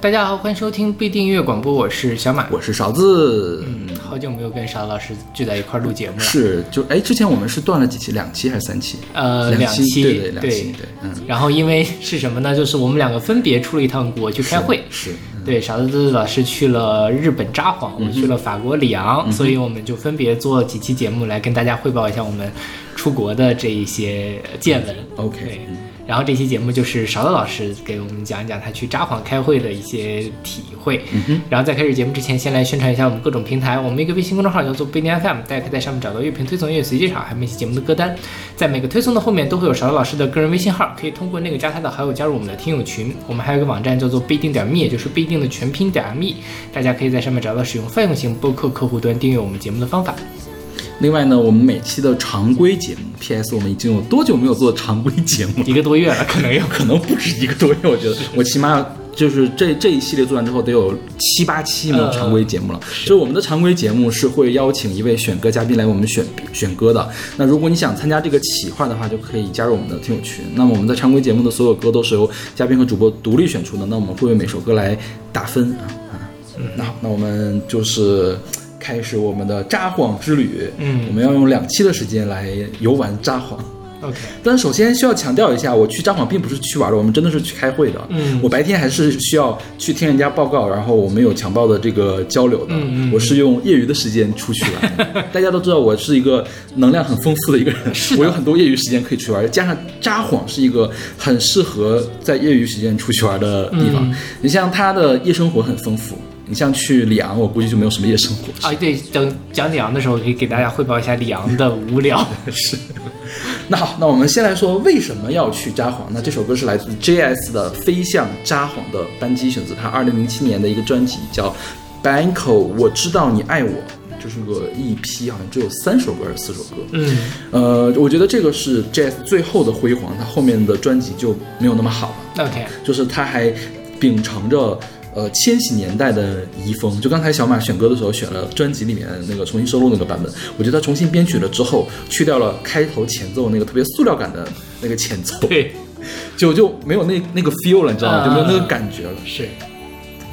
大家好，欢迎收听必订阅广播，我是小马。我是勺子。嗯，好久没有跟勺子老师聚在一块儿录节目了。是，就哎，之前我们是断了几期，两期还是三期？呃，两期，对对，两期，对，嗯。然后因为是什么呢？就是我们两个分别出了一趟国去开会。是。对，勺子老师去了日本札幌，我去了法国里昂，所以我们就分别做几期节目来跟大家汇报一下我们出国的这一些见闻。OK。然后这期节目就是勺子老师给我们讲一讲他去札幌开会的一些体会。嗯哼。然后在开始节目之前，先来宣传一下我们各种平台。我们一个微信公众号叫做不一定 FM，大家可以在上面找到乐评推送、音乐随机场，还有每期节目的歌单。在每个推送的后面都会有勺子老师的个人微信号，可以通过那个加他的好友加入我们的听友群。我们还有一个网站叫做不一定点 me，也就是不一定的全拼点 me，大家可以在上面找到使用泛用型播客客户端订阅我们节目的方法。另外呢，我们每期的常规节目，P.S. 我们已经有多久没有做常规节目？一个多月了，可能有可能不止一个多月。我觉得 我起码就是这这一系列做完之后，得有七八期没有常规节目了。就是我们的常规节目是会邀请一位选歌嘉宾来我们选选歌的。那如果你想参加这个企划的话，就可以加入我们的听友群。那么我们在常规节目的所有歌都是由嘉宾和主播独立选出的。那我们会为每首歌来打分啊啊。嗯，那好，那我们就是。开始我们的札幌之旅，嗯，我们要用两期的时间来游玩札幌。OK，但首先需要强调一下，我去札幌并不是去玩的，我们真的是去开会的。嗯，我白天还是需要去听人家报告，然后我们有强暴的这个交流的。嗯我是用业余的时间出去玩。大家都知道我是一个能量很丰富的一个人，我有很多业余时间可以去玩，加上札幌是一个很适合在业余时间出去玩的地方。你像它的夜生活很丰富。你像去里昂，我估计就没有什么夜生活啊。对，等讲里昂的时候，可以给大家汇报一下里昂的无聊。是。那好，那我们先来说为什么要去札幌。那这首歌是来自 J.S 的《飞向札幌的班机》，选自他2007年的一个专辑叫《Banco》，我知道你爱我，就是个 EP，好像只有三首歌还是四首歌。嗯。呃，我觉得这个是 J.S 最后的辉煌，他后面的专辑就没有那么好了。OK。就是他还秉承着。呃，千禧年代的遗风，就刚才小马选歌的时候选了专辑里面那个重新收录那个版本，我觉得他重新编曲了之后，去掉了开头前奏那个特别塑料感的那个前奏，对，就就没有那那个 feel 了，你知道吗？就没有那个感觉了。是。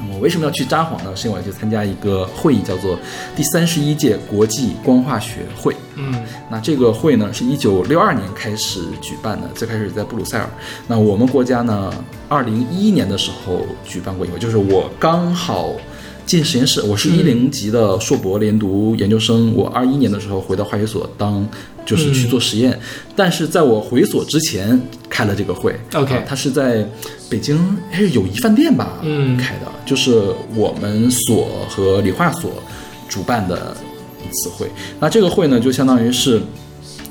那么为什么要去札幌呢？是因为我要去参加一个会议，叫做第三十一届国际光化学会。嗯，那这个会呢，是一九六二年开始举办的，最开始在布鲁塞尔。那我们国家呢，二零一一年的时候举办过一回，就是我刚好进实验室，我是一零级的硕博连读研究生，我二一年的时候回到化学所当。就是去做实验，但是在我回所之前开了这个会。OK，他是在北京还是友谊饭店吧？嗯，开的，就是我们所和理化所主办的一次会。那这个会呢，就相当于是。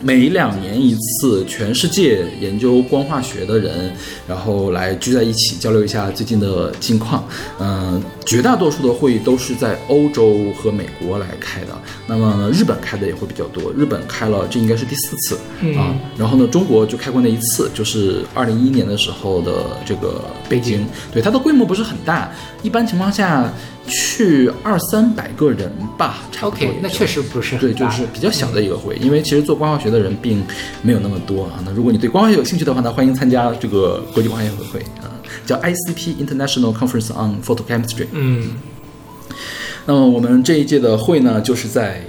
每两年一次，全世界研究光化学的人，然后来聚在一起交流一下最近的近况。嗯，绝大多数的会议都是在欧洲和美国来开的。那么日本开的也会比较多，日本开了，这应该是第四次啊。然后呢，中国就开过那一次，就是二零一一年的时候的这个北京。对，它的规模不是很大，一般情况下。去二三百个人吧，差不多。那确实不是对，就是比较小的一个会，因为其实做光化学的人并没有那么多啊。那如果你对光化学有兴趣的话呢，欢迎参加这个国际光化学会会啊，叫 ICP International Conference on Photochemistry。嗯，那么我们这一届的会呢，就是在。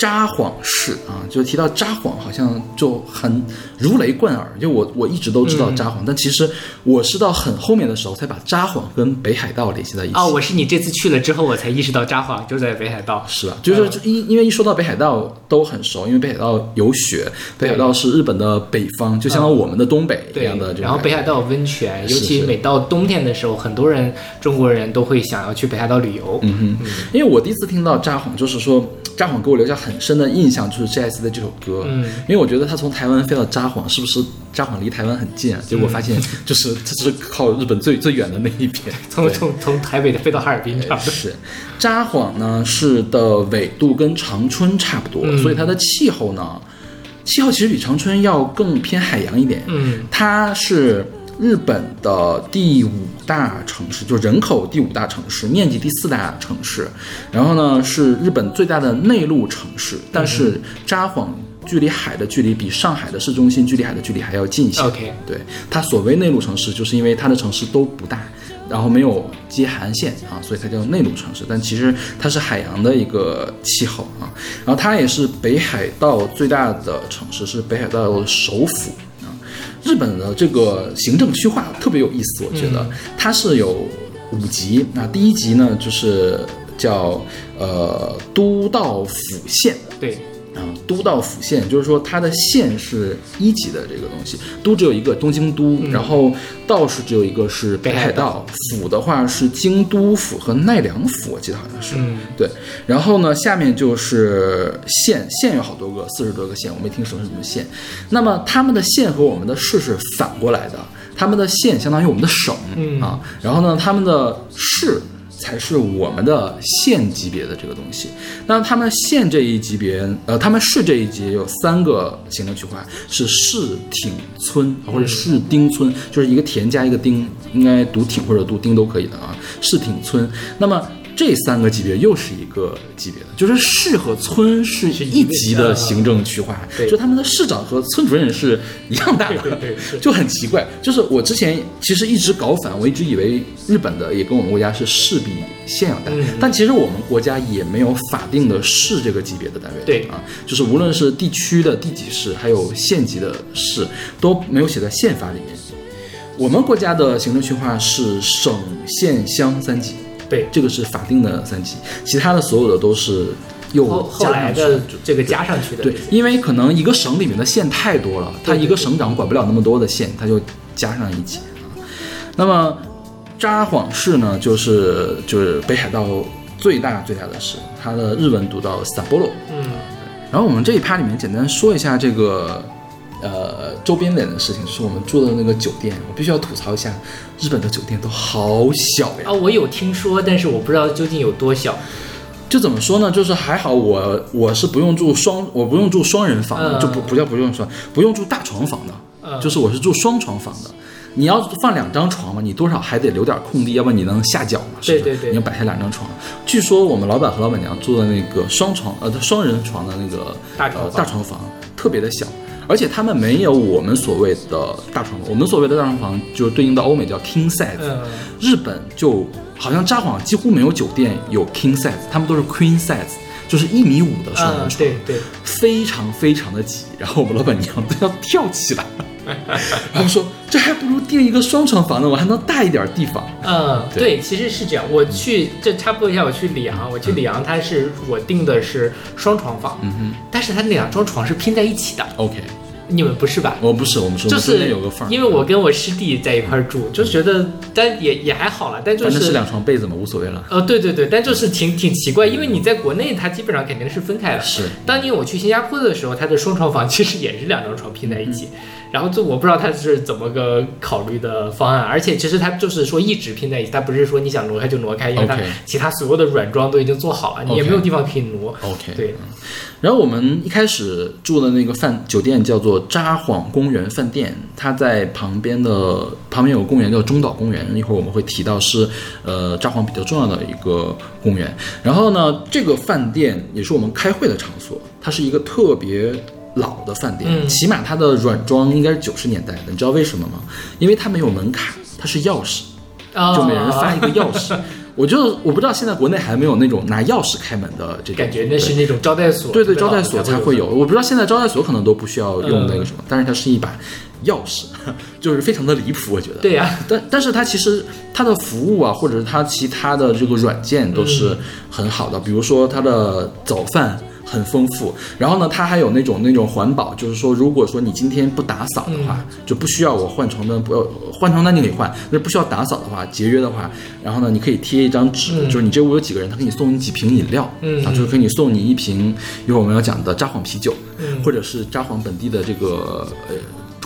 札幌市啊，就提到札幌，好像就很如雷贯耳。就我我一直都知道札幌，但其实我是到很后面的时候才把札幌跟北海道联系在一起。哦，我是你这次去了之后，我才意识到札幌就在北海道。是啊，就是因因为一说到北海道都很熟，因为北海道有雪，北海道是日本的北方，就相当于我们的东北一样的。然后北海道有温泉，尤其每到冬天的时候，很多人中国人都会想要去北海道旅游。嗯哼，因为我第一次听到札幌，就是说札幌给我留下很。很深的印象就是 J.S 的这首歌，嗯，因为我觉得他从台湾飞到札幌，是不是札幌离台湾很近啊？结果发现就是 他是靠日本最最远的那一边，从从从台北飞到哈尔滨差不多。是，札幌呢是的纬度跟长春差不多，所以它的气候呢，气候其实比长春要更偏海洋一点。嗯，它是。日本的第五大城市，就人口第五大城市，面积第四大城市，然后呢是日本最大的内陆城市。但是札幌距离海的距离比上海的市中心距离海的距离还要近一些。OK 对，它所谓内陆城市，就是因为它的城市都不大，然后没有接海岸线啊，所以它叫内陆城市。但其实它是海洋的一个气候啊，然后它也是北海道最大的城市，是北海道的首府啊。日本的这个行政区划特别有意思，我觉得、它是有五级。那第一级呢，就是叫呃都道府县。对，啊，都道府县，就是说它的县是一级的这个东西，都只有一个东京都，然后道是只有一个是北海道，府的话是京都府和奈良府，我记得好像是，嗯，对。然后呢，下面就是县，县有好多个，四十多个县，我没听说是什么县。那么他们的县和我们的市是反过来的，他们的县相当于我们的省、嗯啊，然后呢，他们的市。才是我们的县级别的这个东西。那他们县这一级别，呃，他们市这一级有三个行政区划，是市町村或者市町村，就是一个田加一个町，应该读町或者读町都可以的啊。市町村。那么这三个级别又是一个级别的，就是市和村是是一级的。行政区划，对。就他们的市长和村主任是一样大的，就很奇怪。就是我之前其实一直搞反，我一直以为日本的也跟我们国家是市比县要大，嗯。但其实我们国家也没有法定的市这个级别的单位，对。啊，就是无论是地区的地级市，还有县级的市，都没有写在宪法里面。我们国家的行政区划是省、县、乡三级，对，这个是法定的三级，其他的所有的都是又后来的这个加上去的，对，因为可能一个省里面的县太多了，他一个省长管不了那么多的县，他就加上一级啊。那么札幌市呢，就是就是北海道最大最大的市，它的日文读到 Sapporo。嗯，然后我们这一趴里面简单说一下这个。呃，周边点的事情就是我们住的那个酒店，我必须要吐槽一下，日本的酒店都好小呀。啊，我有听说，但是我不知道究竟有多小。就怎么说呢？就是还好我我是不用住双，我不用住双人房的，嗯就不不叫不用双，不用住大床房的，嗯就是我是住双床房的。你要放两张床嘛，你多少还得留点空地，要不然你能下脚嘛？是不是对对对你要摆下两张床。据说我们老板和老板娘住的那个双床呃双人床的那个呃、大床房大床房特别的小，而且他们没有我们所谓的大床房，我们所谓的大床房就是对应到欧美叫 king size，、嗯，日本就好像札幌几乎没有酒店有 king size，他们都是 queen size，就是一米五的双人啊，床，对对，非常非常的挤。然后我们老板娘都要跳起来，然后说这还不如订一个双床房呢，我还能大一点地方。嗯，对对，其实是这样。我去这插播一下，我去里昂，我去里昂，它是我订的是双床房，嗯哼但是它那两张床是拼在一起的，，OK，你们不是吧？我不是，我们是我就是有个缝儿，因为我跟我师弟在一块儿住，就觉得，但也也还好了，但就反正是是两床被子嘛，无所谓了。呃，对对对，但就是挺挺奇怪，因为你在国内它基本上肯定是分开的。是，当年我去新加坡的时候，它的双床房其实也是两张床拼在一起，嗯然后这我不知道他是怎么个考虑的方案，而且其实它就是说一直拼在一起，它不是说你想挪开就挪开，因为它其他所有的软装都已经做好了，你也没有地方可以挪。OK，对，然后我们一开始住的那个饭酒店叫做札幌公园饭店，它在旁边的旁边有个公园叫中岛公园，一会儿我们会提到是呃札幌比较重要的一个公园。然后呢，这个饭店也是我们开会的场所，它是一个特别。老的饭店，嗯起码它的软装应该是九十年代的，你知道为什么吗？因为它没有门槛，它是钥匙，啊，就每人发一个钥匙。我就我不知道现在国内还没有那种拿钥匙开门的这种，感觉那是那种招待所，对对，招待所才会会有。我不知道现在招待所可能都不需要用那个嗯什么，但是它是一把钥匙，就是非常的离谱，我觉得。对呀、但但是它其实它的服务啊，或者是它其他的这个软件都是很好的，比如说它的早饭。很丰富，然后呢，它还有那种那种环保，就是说，如果说你今天不打扫的话，就不需要我换床单，不要换床单你可以换，但是不需要打扫的话，节约的话，然后呢，你可以贴一张纸，嗯。就是你这屋有几个人，他给你送你几瓶饮料，嗯。啊，就是给你送你一瓶一会儿我们要讲的札幌啤酒，嗯。或者是札幌本地的这个呃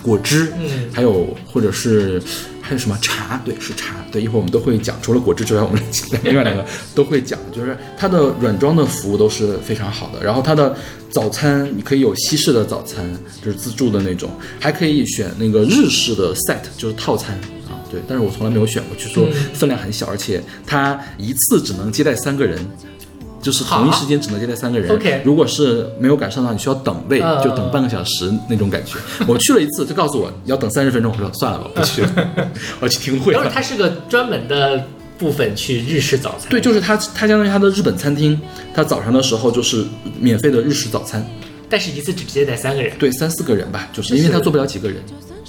果汁，嗯还有或者是还有什么茶？对，是茶。对，一会儿我们都会讲。除了果汁之外，我们另外两个 都会讲，就是它的软装的服务都是非常好的。然后它的早餐你可以有西式的早餐，就是自助的那种，还可以选那个日式的 set，就是套餐。啊，对，但是我从来没有选过，据说嗯分量很小，而且它一次只能接待三个人，就是同一时间只能接待三个人。OK 如果是没有赶上的话，你需要等位，嗯就等半个小时那种感觉。我去了一次，就告诉我要等三十分钟，我说算了吧，不去了，我去听会了然后。它是个专门的部分去日式早餐。对，就是它，它相当于它的日本餐厅，它早上的时候就是免费的日式早餐，但是一次只接待三个人。对，三四个人吧，就是因为它坐不了几个人。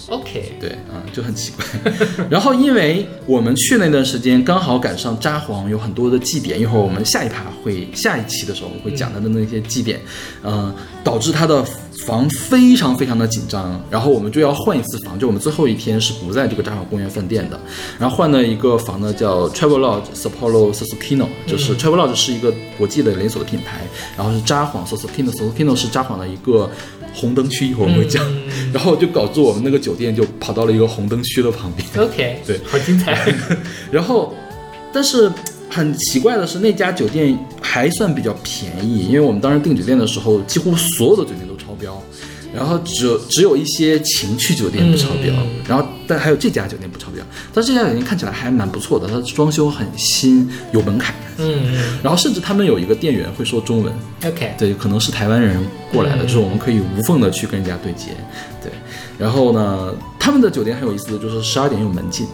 OK，对，嗯、就很奇怪。然后，因为我们去那段时间刚好赶上札幌有很多的祭典，一会儿我们下一趴会下一期的时候会讲它的那些祭典，嗯、导致他的房非常非常的紧张，然后我们就要换一次房，就我们最后一天是不在这个札幌公园饭店的，然后换了一个房呢叫 Travel Lodge Sapporo Susukino，就是 Travel Lodge 是一个国际的连锁的品牌，然后是札幌 Susukino，Susukino 是札幌的一个红灯区，一会儿我们会讲，然后就导致我们那个酒店就跑到了一个红灯区的旁边。OK，对好精彩。然后，但是很奇怪的是，那家酒店还算比较便宜，因为我们当时订酒店的时候，几乎所有的酒店都超标，然后只有只有一些情趣酒店不超标，嗯然后但还有这家酒店不超标，但这家酒店看起来还蛮不错的，它装修很新，有门槛，嗯嗯。然后甚至他们有一个店员会说中文，，OK，对，可能是台湾人过来的，嗯。就是我们可以无缝的去跟人家对接，对。然后呢，他们的酒店很有意思的就是十二点有门禁，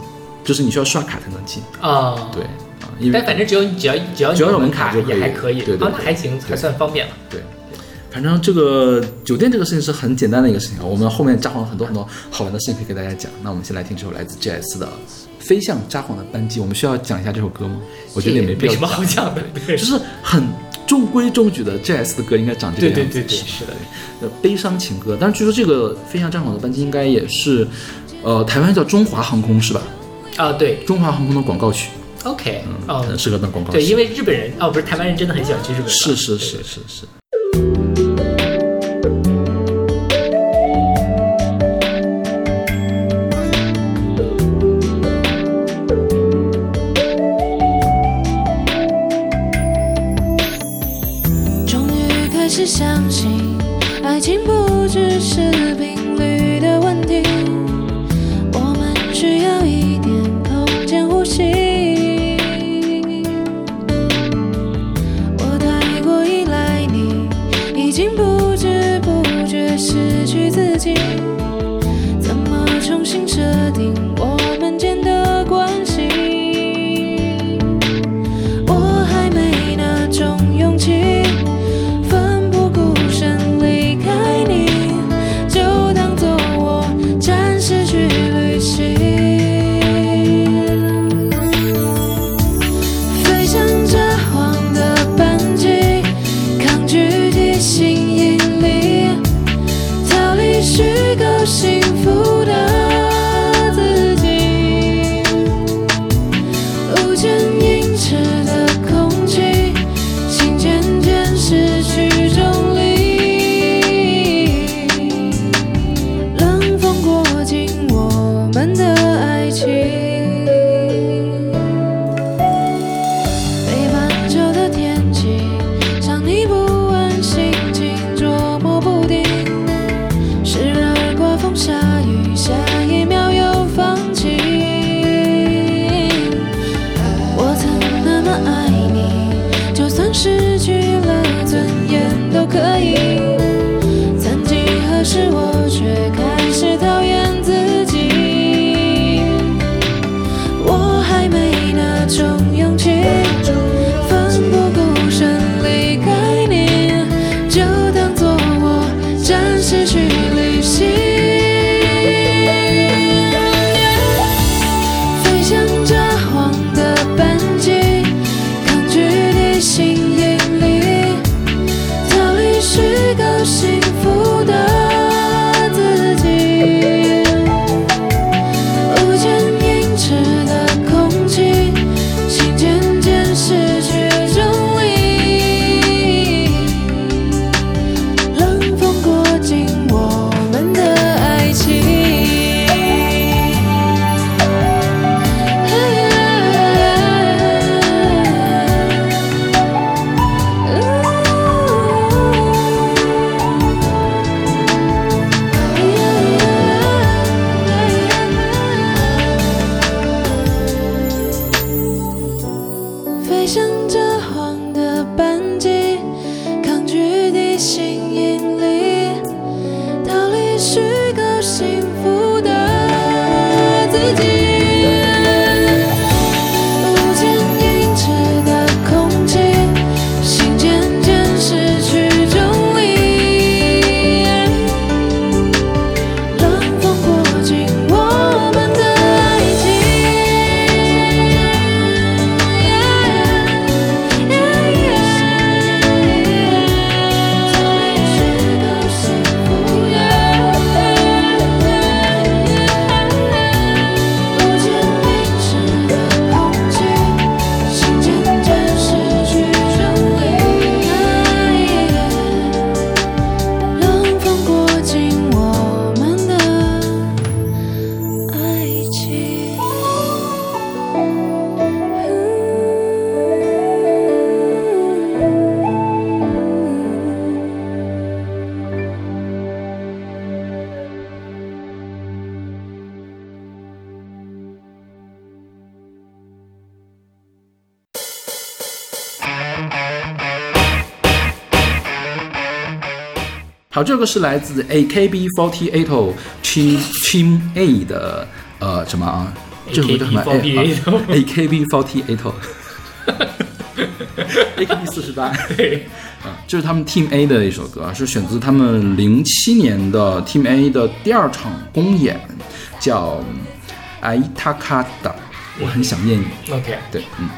就是你需要刷卡才能进，啊，对。啊，因为但反正只有只要只要只要有门门卡就也还可以，对对啊，那还行，还算方便了。对，反正这个酒店这个事情是很简单的一个事情啊。我们后面札幌很多很多好玩的事情可以给大家讲。那我们先来听这首来自 JS 的《飞向札幌的班机》。我们需要讲一下这首歌吗？我觉得也没必要没什么好讲的，对就是很中规中矩的 JS 的歌应该长这个样子。对对对对，是的，呃，悲伤情歌。但是据说这个《飞向札幌的班机》应该也是，呃，台湾叫中华航空是吧？啊对中华航空的广告曲，，OK，哦很，适合当广告曲。对，因为日本人哦，不是台湾人真的很喜欢去日本吧，是是对是是是。个是来自 AKB48 Team Team A 的呃什么啊？这首歌叫什么 AKB48？AKB48。AKB 四十八，对，啊，这是他们 Team A 的一首歌啊，是选自他们零七年的 Team A 的第二场公演，叫《爱塔卡达》，我很想念你。OK，对，嗯，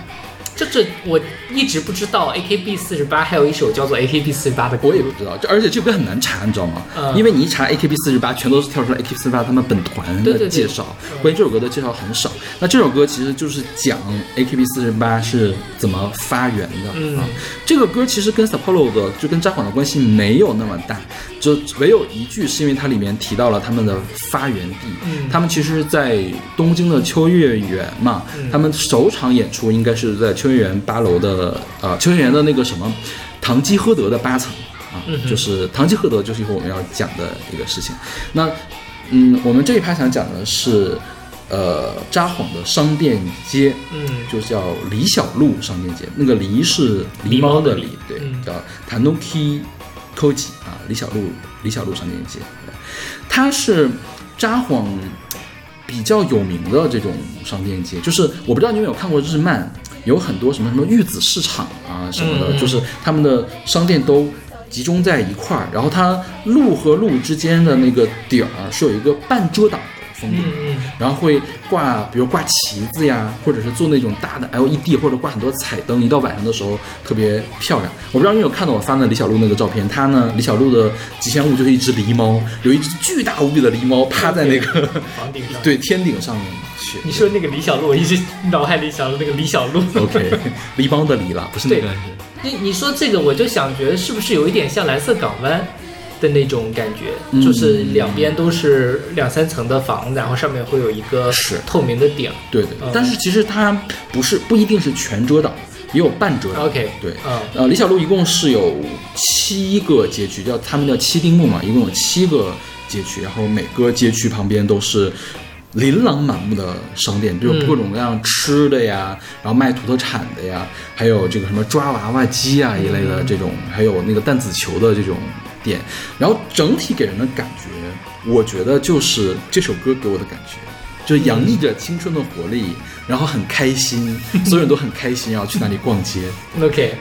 这这我一直不知道 AKB 四十八还有一首叫做 AKB 四十八的歌，我也不知道，这而且这歌很难查，你知道吗？嗯因为你一查 AKB 四十八，全都是跳出来 AKB 四十八他们本团对对对的介绍，关于这首歌的介绍很少。那这首歌其实就是讲 AKB 四十八是怎么发源的、嗯啊。这个歌其实跟 Sapporo 的就跟札幌的关系没有那么大，就唯有一句是因为它里面提到了他们的发源地，嗯他们其实是在东京的秋叶原嘛，嗯他们首场演出应该是在秋叶原八楼的呃秋叶原的那个什么唐吉诃德的八层。啊，就是唐吉诃德，就是一会儿我们要讲的一个事情。那，嗯，我们这一趴想讲的是，呃，札幌的商店街，嗯就叫李小璐商店街。那个狸是狸猫的狸，对，嗯叫 Tanuki Koji 啊，李小璐李小璐商店街。对它是札幌比较有名的这种商店街，就是我不知道你有没有看过日漫，有很多什么什么玉子市场啊什么的，就是他们的商店都集中在一块儿，然后它路和路之间的那个点儿是有一个半遮挡的封顶。嗯嗯然后会挂，比如挂旗子呀，或者是做那种大的 LED，或者挂很多彩灯，一到晚上的时候特别漂亮。我不知道你有看到我发的李小璐那个照片，她呢，李小璐的吉祥物就是一只狸猫，有一只巨大无比的狸猫趴在那个房顶上。对 天顶上面去。你说那个李小璐，我一直脑海里想到那个李小璐。OK，狸猫的狸了，不是那对个。你你说这个，我就想觉得是不是有一点像蓝色港湾的那种感觉，嗯。就是两边都是两三层的房，然后上面会有一个是。透明的顶。对对嗯，但是其实它不是不一定是全遮挡，也有半遮挡。OK，对，嗯。呃，李小璐一共是有七个街区，叫他们叫七丁目嘛，一共有七个街区，然后每个街区旁边都是琳琅满目的商店，就有嗯。各种各样吃的呀，然后卖土特产的呀，还有这个什么抓娃娃机啊一类的这种，还有那个弹子球的这种店，然后整体给人的感觉，我觉得就是这首歌给我的感觉。就洋溢着青春的活力，然后很开心，所有人都很开心要去那里逛街。，OK，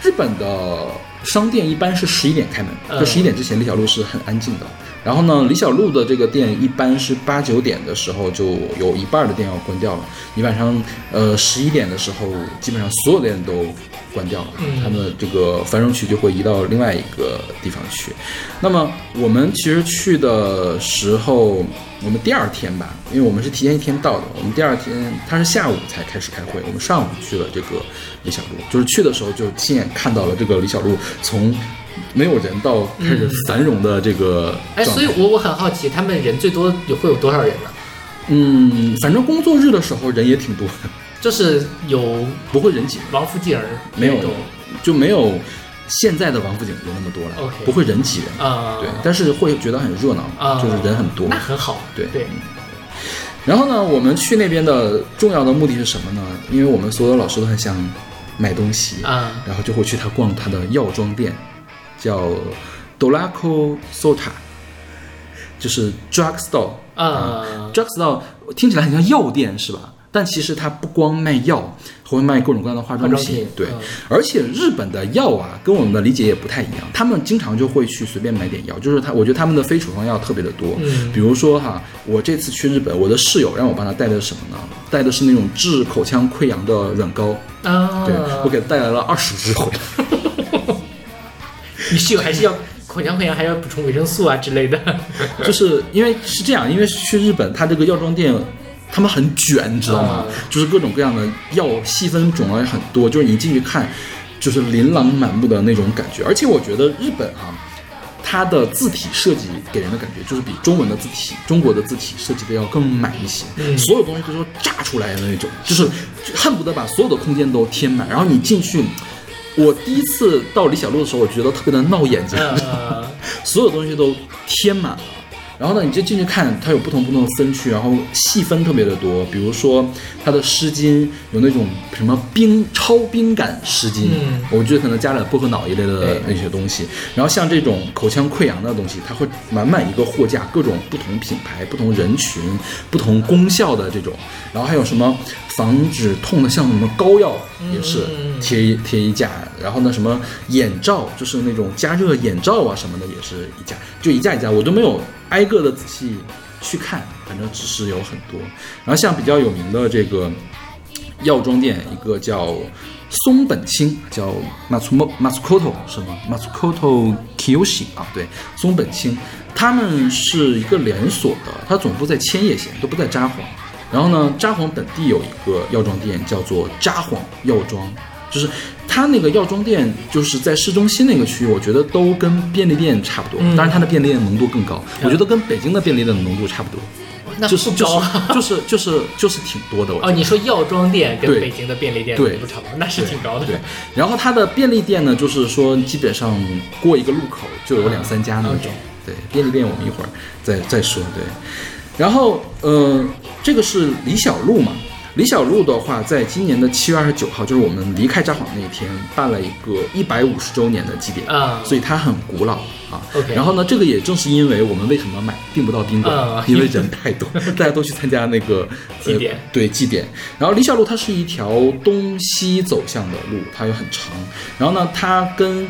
日本的商店一般是十一点开门，嗯就十一点之前那条路是很安静的。然后呢，李小璐的这个店一般是八九点的时候就有一半的店要关掉了。你晚上呃十一点的时候，基本上所有的店都关掉了，嗯他们的这个繁荣区就会移到另外一个地方去。那么我们其实去的时候，我们第二天吧，因为我们是提前一天到的，我们第二天他是下午才开始开会，我们上午去了这个李小璐，就是去的时候就亲眼看到了这个李小璐从没有人到开始繁荣的这个哎，所以我我很好奇，他们人最多有会有多少人呢？嗯，反正工作日的时候人也挺多的，就是有不会人挤人，王府井儿没有就没有现在的王府井有那么多了不会人挤人。啊，对，但是会觉得很热闹，啊，就是人很多。那很好。对。对，然后呢，我们去那边的重要的目的是什么呢？因为我们所有老师都很想买东西，啊。然后就会去他逛他的药妆店，叫 Dolaco Sota，就是 drug store 啊 drug store 听起来很像药店是吧？但其实它不光卖药，还会卖各种各样的化妆品。对，嗯而且日本的药啊，跟我们的理解也不太一样，他们经常就会去随便买点药，就是他，我觉得他们的非处方药特别的多。嗯比如说哈，我这次去日本，我的室友让我帮他带的是什么呢？带的是那种治口腔溃疡的软膏，啊，对我给他带来了二十支回来。你室友还是要口腔溃疡，还要补充维生素啊之类的。就是因为是这样，因为去日本，它这个药妆店。他们很卷，你知道吗？啊就是各种各样的药，细分种类很多，就是你进去看，就是琳琅满目的那种感觉。而且我觉得日本啊，它的字体设计给人的感觉就是比中文的字体、中国的字体设计的要更满一些，嗯所有东西都是炸出来的那种，就是恨不得把所有的空间都填满。然后你进去，我第一次到李小璐的时候，我觉得特别的闹眼睛，呃，所有东西都填满了。然后呢，你就进去看，它有不同不同的分区，然后细分特别的多。比如说它的湿巾有那种什么冰超冰感湿巾，嗯我觉得可能加了薄荷脑一类的那些东西。然后像这种口腔溃疡的东西，它会满满一个货架，各种不同品牌、不同人群、不同功效的这种。然后还有什么防止痛的，像什么膏药也是贴一贴一架。然后呢，什么眼罩，就是那种加热眼罩啊什么的，也是一架，就一架一架，我都没有挨个的仔细去看，反正知识有很多。然后像比较有名的这个药妆店，一个叫松本清，叫 Matsumo Matsukoto 是吗？Matsukoto Kiyoshi 啊，对，松本清，他们是一个连锁的，它总部在千叶县，都不在札幌。然后呢，札幌本地有一个药妆店叫做札幌药妆，就是它那个药妆店就是在市中心那个区域，我觉得都跟便利店差不多，嗯当然它的便利店浓度更高，我觉得跟北京的便利店的浓度差不多。那就是 就是。就是就是就是挺多的，哦，你说药妆店跟北京的便利店对不差不多，那是挺高的。对，然后它的便利店呢，就是说基本上过一个路口就有两三家那种。对，便利店我们一会儿再再说。对，然后呃，这个是李小璐嘛。李小璐的话，在今年的七月二十九号，就是我们离开札幌那一天，办了一个一百五十周年的祭典，啊所以它很古老啊。OK 然后呢，这个也正是因为我们为什么买订不到宾馆，啊因为人太多，大家都去参加那个 祭典呃对祭典。然后李小璐它是一条东西走向的路，它又很长。然后呢，它跟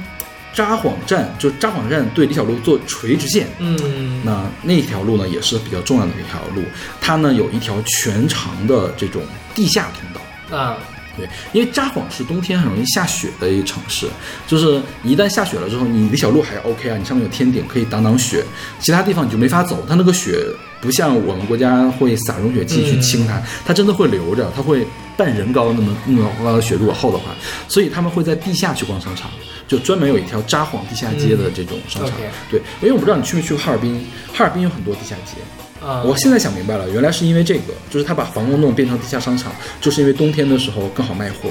札幌站，就是札幌站对李小璐做垂直线。嗯，那那条路呢，也是比较重要的一条路。它呢有一条全长的这种地下通道。啊，对，因为札幌是冬天很容易下雪的一个城市，就是你一旦下雪了之后，你李小路还 OK 啊，你上面有天顶可以挡挡雪，其他地方你就没法走。它那个雪不像我们国家会撒融雪剂去清它，它真的会留着，它会半人高那么那么高的雪，如果厚的话，所以他们会在地下去逛商场，就专门有一条札幌地下街的这种商场。对，因为我不知道你去没去过哈尔滨，哈尔滨有很多地下街。啊，我现在想明白了，原来是因为这个，就是他把防空洞变成地下商场，就是因为冬天的时候更好卖货。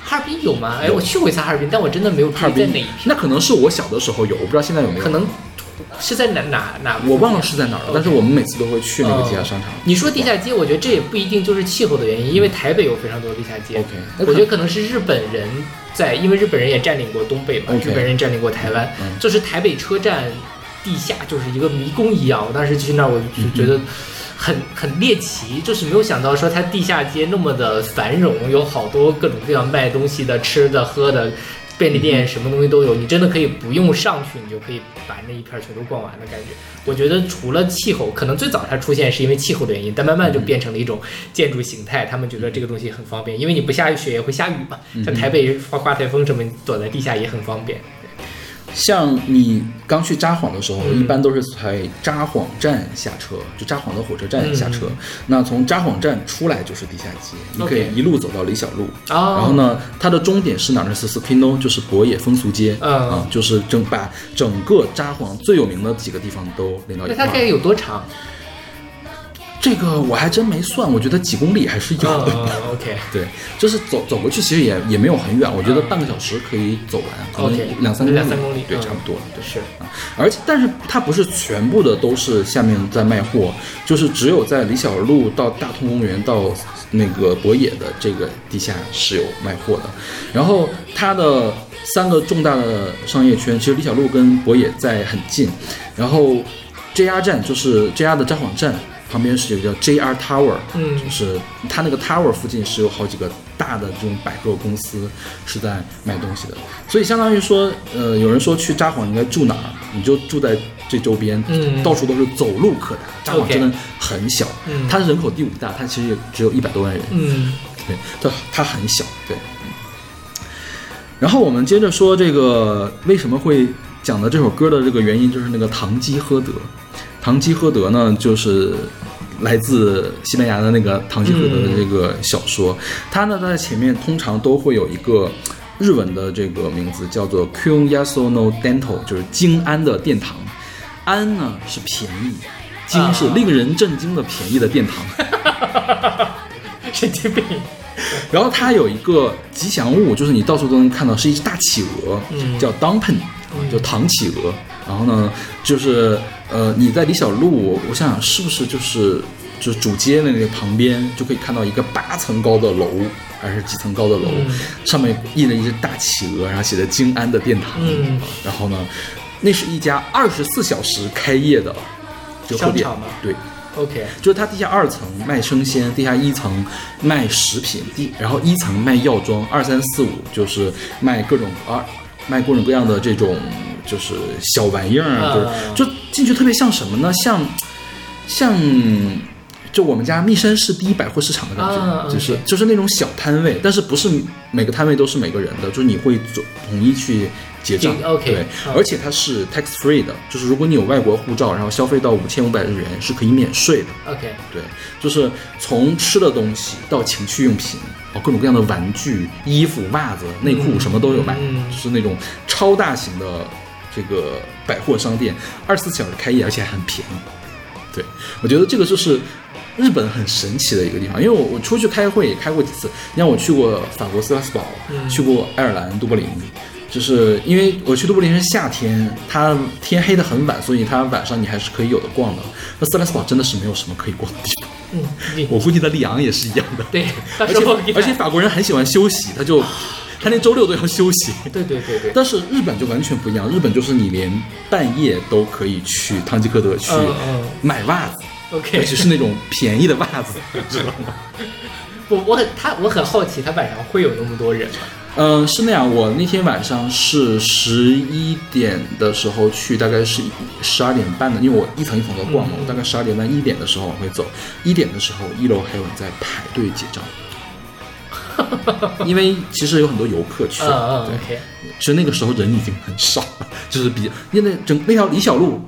哈尔滨有吗？哎，我去过一次哈尔滨，但我真的没有注哈尔滨意在哪一片，那可能是我小的时候有，我不知道现在有没有。可能是在哪哪哪？我忘了是在哪儿了，但是我们每次都会去那个地下商场。你说地下街，我觉得这也不一定就是气候的原因，因为台北有非常多的地下街。OK，我觉得可能是日本人在，因为日本人也占领过东北嘛日本人占领过台湾，嗯就是台北车站地下就是一个迷宫一样。我当时去那儿，我就觉得很很猎奇，就是没有想到说它地下街那么的繁荣，有好多各种各样卖东西的、吃的、喝的。便利店什么东西都有，你真的可以不用上去，你就可以把那一片儿全都逛完的感觉。我觉得除了气候，可能最早它出现是因为气候的原因，但慢慢就变成了一种建筑形态。他们觉得这个东西很方便，因为你不下雪也会下雨嘛。像台北刮刮台风什么，躲在地下也很方便。像你刚去札幌的时候，嗯一般都是在札幌站下车，就札幌的火车站下车。嗯那从札幌站出来就是地下街，你可以一路走到李小璐。哦然后呢，它的终点是哪儿呢？是 Sukino，就是博野风俗街。嗯啊，就是整把整个札幌最有名的几个地方都连到一块儿。那它大概有多长？这个我还真没算，我觉得几公里还是有的。嗯，OK，对，就是走走过去，其实也也没有很远，我觉得半个小时可以走完，可能两三两三公里对，嗯差不多，对。是啊，而且但是它不是全部的都是下面在卖货，就是只有在李小璐到大通公园到那个博野的这个地下是有卖货的，然后它的三个重大的商业圈，其实李小璐跟博野在很近，然后 JR 站就是 JR 的札幌站。旁边是有个叫 JR Tower，嗯就是它那个 Tower 附近是有好几个大的这种百货公司是在卖东西的，所以相当于说，呃，有人说去札幌应该住哪儿，你就住在这周边，嗯到处都是走路可达。札幌真的很小，嗯它人口第五大，它其实也只有一百多万人，嗯对，它它很小，对。然后我们接着说这个为什么会讲的这首歌的这个原因，就是那个唐吉诃德。堂吉诃德呢，就是来自西班牙的那个堂吉诃德的这个小说，它呢在前面通常都会有一个日文的这个名字，叫做 Kyun Yaso no Dental，就是京安的殿堂。安呢是便宜，京是令人震惊的便宜的殿堂。神经病。然后它有一个吉祥物，就是你到处都能看到，是一只大企鹅，嗯叫 Dumpin，叫唐企鹅。然后呢，就是呃，你在李小璐，我我想想是不是就是就是主街的那个旁边就可以看到一个八层高的楼，还是几层高的楼，嗯。上面印了一只大企鹅，然后写着静安的殿堂。嗯。然后呢，那是一家二十四小时开业的折扣店。商场，对。OK，就是它地下二层卖生鲜，地下一层卖食品，地然后一层卖药妆，二三四五就是卖各种啊卖各种各样的这种就是小玩意儿，啊就是就进去特别像什么呢？像像就我们家密山市第一百货市场的感觉，啊就是就是那种小摊位，但是不是每个摊位都是每个人的，就是你会总统一去结账，OK，对，啊而且它是 tax free 的，就是如果你有外国护照，然后消费到五千五百日元是可以免税的。OK，对，就是从吃的东西到情趣用品，哦，各种各样的玩具、衣服、袜子、内裤什么都有卖，嗯。就是那种超大型的这个百货商店，二十四小时开业，而且还很便宜。对，我觉得这个就是日本很神奇的一个地方，因为我我出去开会也开过几次，你像我去过法国斯拉斯堡，嗯去过爱尔兰都柏林。就是因为我去都柏林是夏天，它天黑的很晚，所以它晚上你还是可以有的逛的。那斯拉斯堡真的是没有什么可以逛的地方。嗯，我估计在里昂也是一样的。对，而且而且法国人很喜欢休息，他就 他连周六都要休息。对对对对，但是日本就完全不一样，日本就是你连半夜都可以去唐吉诃德去买袜子，OK 而且是那种便宜的袜子，知道吗？我我很他我很好奇，他晚上会有那么多人吗？嗯，是那样。我那天晚上是十一点的时候去，大概是十二点半的，因为我一层一层的逛嘛，嗯我大概十二点半一点的时候往回走，一点的时候一楼还有人在排队结账，因为其实有很多游客去，其实那个时候人已经很少了，就是比因为整那条李小璐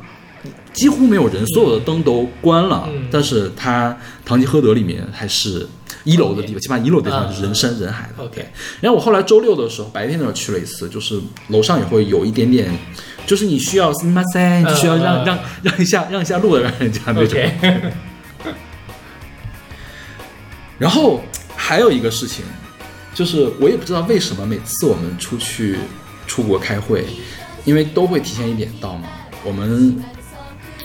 几乎没有人，所有的灯都关了，嗯。但是它堂吉诃德里面还是一楼的地方，起码一楼的地方就是人山人海的。OK 然后我后来周六的时候，白天的时候去了一次，就是楼上也会有一点点，就是你需要 s m 塞，你需要让、让让一下让一下路的让人家那种。OK，然后还有一个事情，就是我也不知道为什么每次我们出去出国开会，因为都会提前一点到嘛，我们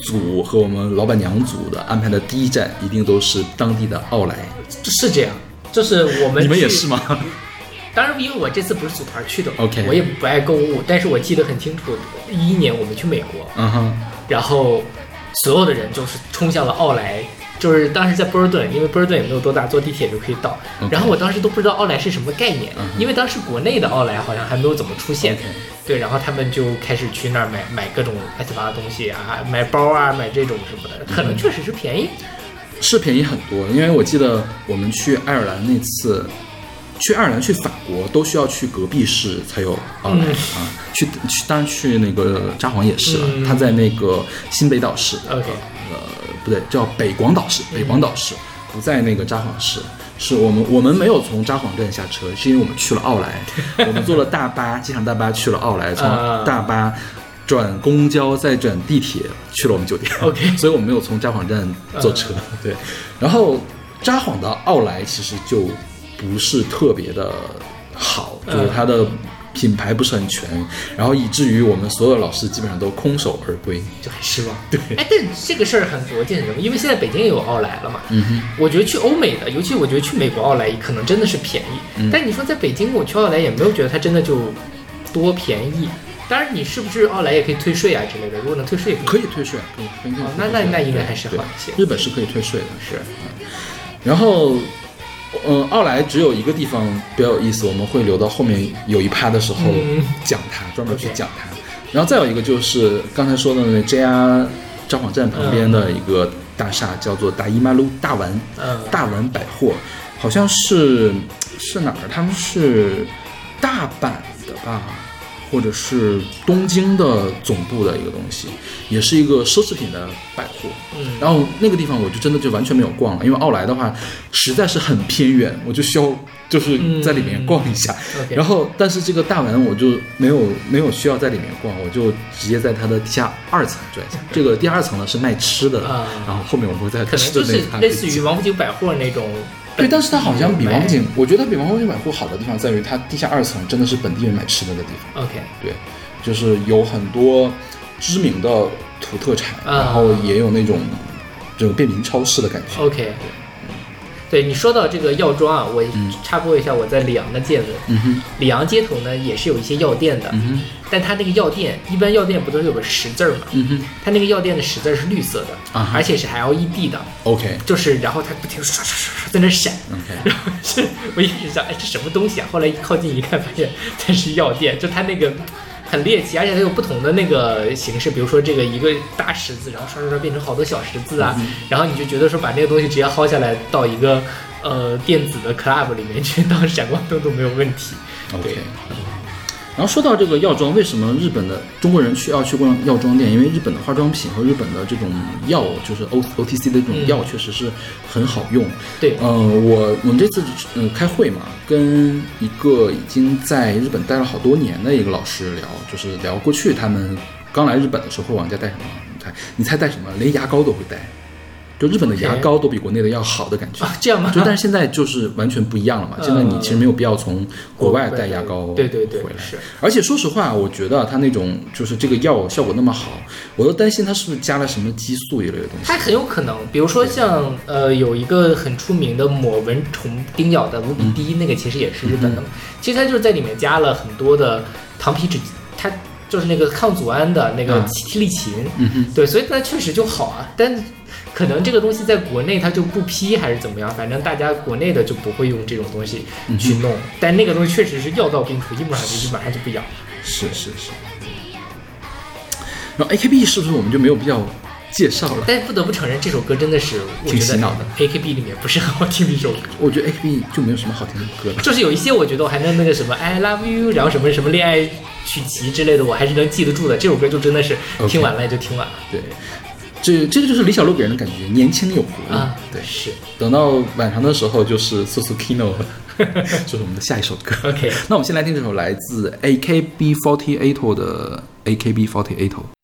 组和我们老板娘组的安排的第一站一定都是当地的奥莱。是这样，就是我们你们也是吗？当然，因为我这次不是组团去的 OK 我也不爱购物，但是我记得很清楚，一一年我们去美国，嗯哼，然后所有的人就是冲向了奥莱，就是当时在波尔顿，因为波尔顿也没有多大，坐地铁就可以到。然后我当时都不知道奥莱是什么概念，因为当时国内的奥莱好像还没有怎么出现。对，然后他们就开始去那儿买买各种乱七八糟的东西啊，买包啊，买这种什么的，可能确实是便宜。是便宜很多，因为我记得我们去爱尔兰那次，去爱尔兰去法国都需要去隔壁市才有奥莱、嗯。啊，去去当然去那个札幌也是了，嗯。它在那个新北岛市，OK。呃不对，叫北广岛市，北广岛市不在那个札幌市。是我们我们没有从札幌站下车，是因为我们去了奥莱，我们坐了大巴，机场大巴去了奥莱，从啊大巴转公交再转地铁去了我们酒店。OK 所以我们没有从札幌站坐车。对，然后札幌的奥莱其实就不是特别的好，就是它的品牌不是很全，然后以至于我们所有老师基本上都空手而归。就很失望。对，哎，但这个事儿很国际很什么？因为现在北京也有奥莱了嘛。嗯哼，我觉得去欧美的，尤其我觉得去美国奥莱可能真的是便宜。嗯但你说在北京，我去奥莱也没有觉得它真的就多便宜。当然，你是不是奥莱也可以退税啊之类的？如果能退税也可以退税，可以可以退税。哦那那那应该还是好一些日本是可以退税的。是然后，嗯，奥莱只有一个地方比较有意思，我们会留到后面有一趴的时候嗯讲它，专门去讲它。然后再有一个就是刚才说的那 JR 札幌站旁边的一个大厦，叫做大伊马路大丸，嗯大丸百货，好像是是哪儿？他们是大阪的吧？或者是东京的总部的一个东西，也是一个奢侈品的百货。嗯然后那个地方我就真的就完全没有逛了，因为奥莱的话实在是很偏远，我就需要就是在里面逛一下。嗯然后，但是这个大丸我就没有没有需要在里面逛，我就直接在它的地下二层转一下。这个第二层呢是卖吃的，啊然后后面我们会再可能就是类似于王府井百货那种。对，但是它好像比王府井，我觉得比王府井百货好的地方在于它地下二层真的是本地人买吃的的地方。OK 对，就是有很多知名的土特产，啊然后也有那种这种便民超市的感觉。OK，对你说到这个药妆啊，我插播一下我在里昂的见闻。嗯哼，里昂街头呢也是有一些药店的，嗯哼，但它那个药店一般药店不都是有个十字儿吗？嗯哼。它那个药店的十字儿是绿色的，啊而且是 LED 的，，OK。就是然后它不停地刷刷刷刷在那闪。OK，然后是我一直想，哎，这什么东西啊？后来一靠近一看，发现它是药店，就它那个很猎奇，而且它有不同的那个形式，比如说这个一个大十字，然后刷刷刷变成好多小十字啊，然后你就觉得说把那个东西直接薅下来到一个呃电子的 club 里面去当闪光灯都没有问题。OK。然后说到这个药妆，为什么日本的中国人去要去逛药妆店？因为日本的化妆品和日本的这种药，就是 O O T C 的这种药，确实是很好用。对，嗯、我我们这次嗯、开会嘛，跟一个已经在日本待了好多年的一个老师聊，就是聊过去他们刚来日本的时候会往家带什么？你猜你猜带什么？连牙膏都会带，就日本的牙膏都比国内的要好的感觉。啊，这样吗？就但是现在就是完全不一样了嘛，现在你其实没有必要从国外带牙膏对对对回来。是而且说实话，我觉得它那种就是这个药效果那么好，我都担心它是不是加了什么激素一类的东西。它很有可能，比如说像呃有一个很出名的抹蚊虫叮咬的卢比滴，那个其实也是日本的嘛。其实它就是在里面加了很多的糖皮质，它就是那个抗组胺的那个嗯替利嗪，嗯哼，对，所以它确实就好啊。但可能这个东西在国内它就不批还是怎么样，反正大家国内的就不会用这种东西去弄。但那个东西确实是药到病除，一抹上去就马上就不痒。是是是。然后 AKB 是不是我们就没有必要介绍了？但不得不承认，这首歌真的是我觉得挺洗脑的 AKB 里面不是很好听的一首歌。我觉得 AKB 就没有什么好听的歌了。就是有一些我觉得我还能那个什么 I love you，然后什么什么恋爱曲奇之类的，我还是能记得住的。这首歌就真的是听完了也就听完了对，这这个就是李小璐给人的感觉，年轻有活力。啊。对，是等到晚上的时候就是 Susukino，就是我们的下一首歌。OK。那我们先来听这首来自 AKB48 的 AKB48。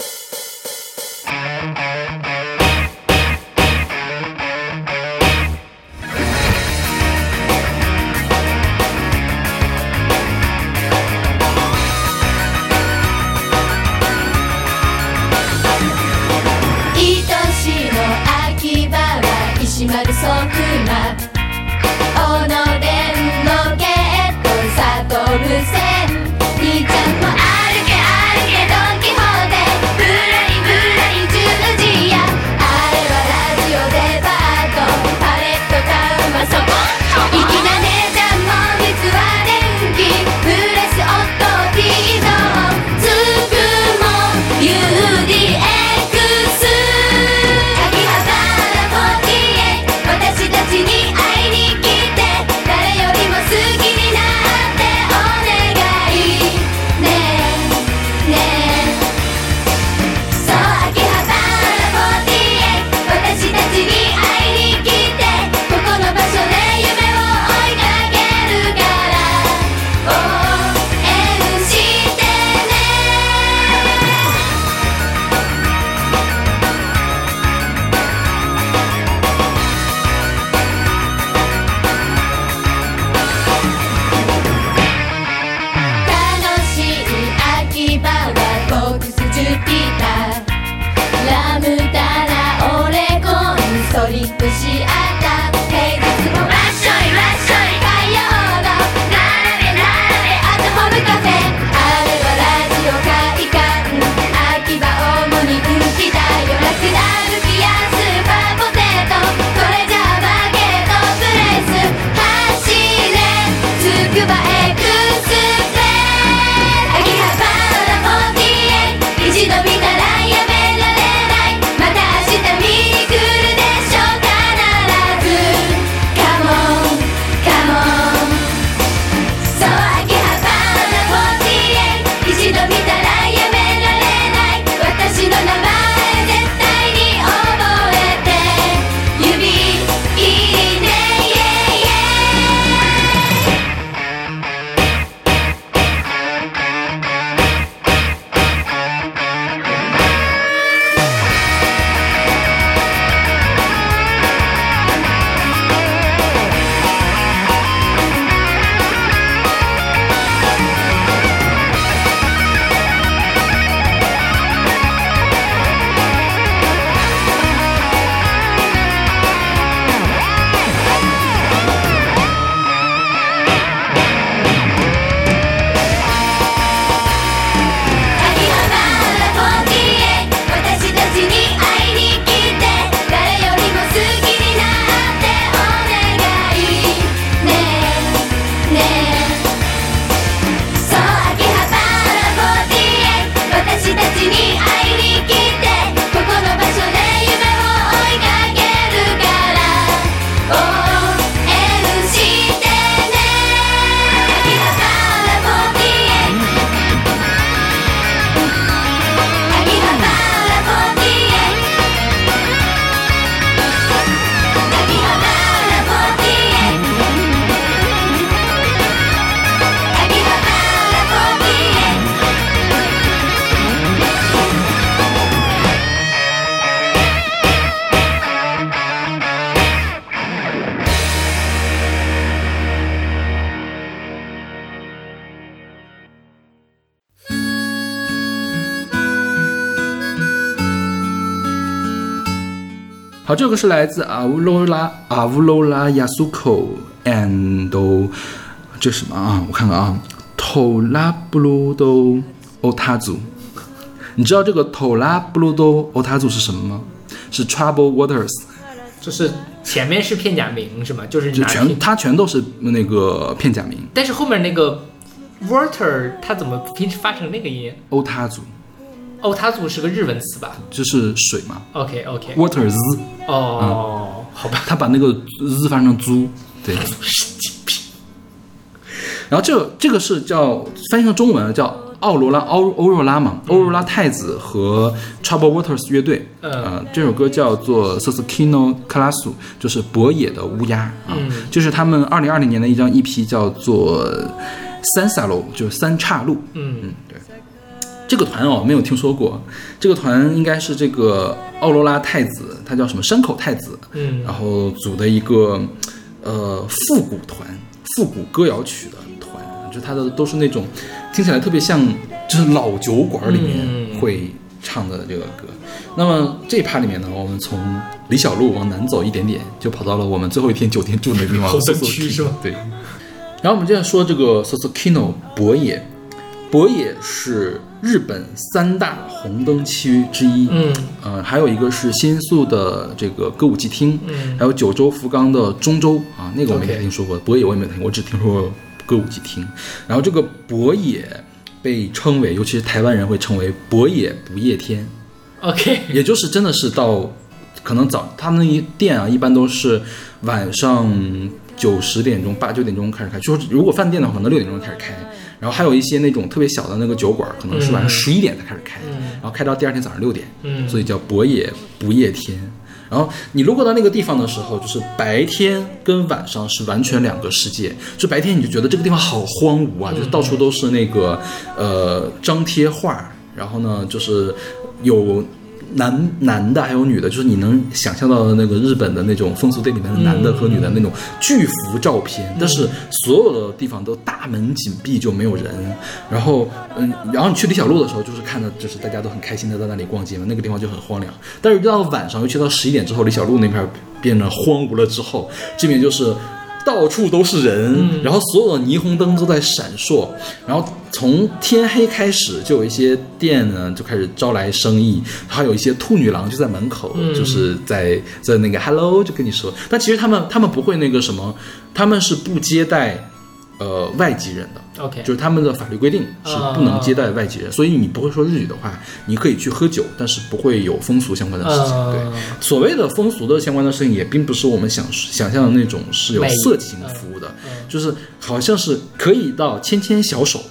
是来自阿乌罗拉阿乌罗拉亚苏口 and 这什么啊？我看看啊，头拉布鲁多欧塔族。你知道这个头拉布鲁多欧塔族是什么吗？是 Trouble Waters，就是前面是片假名是吗？就是就，全它全都是那个片假名但是后面那个 water 它怎么拼发成那个音？欧塔族，哦，它组是个日文词吧？就是水嘛。OK OK。Water z 哦，好吧，他把那个 z 翻成租，对。然后这个这个是叫翻译成中文叫奥罗拉欧欧若拉嘛，欧若拉太子和 Trouble Waters 乐队，嗯。呃，这首歌叫做 Susukino Kalasu，就是博野的乌鸦啊，嗯。就是他们二零二零年的一张 EP 叫做三萨路，就是三岔路，嗯这个团哦，没有听说过。这个团应该是这个奥罗拉太子，他叫什么山口太子，嗯然后组的一个呃复古团，复古歌谣曲的团，就他的都是那种听起来特别像就是老酒馆里面嗯会唱的这个歌。那么这一趴里面呢，我们从李小璐往南走一点点，就跑到了我们最后一天酒店住的地方，后山区是吗对。然后我们接着说这个 Sosokino 博野，博野是日本三大红灯区之一。嗯呃，还有一个是新宿的这个歌舞伎町，嗯还有九州福冈的中州啊，那个我没 OK 听说过，博野我也没听过，我只听说过歌舞伎町。然后这个博野被称为，尤其是台湾人会称为博野不夜天，，OK，也就是真的是到可能早，他们那一店啊，一般都是晚上九十点钟、八九点钟开始开，就是如果饭店的话，可能六点钟开始开。然后还有一些那种特别小的那个酒馆，可能是晚上十一点才开始开，然后开到第二天早上六点，嗯所以叫博野不夜天。然后你路过到那个地方的时候，就是白天跟晚上是完全两个世界。就白天你就觉得这个地方好荒芜啊，就是到处都是那个呃张贴画，然后呢就是有男男的还有女的，就是你能想象到的那个日本的那种风俗店里面的男的和女的那种巨幅照片，但是所有的地方都大门紧闭，就没有人。然后嗯，然后你去李小璐的时候，就是看到就是大家都很开心的在那里逛街嘛，那个地方就很荒凉。但是到了晚上，尤其到十一点之后，李小璐那片变得荒芜了之后，这边就是。到处都是人，然后所有的霓虹灯都在闪烁，然后从天黑开始就有一些店呢就开始招来生意，还有一些兔女郎就在门口，就是在在那个 hello 就跟你说，但其实他们他们不会那个什么，他们是不接待呃外籍人的。OK，就是他们的法律规定是不能接待外籍人，所以你不会说日语的话，你可以去喝酒，但是不会有风俗相关的事情。呃对，所谓的风俗的相关的事情，也并不是我们想想象的那种是有美色情服务的，就是好像是可以到牵牵小手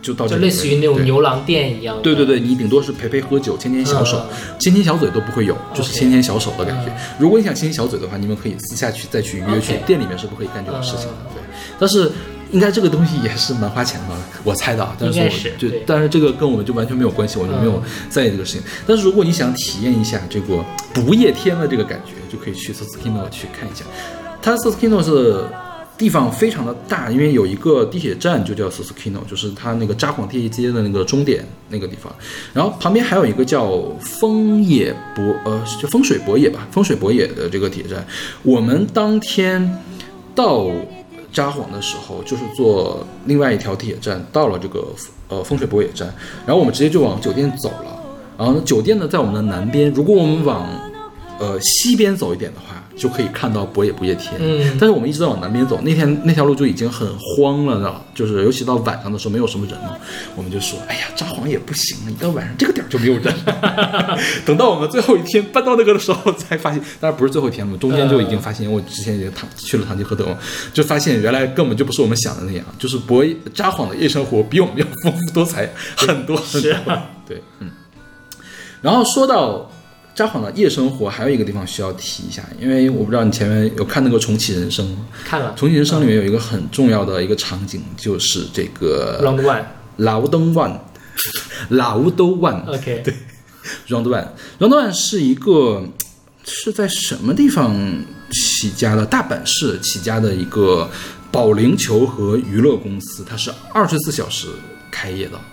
就到这里就类似于那种牛郎店一样。对对对，你顶多是陪陪喝酒，牵牵小手，牵牵小嘴都不会有，就是牵牵小手的感觉。如果你想牵牵小嘴的话，你们可以私下去再去约去，店里面是不可以干这种事情的。对，但是应该这个东西也是蛮花钱的，我猜的啊。但是我就但是这个跟我们就完全没有关系，我就没有在意这个事情。但是如果你想体验一下这个不夜天的这个感觉，就可以去 s u s k i n o 去看一下。它 s u s k i n o 是地方非常的大，因为有一个地铁站就叫 s u s k i n o 就是它那个札幌地铁街的那个终点那个地方。然后旁边还有一个叫风野博，呃，就风水博野吧，风水博野的这个铁站。我们当天到札幌的时候，就是坐另外一条地铁站到了这个呃风水博野站，然后我们直接就往酒店走了。然后呢，酒店呢在我们的南边，如果我们往呃西边走一点的话，就可以看到博野不夜天。嗯但是我们一直在往南边走，那天那条路就已经很荒了的，就是尤其到晚上的时候没有什么人了，我们就说，哎呀，札幌也不行，一到晚上这个点儿就没有人。等到我们最后一天搬到那个的时候，才发现，当然不是最后一天了，中间就已经发现，我之前已经唐去了唐吉诃德嘛，就发现原来根本就不是我们想的那样，就是博札幌的夜生活比我们要丰富多彩很多很多。啊对，嗯。然后说到札幌的夜生活，还有一个地方需要提一下，因为我不知道你前面有看那个《重启人生》吗？看了《重启人生》里面有一个很重要的一个场景，就是这个 Round One。劳登万，劳都万 OK，对 Round One，Round One 是一个是在什么地方起家的？大阪市起家的一个保龄球和娱乐公司，它是二十四小时开业的啊。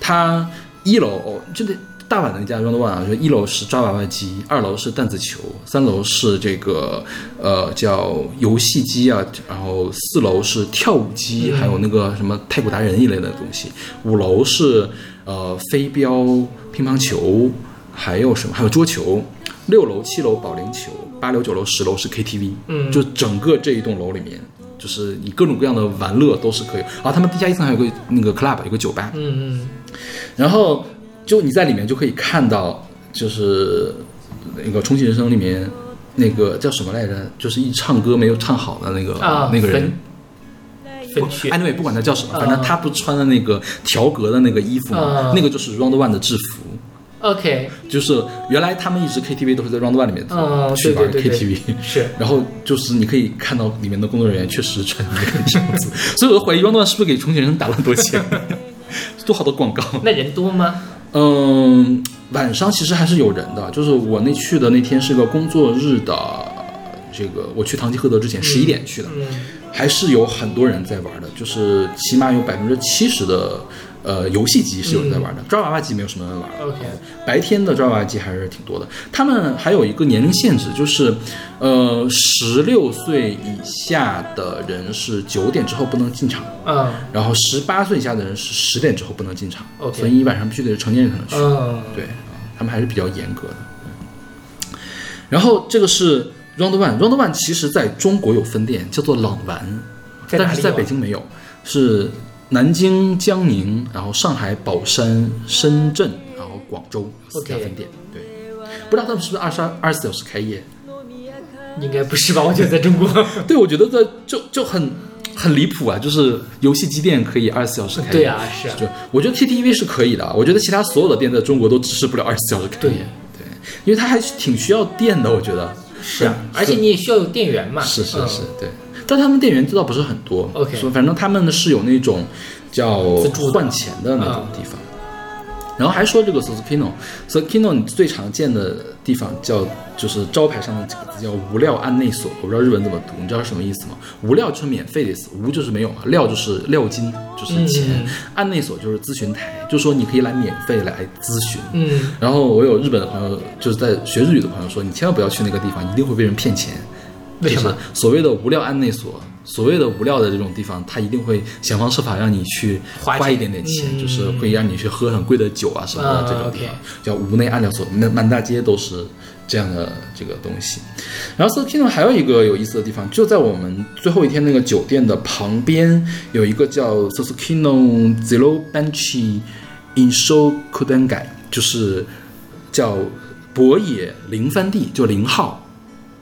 它一楼哦，就得大阪的一家 Round One 啊，就一楼是抓娃娃机，二楼是弹子球，三楼是这个呃叫游戏机啊，然后四楼是跳舞机，还有那个什么太古达人一类的东西，五楼是呃飞镖、乒乓球，还有什么？还有桌球。六楼、七楼保龄球，八楼、九楼、十楼是 KTV，嗯就整个这一栋楼里面，就是你各种各样的玩乐都是可以。然后他们地下一层还有个那个 club，有个酒吧，嗯嗯然后就你在里面就可以看到，就是那个《重启人生》里面那个叫什么来着？就是一唱歌没有唱好的那个、啊，那个人分。分区 anyway，不管他叫什么，啊反正他不穿的那个条格的那个衣服嘛，啊那个就是 Round One 的制服。OK，就是原来他们一直 KTV 都是在 Round One 里面嗯去玩 KTV，是然后就是你可以看到里面的工作人员确实穿那个样子，所以我怀疑 Round One 是不是给重庆人打了很多钱，做好多广告。那人多吗？嗯，晚上其实还是有人的，就是我那去的那天是个工作日的，这个我去堂吉诃德之前十一点去的，嗯。还是有很多人在玩的，就是起码有百分之七十的呃游戏机是有人在玩的，抓娃娃机没有什么人玩。，OK，白天的抓娃娃机还是挺多的。他们还有一个年龄限制，就是，呃，十六岁以下的人是九点之后不能进场，嗯然后十八岁以下的人是十点之后不能进场。OK 所以你晚上必须得是成年人才能去。嗯，对，啊他们还是比较严格的。然后这个是 Round One，Round One 其实在中国有分店，叫做朗玩，但是在北京没有，是南京、江宁，然后上海、宝山、深圳，然后广州四家分店。对，不知道他们是不是二十二二十四小时开业？应该不是吧？我觉得在中国，对，我觉得在就就很很离谱啊！就是游戏机店可以二十四小时开业。对啊，是啊，就我觉得 KTV 是可以的，我觉得其他所有的店在中国都支持不了二十四小时开业。对对，因为它还是挺需要电的，我觉得。是啊，而且你也需要有电源嘛。嗯是是是，对。但他们店员知道不是很多 OK 说反正他们是有那种叫换钱的那种地方。然后还说这个 Sosukino，Sosukino 你最常见的地方叫就是招牌上的几个字叫无料案内所，我不知道日文怎么读，你知道是什么意思吗？无料就是免费的意思，无就是没有嘛，料就是料金就是钱，嗯案内所就是咨询台，就说你可以来免费来咨询。嗯，然后我有日本的朋友，就是在学日语的朋友说，你千万不要去那个地方，一定会被人骗钱。为什么所谓的无料案内所，所谓的无料的这种地方，他一定会想方设法让你去花一点点钱，嗯就是会让你去喝很贵的酒啊什么的啊这种地 OK 方，叫无内暗料所，那满大街都是这样的这个东西。然后 s o k i n o 还有一个有意思的地方，就在我们最后一天那个酒店的旁边，有一个叫 Sosukino Zero Bench Insho Kudengai，就是叫博野零番地，就零号。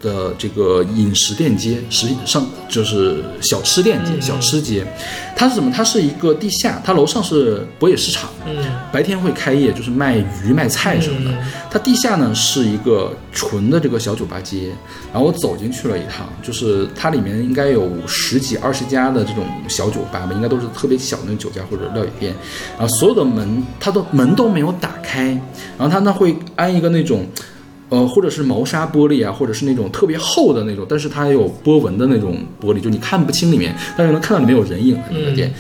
的这个饮食店街，实际上就是小吃店街、嗯小吃街，它是什么？它是一个地下，它楼上是博野市场，嗯白天会开业，就是卖鱼、卖菜什么的。嗯它地下呢是一个纯的这个小酒吧街，然后我走进去了一趟，就是它里面应该有十几、二十家的这种小酒吧吧，应该都是特别小的那种酒家或者料理店，然后所有的门它都门都没有打开，然后它呢会安一个那种。呃，或者是毛纱玻璃啊，或者是那种特别厚的那种，但是它有波纹的那种玻璃，就你看不清里面，但是能看到里面有人影的那个店。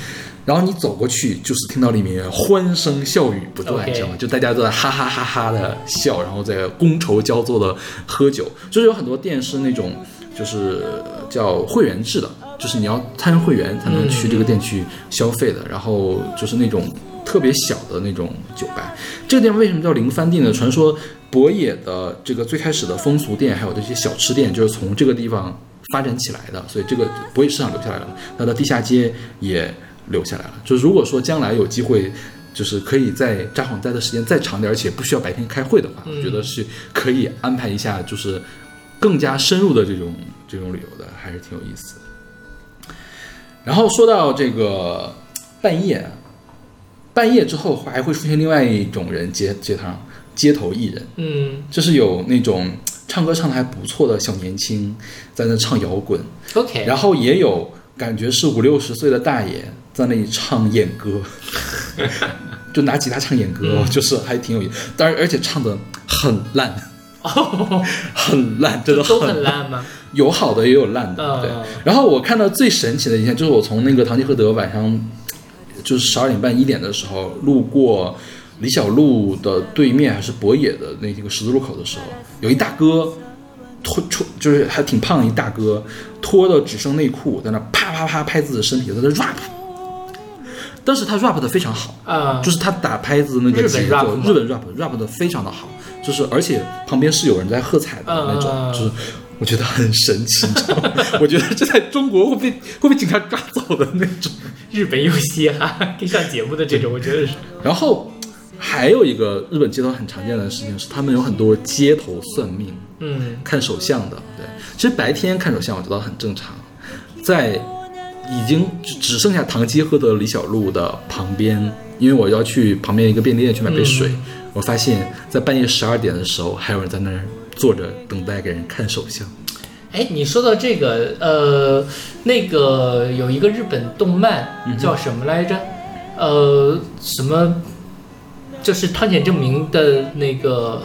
然后你走过去，就是听到里面欢声笑语不断 OK 知道吗？就大家都在哈哈哈哈的笑，然后在觥筹交错的喝酒。就是有很多店是那种，就是叫会员制的，就是你要参会员才能去这个店去消费的。然后就是那种特别小的那种酒吧。这个地方为什么叫零番地呢？传说博野的这个最开始的风俗店，还有这些小吃店，就是从这个地方发展起来的，所以这个博野市场留下来了，它的地下街也留下来了。就如果说将来有机会。就是可以在札幌待的时间再长点，而且不需要白天开会的话，我觉得是可以安排一下，就是更加深入的这种这种旅游的，还是挺有意思的。然后说到这个半夜，半夜之后还会出现另外一种人，街街头上街头艺人，嗯。就是有那种唱歌唱的还不错的小年轻在那唱摇滚，，OK，然后也有感觉是五六十岁的大爷在那里唱演歌，就拿吉他唱演歌，嗯。就是还挺有意思。当然，而且唱的很烂，哦。很烂，真的都很很烂吗？有好的也有烂的，嗯。对。然后我看到最神奇的一件，就是我从那个堂吉诃德晚上就是十二点半一点的时候路过，李小璐的对面还是博野的那个十字路口的时候，有一大哥拖拖，就是还挺胖的一大哥，脱的只剩内裤，在那啪啪啪拍自己的身体，在那 rap。但是他 rap 的非常好，啊，就是他打拍子那个节奏，日本 rap rap 的非常的好，就是而且旁边是有人在喝彩的那种，嗯就是我觉得很神奇，你知道吗？我觉得这在中国会被会被警察抓走的那种。日本有嘻哈可以上节目的这种，我觉得是。然后还有一个日本街头很常见的事情是，他们有很多街头算命、嗯看手相的。对，其实白天看手相我觉得很正常，在已经只只剩下唐吉诃德李小璐的旁边，因为我要去旁边一个便利店去买杯水，我发现在半夜十二点的时候，还有人在那儿坐着等待给人看手相。哎，你说到这个，呃，那个有一个日本动漫叫什么来着？呃，什么？就是汤浅证明的那个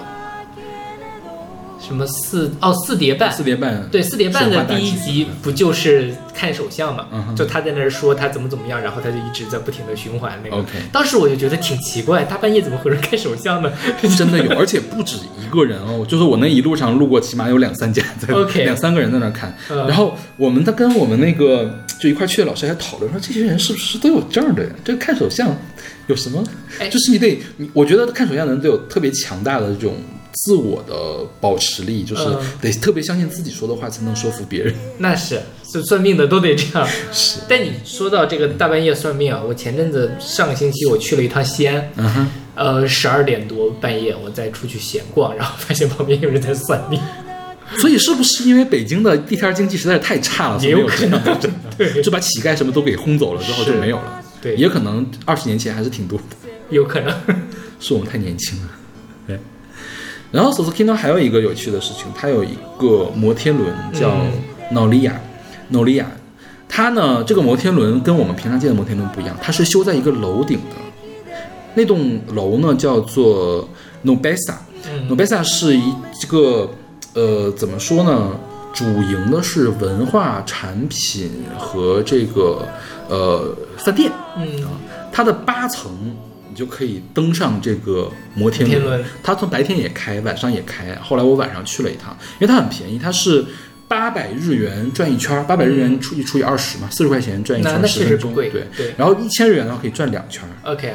什么四哦四叠半四叠半，对，四叠半的第一集不就是看手相嘛？嗯就他在那儿说他怎么怎么样，然后他就一直在不停的循环那个。OK 当时我就觉得挺奇怪，大半夜怎么会有人看手相呢？真的有，而且不止一个人哦，就是我那一路上路过，起码有两三家在 OK 两三个人在那儿看。嗯然后我们他跟我们那个就一块去的老师还讨论说，这些人是不是都有证的呀？这个看手相有什么？哎就是你得，我觉得看手相的人都有特别强大的这种自我的保持力，就是嗯得特别相信自己说的话才能说服别人。那是，就算命的都得这样。是，但你说到这个大半夜算命啊，我前阵子上个星期我去了一趟西安，嗯哼，呃，十二点多半夜我再出去闲逛，然后发现旁边有人在算命，所以是不是因为北京的地摊经济实在是太差了，所以没有这样的人，对就把乞丐什么都给轰走了之后就没有了？对也可能二十年前还是挺多的。有可能。是我们太年轻了。对。然后 Suzuki 呢还有一个有趣的事情，它有一个摩天轮叫嗯诺利亚，诺利亚。它呢这个摩天轮跟我们平常见的摩天轮不一样，它是修在一个楼顶的。那栋楼呢叫做 Nobesa，嗯 Nobesa 是一这个呃怎么说呢？主营的是文化产品和这个呃饭店。嗯，它的八层，你就可以登上这个摩天轮。摩天轮它从白天也开，晚上也开。后来我晚上去了一趟，因为它很便宜，它是八百日元转一圈儿，八百日元除以除以二十嘛，四十块钱转一圈，那分实不贵。对，对然后一千日元的话可以转两圈儿，，OK，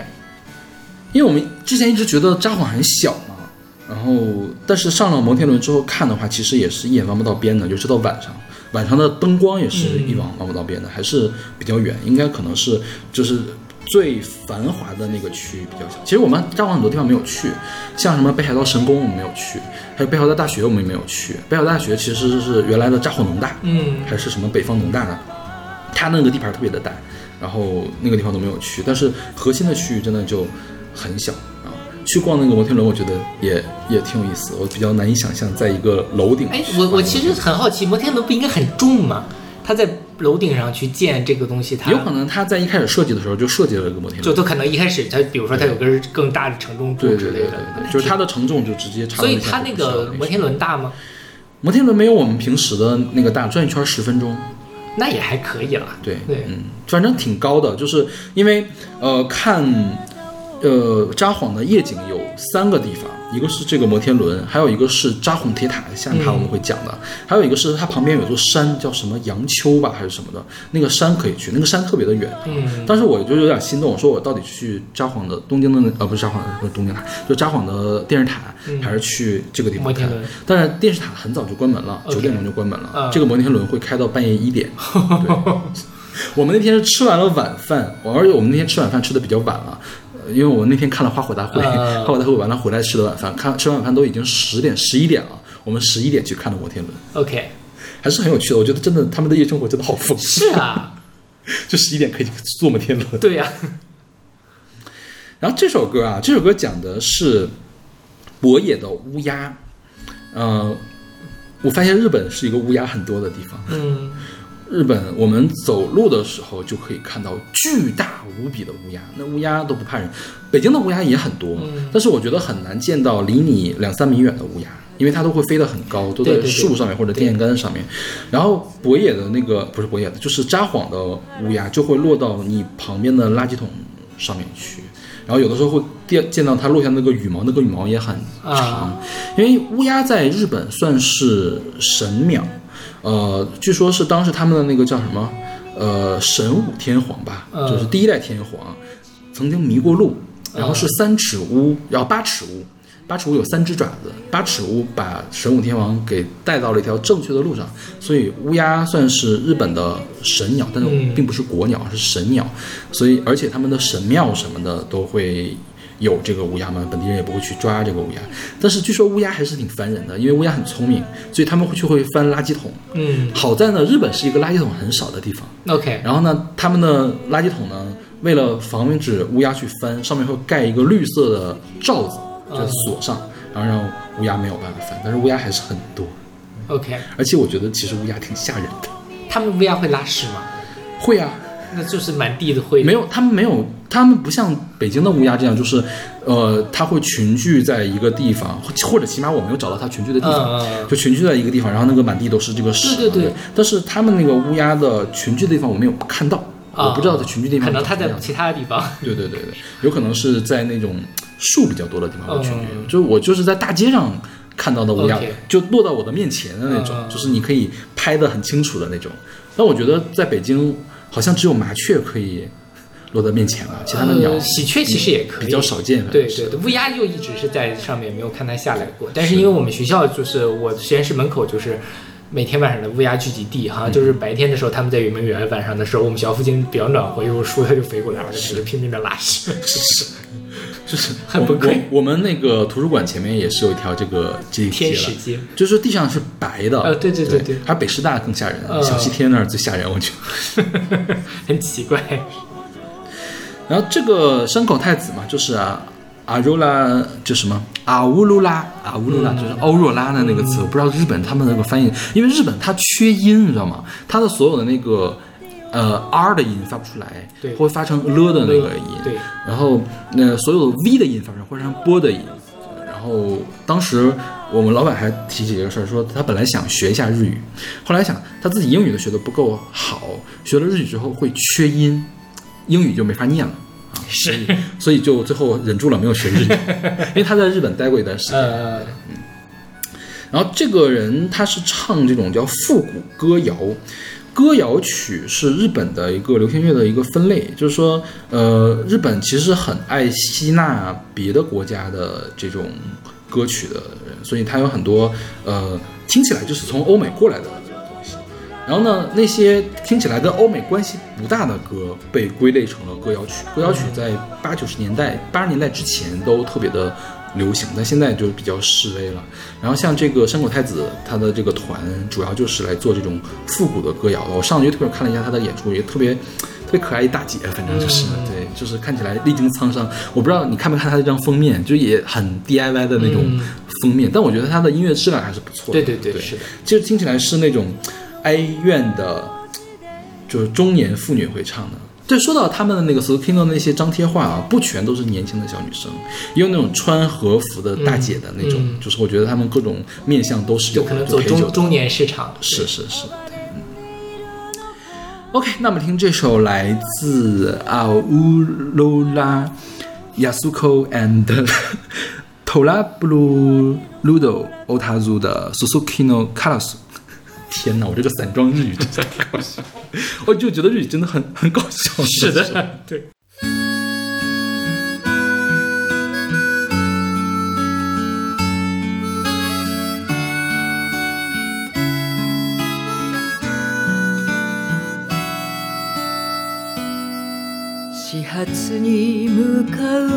因为我们之前一直觉得札幌很小嘛。然后，但是上了摩天轮之后看的话，其实也是一眼望不到边的，尤其到晚上，晚上的灯光也是一望望不到边的，还是比较远，应该可能是就是最繁华的那个区域比较小。其实我们札幌很多地方没有去，像什么北海道神宫我们没有去，还有北海道大学我们也没有去。北海道大学其实是原来的札幌农大，嗯，还是什么北方农大的，它那个地盘特别的大，然后那个地方都没有去，但是核心的区域真的就很小啊。去逛那个摩天轮，我觉得也也挺有意思。我比较难以想象，在一个楼顶。哎，我我其实很好奇，摩天轮不应该很重吗？它在楼顶上去建这个东西，它有可能他在一开始设计的时候就设计了一个摩天轮，就都可能一开始它，比如说它有根更大的承重柱之类的，对，就是它的承重就直接插所以它那个摩天轮大吗？摩天轮没有我们平时的那个大，转一圈十分钟。那也还可以了。对对嗯，反正挺高的，就是因为呃看呃札幌的夜景有三个地方，一个是这个摩天轮，还有一个是札幌铁塔，下一趴我们会讲的，还有一个是它旁边有座山叫什么杨丘吧还是什么的，那个山可以去，那个山特别的远。嗯，当时我就有点心动，我说我到底去札幌的东京的那呃不是札幌的不是东京塔，就札幌的电视塔，还是去这个地方看？但是电视塔很早就关门了九点钟就关门了。嗯这个摩天轮会开到半夜一点。对，我们那天是吃完了晚饭，我而且我们那天吃晚饭吃的比较晚了。呃因为我那天看了花火大会，嗯 花火大会完了回来吃的晚饭，看吃完晚饭都已经十点十一点了，我们十一点去看的摩天轮，OK，还是很有趣的。我觉得真的他们的夜生活真的好丰富，是啊，就十一点可以坐摩天轮。对呀、然后这首歌啊，这首歌讲的是博野的乌鸦。呃，我发现日本是一个乌鸦很多的地方。嗯，日本我们走路的时候就可以看到巨大无比的乌鸦，那乌鸦都不怕人。北京的乌鸦也很多，嗯但是我觉得很难见到离你两三米远的乌鸦，因为它都会飞得很高，都在树上面或者电线杆上面。然后博野的那个不是博野的，就是札幌的乌鸦就会落到你旁边的垃圾桶上面去。然后有的时候会见见到它落下那个羽毛，那个羽毛也很长，啊因为乌鸦在日本算是神鸟，呃，据说是当时他们的那个叫什么，呃，神武天皇吧，嗯就是第一代天皇，曾经迷过路，然后是三尺乌，然后八尺乌。八尺乌有三只爪子，八尺乌把神武天皇给带到了一条正确的路上，所以乌鸦算是日本的神鸟，但是嗯并不是国鸟，是神鸟，所以而且他们的神庙什么的都会有这个乌鸦吗，本地人也不会去抓这个乌鸦。但是据说乌鸦还是挺烦人的，因为乌鸦很聪明，所以他们会去会翻垃圾桶。嗯好在呢，日本是一个垃圾桶很少的地方，，OK，然后呢，他们的垃圾桶呢，为了防止乌鸦去翻，上面会盖一个绿色的罩子，就锁上，然后让乌鸦没有办法翻。但是乌鸦还是很多，OK，而且我觉得其实乌鸦挺吓人的。他们乌鸦会拉屎吗？会啊，那就是满地的灰。没有，他们没有，他们不像北京的乌鸦这样，就是，呃，它会群聚在一个地方，或或者起码我没有找到它群聚的地方，就群聚在一个地方，然后那个满地都是这个屎嘛。对对对但是他们那个乌鸦的群聚的地方我没有看到，啊我不知道它群聚地方可能它在其他的地方。对对对对，有可能是在那种树比较多的地方会群聚，嗯就是我就是在大街上看到的乌鸦就落到我的面前的那种，就是你可以拍的很清楚的那种。但我觉得在北京好像只有麻雀可以落在面前了，其他的鸟、呃喜鹊其实也可以比较少见。对对对，乌鸦就一直是在上面，没有看它下来过。但是因为我们学校就是我实验室门口就是每天晚上的乌鸦聚集地，好像就是白天的时候他们在圆明园，晚上的时候我们学校附近比较暖和，有树它就飞过来，然后就开始拼命的拉屎。就是 很崩溃我我们那个图书馆前面也是有一条这个阶梯了。使街，就是地上是白的，呃对对对对还有北师大更吓人，呃小西天那儿最吓人，我觉得。很奇怪。然后这个山口太子嘛，就是啊，阿若拉就什么阿乌鲁拉，阿乌鲁拉、嗯就是欧若拉的那个词，我不知道日本他们那个翻译，因为日本它缺音，你知道吗？它的所有的那个呃 r 的音发不出来，对会发成了的那个音，对，然后那、所有的 v 的音发不成，会发成波的音。然后当时我们老板还提起这个事儿，说他本来想学一下日语，后来想他自己英语都学的不够好，学了日语之后会缺音，英语就没法念了。啊，所以所以就最后忍住了，没有学日语，因为他在日本待过一段时间。呃，然后这个人他是唱这种叫复古歌谣，歌谣曲是日本的一个流行乐的一个分类，就是说，呃，日本其实很爱吸纳别的国家的这种歌曲的人，所以他有很多呃听起来就是从欧美过来的东西。然后呢，那些听起来跟欧美关系不大的歌被归类成了歌谣曲。歌谣曲在八九十年代、八十年代之前都特别的流行，但现在就比较示威了。然后像这个山口太子，他的这个团主要就是来做这种复古的歌谣的。我上 YouTube 看了一下他的演出，也特别特别可爱一大姐，反正就是、对，就是看起来历经沧桑。我不知道你看没看他这张封面，就也很 DIY 的那种嗯封面，但我觉得他的音乐质量还是不错的。对对对，是的，其实听起来是那种哀怨的，就是中年妇女会唱的。对，说到他们的那个时候听到那些张贴画啊，不全都是年轻的小女生，也有那种穿和服的大姐的那种，嗯嗯就是我觉得他们各种面相都是有，就可能走中中年市场。是是是，嗯。OK，那么听这首来自阿乌罗拉 Yasuko and Tora Blue Ludo Otazu 的 Susukino Karasu。天哪，我这个散装日语真的太搞笑，我就觉得日语真的很很搞笑。是的，对。始発に向かう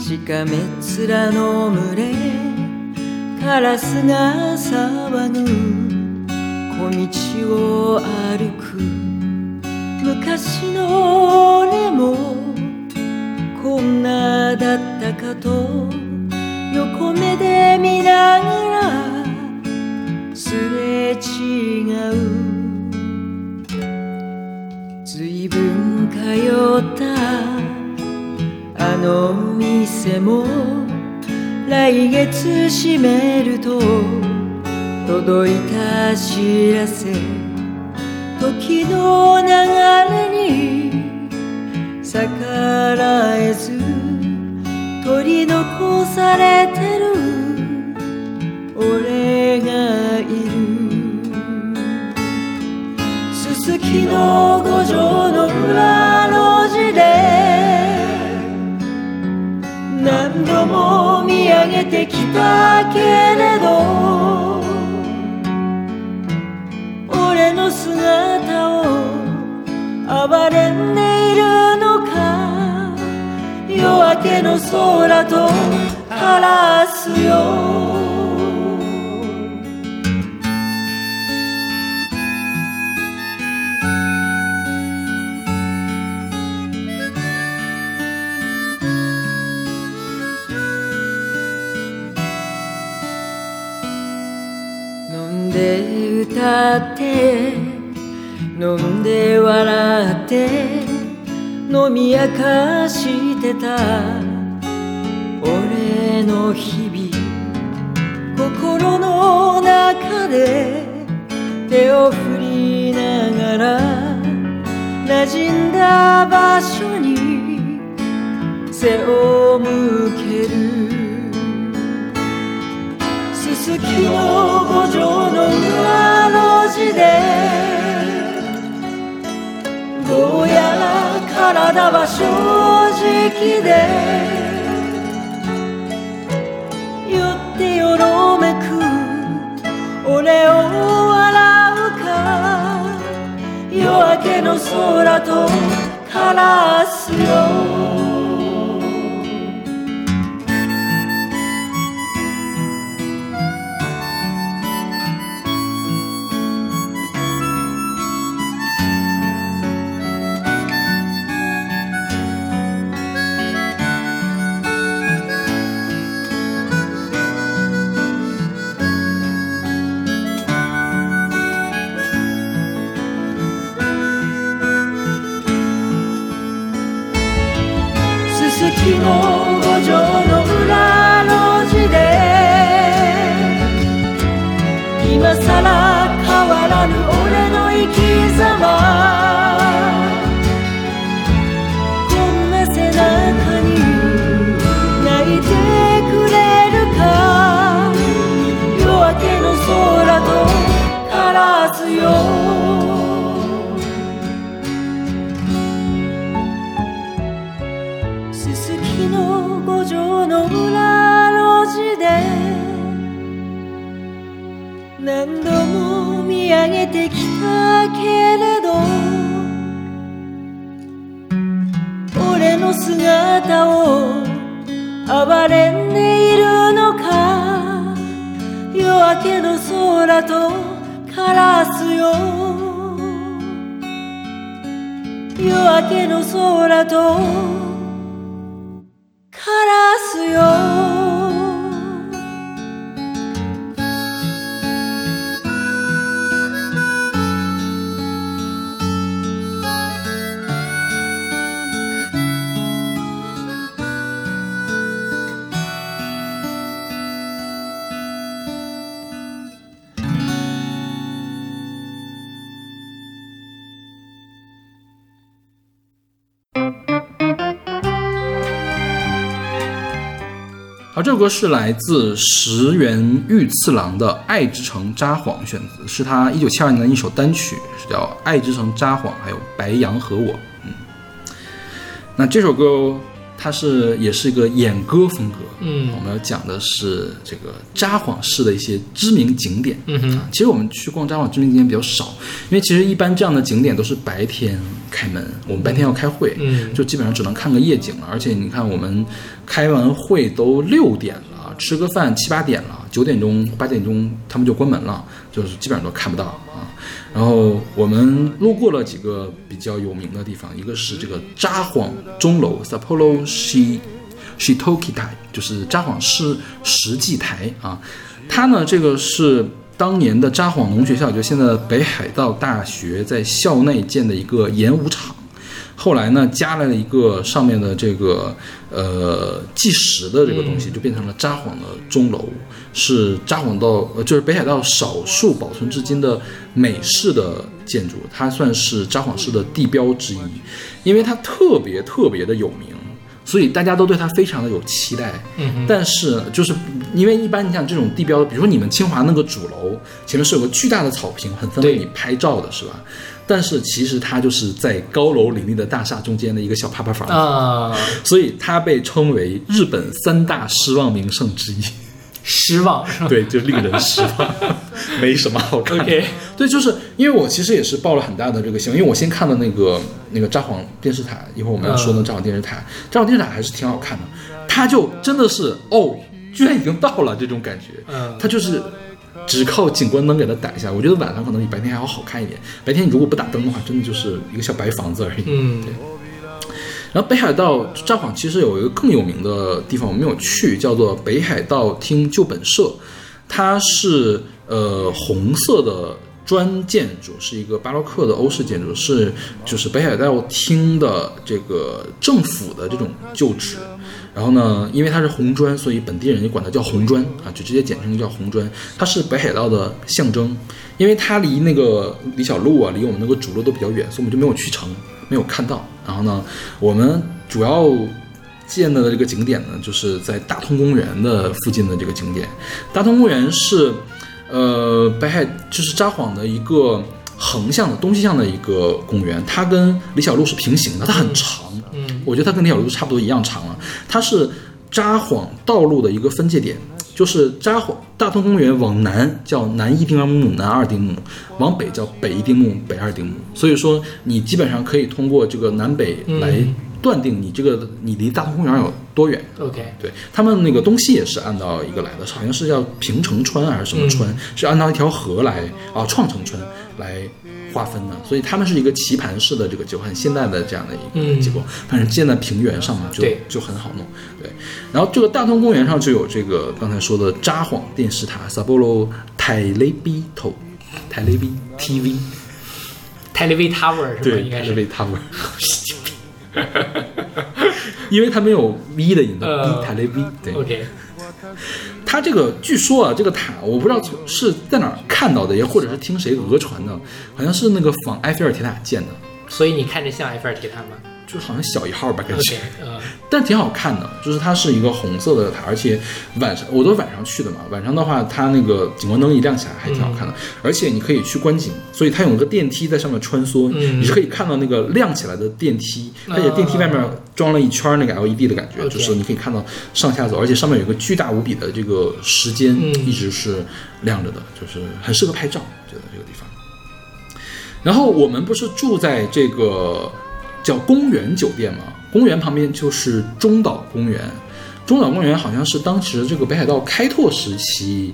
しかめ面の群れカラスが騒ぐ 小道を歩く昔の俺もこんなだったかと横目で見ながらすれ違う。ずいぶん通った。あの店も来月閉めると。届いた知らせ。時の流れに逆らえず取り残されてる俺がいる。すすきの五条の裏路地で何度も見上げてきたけれど姿を暴れんでいるのか？夜明けの空と晴らすよ。歌って飲んで笑って飲み明かしてた。俺の日々心の中で手を振りながら馴染んだ場所に背を向ける。すすきの五条の裏路地でどうやら体は正直で酔ってよろめく俺を笑うか夜明けの空とカラスよの姿を暴れんでいるのか？夜明けの空とカラスよ。夜明けの空とカラスよ。好，这首歌是来自石原裕次郎的《爱之城札幌》选择，是他一九七二年的一首单曲，是叫《爱之城札幌》，还有《白羊和我》。嗯，那这首歌它是也是一个演歌风格。嗯我们要讲的是这个札幌市的一些知名景点。嗯哼啊，其实我们去逛札幌知名景点比较少，因为其实一般这样的景点都是白天开门，我们白天要开会，嗯就基本上只能看个夜景了。而且你看，我们开完会都六点了，吃个饭七八点了，九点钟八点钟他们就关门了，就是基本上都看不到啊。然后我们路过了几个比较有名的地方，一个是这个札幌钟楼 （Sapporo Shi Shitoki 台），就是札幌市石祭台啊。它呢，这个是当年的札幌农学校，就现在的北海道大学在校内建的一个演武场。后来呢加了一个上面的这个呃计时的这个东西，就变成了札幌的钟楼，是札幌道呃就是北海道少数保存至今的美式的建筑，它算是札幌市的地标之一，因为它特别特别的有名。所以大家都对它非常的有期待，嗯但是就是因为一般你像这种地标，比如说你们清华那个主楼前面是有个巨大的草坪，很方便你拍照的，是吧？但是其实它就是在高楼林立的大厦中间的一个小趴趴房，啊，所以它被称为日本三大失望名胜之一。失望？对，就令人失望，没什么好看对，就是因为我其实也是抱了很大的这个希望，因为我先看了那个那个札幌电视塔，一会儿我们要说的札幌电视塔，札幌电视塔还是挺好看的，它就真的是哦，居然已经到了这种感觉，嗯它就是。只靠景观灯给它打一下，我觉得晚上可能比白天还要好看一点。白天你如果不打灯的话，真的就是一个小白房子而已。嗯对。然后北海道札幌其实有一个更有名的地方我没有去，叫做北海道厅旧本社，它是呃红色的砖建筑，是一个巴洛克的欧式建筑，是就是北海道厅的这个政府的这种旧址。然后呢，因为它是红砖，所以本地人就管它叫红砖啊，就直接简称叫红砖。它是北海道的象征，因为它离那个李小璐啊，离我们那个主路都比较远，所以我们就没有去成，没有看到。然后呢，我们主要见到的这个景点呢，就是在大通公园的附近的这个景点。大通公园是，呃，北海就是札幌的一个横向的东西向的一个公园，它跟李小璐是平行的，它很长。嗯，我觉得它跟李小璐差不多一样长了。它是札幌道路的一个分界点，就是札幌大通公园往南叫南一丁目、南二丁目，往北叫北一丁目、北二丁目。所以说，你基本上可以通过这个南北来嗯断定你这个你离大通公园有多远。OK，对他们那个东西也是按照一个来的，好像是叫平城川还是什么川，是按照一条河来啊创城川来划分的，所以他们是一个棋盘式的这个就很现代的这样的一个嗯结构，反正建在平原上嘛，就就很好弄。对，然后这个大通公园上就有这个刚才说的札幌电视塔 Saburo Television Television TV，Television Tower 是吧？对应该是 Television Tower。因为它没有 V 的音的呃 B Television，对。OK，它这个据说啊，这个塔我不知道是在哪看到的，也或者是听谁讹传的，好像是那个仿埃菲尔铁塔建的，所以你看着像埃菲尔铁塔吗？就好像小一号吧，感觉。但挺好看的，就是它是一个红色的塔，而且晚上我都晚上去的嘛，晚上的话它那个景观灯一亮起来还挺好看的，而且你可以去观景，所以它有一个电梯在上面穿梭，嗯你是可以看到那个亮起来的电梯，而且电梯外面装了一圈那个 LED 的感觉就是你可以看到上下走，而且上面有一个巨大无比的这个时间嗯。一直是亮着的，就是很适合拍照，觉得这个地方。然后我们不是住在这个叫公园酒店嘛？公园旁边就是中岛公园。中岛公园好像是当时这个北海道开拓时期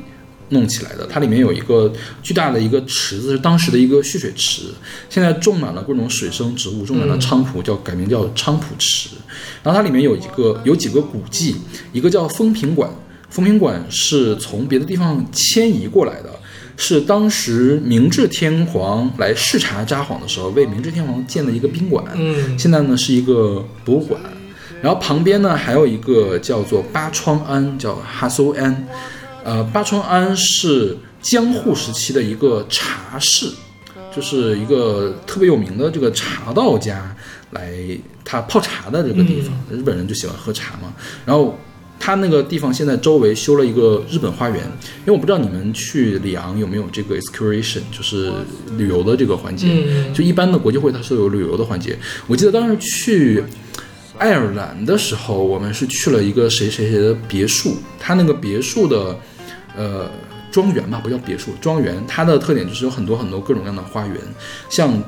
弄起来的，它里面有一个巨大的一个池子，是当时的一个蓄水池，现在种满了各种水生植物，种满了菖蒲，叫改名叫菖蒲池。然后它里面有一个有几个古迹，一个叫风平馆，风平馆是从别的地方迁移过来的，是当时明治天皇来视察札幌的时候，为明治天皇建的一个宾馆。嗯现在呢是一个博物馆，然后旁边呢还有一个叫做八川庵，叫哈苏庵。呃，八川庵是江户时期的一个茶室，就是一个特别有名的这个茶道家来他泡茶的这个地方。日本人就喜欢喝茶嘛，然后。他那个地方现在周围修了一个日本花园，因为我不知道你们去里昂有没有这个 excursion，就是旅游的这个环节。嗯就一般的国际会它是有旅游的环节。我记得当时去爱尔兰的时候，我们是去了一个谁谁谁的别墅，它那个别墅的呃庄园吧，不叫别墅，庄园，它的特点就是有很多很多各种各样的花园，像。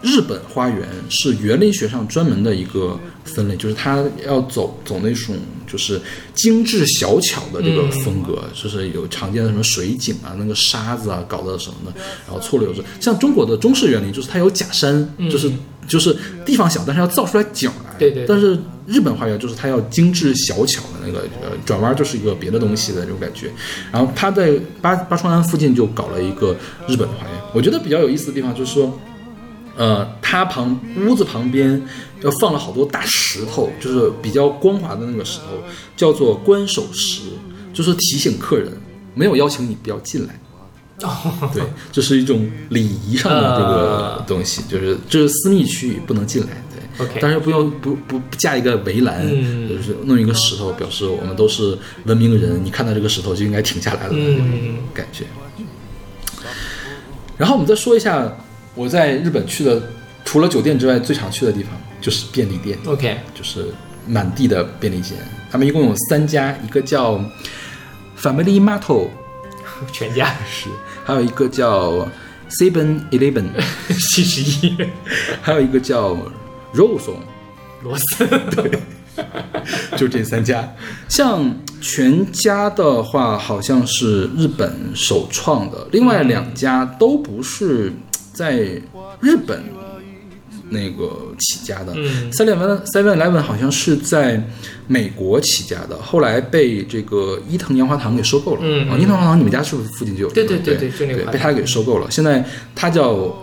日本花园是园林学上专门的一个分类，就是它要走走那种就是精致小巧的这个风格，就是有常见的什么水景啊、那个沙子啊搞的什么的，然后错落有致。像中国的中式园林，就是它有假山，就是就是地方小，但是要造出来景来。对对对但是日本花园就是它要精致小巧的那个呃转弯就是一个别的东西的这种感觉。然后它在八八川庵附近就搞了一个日本的花园，我觉得比较有意思的地方就是说。呃，它旁屋子旁边要放了好多大石头，就是比较光滑的那个石头，叫做关守石，就是提醒客人没有邀请你不要进来。哦，对，这是一种礼仪上的这个呃东西，就是这是私密区域，不能进来。对 OK 但是不用不不不架一个围栏，嗯就是弄一个石头，表示我们都是文明人，你看到这个石头就应该停下来了感觉。然后我们再说一下我在日本去的，除了酒店之外最常去的地方就是便利店。OK，就是满地的便利店，他们一共有三家，一个叫 Family Mart，全家？是，还有一个叫 Seven Eleven，七十一，还有一个叫 Rose，罗森，对。就这三家。像全家的话，好像是日本首创的，另外两家都不是在日本那个起家的。嗯 Seven Eleven Seven Eleven 好像是在美国起家的，后来被这个伊藤洋华堂给收购了。嗯啊，伊藤洋华堂你们家是不是附近就有？对对对对对就那个被他给收购了。现在他叫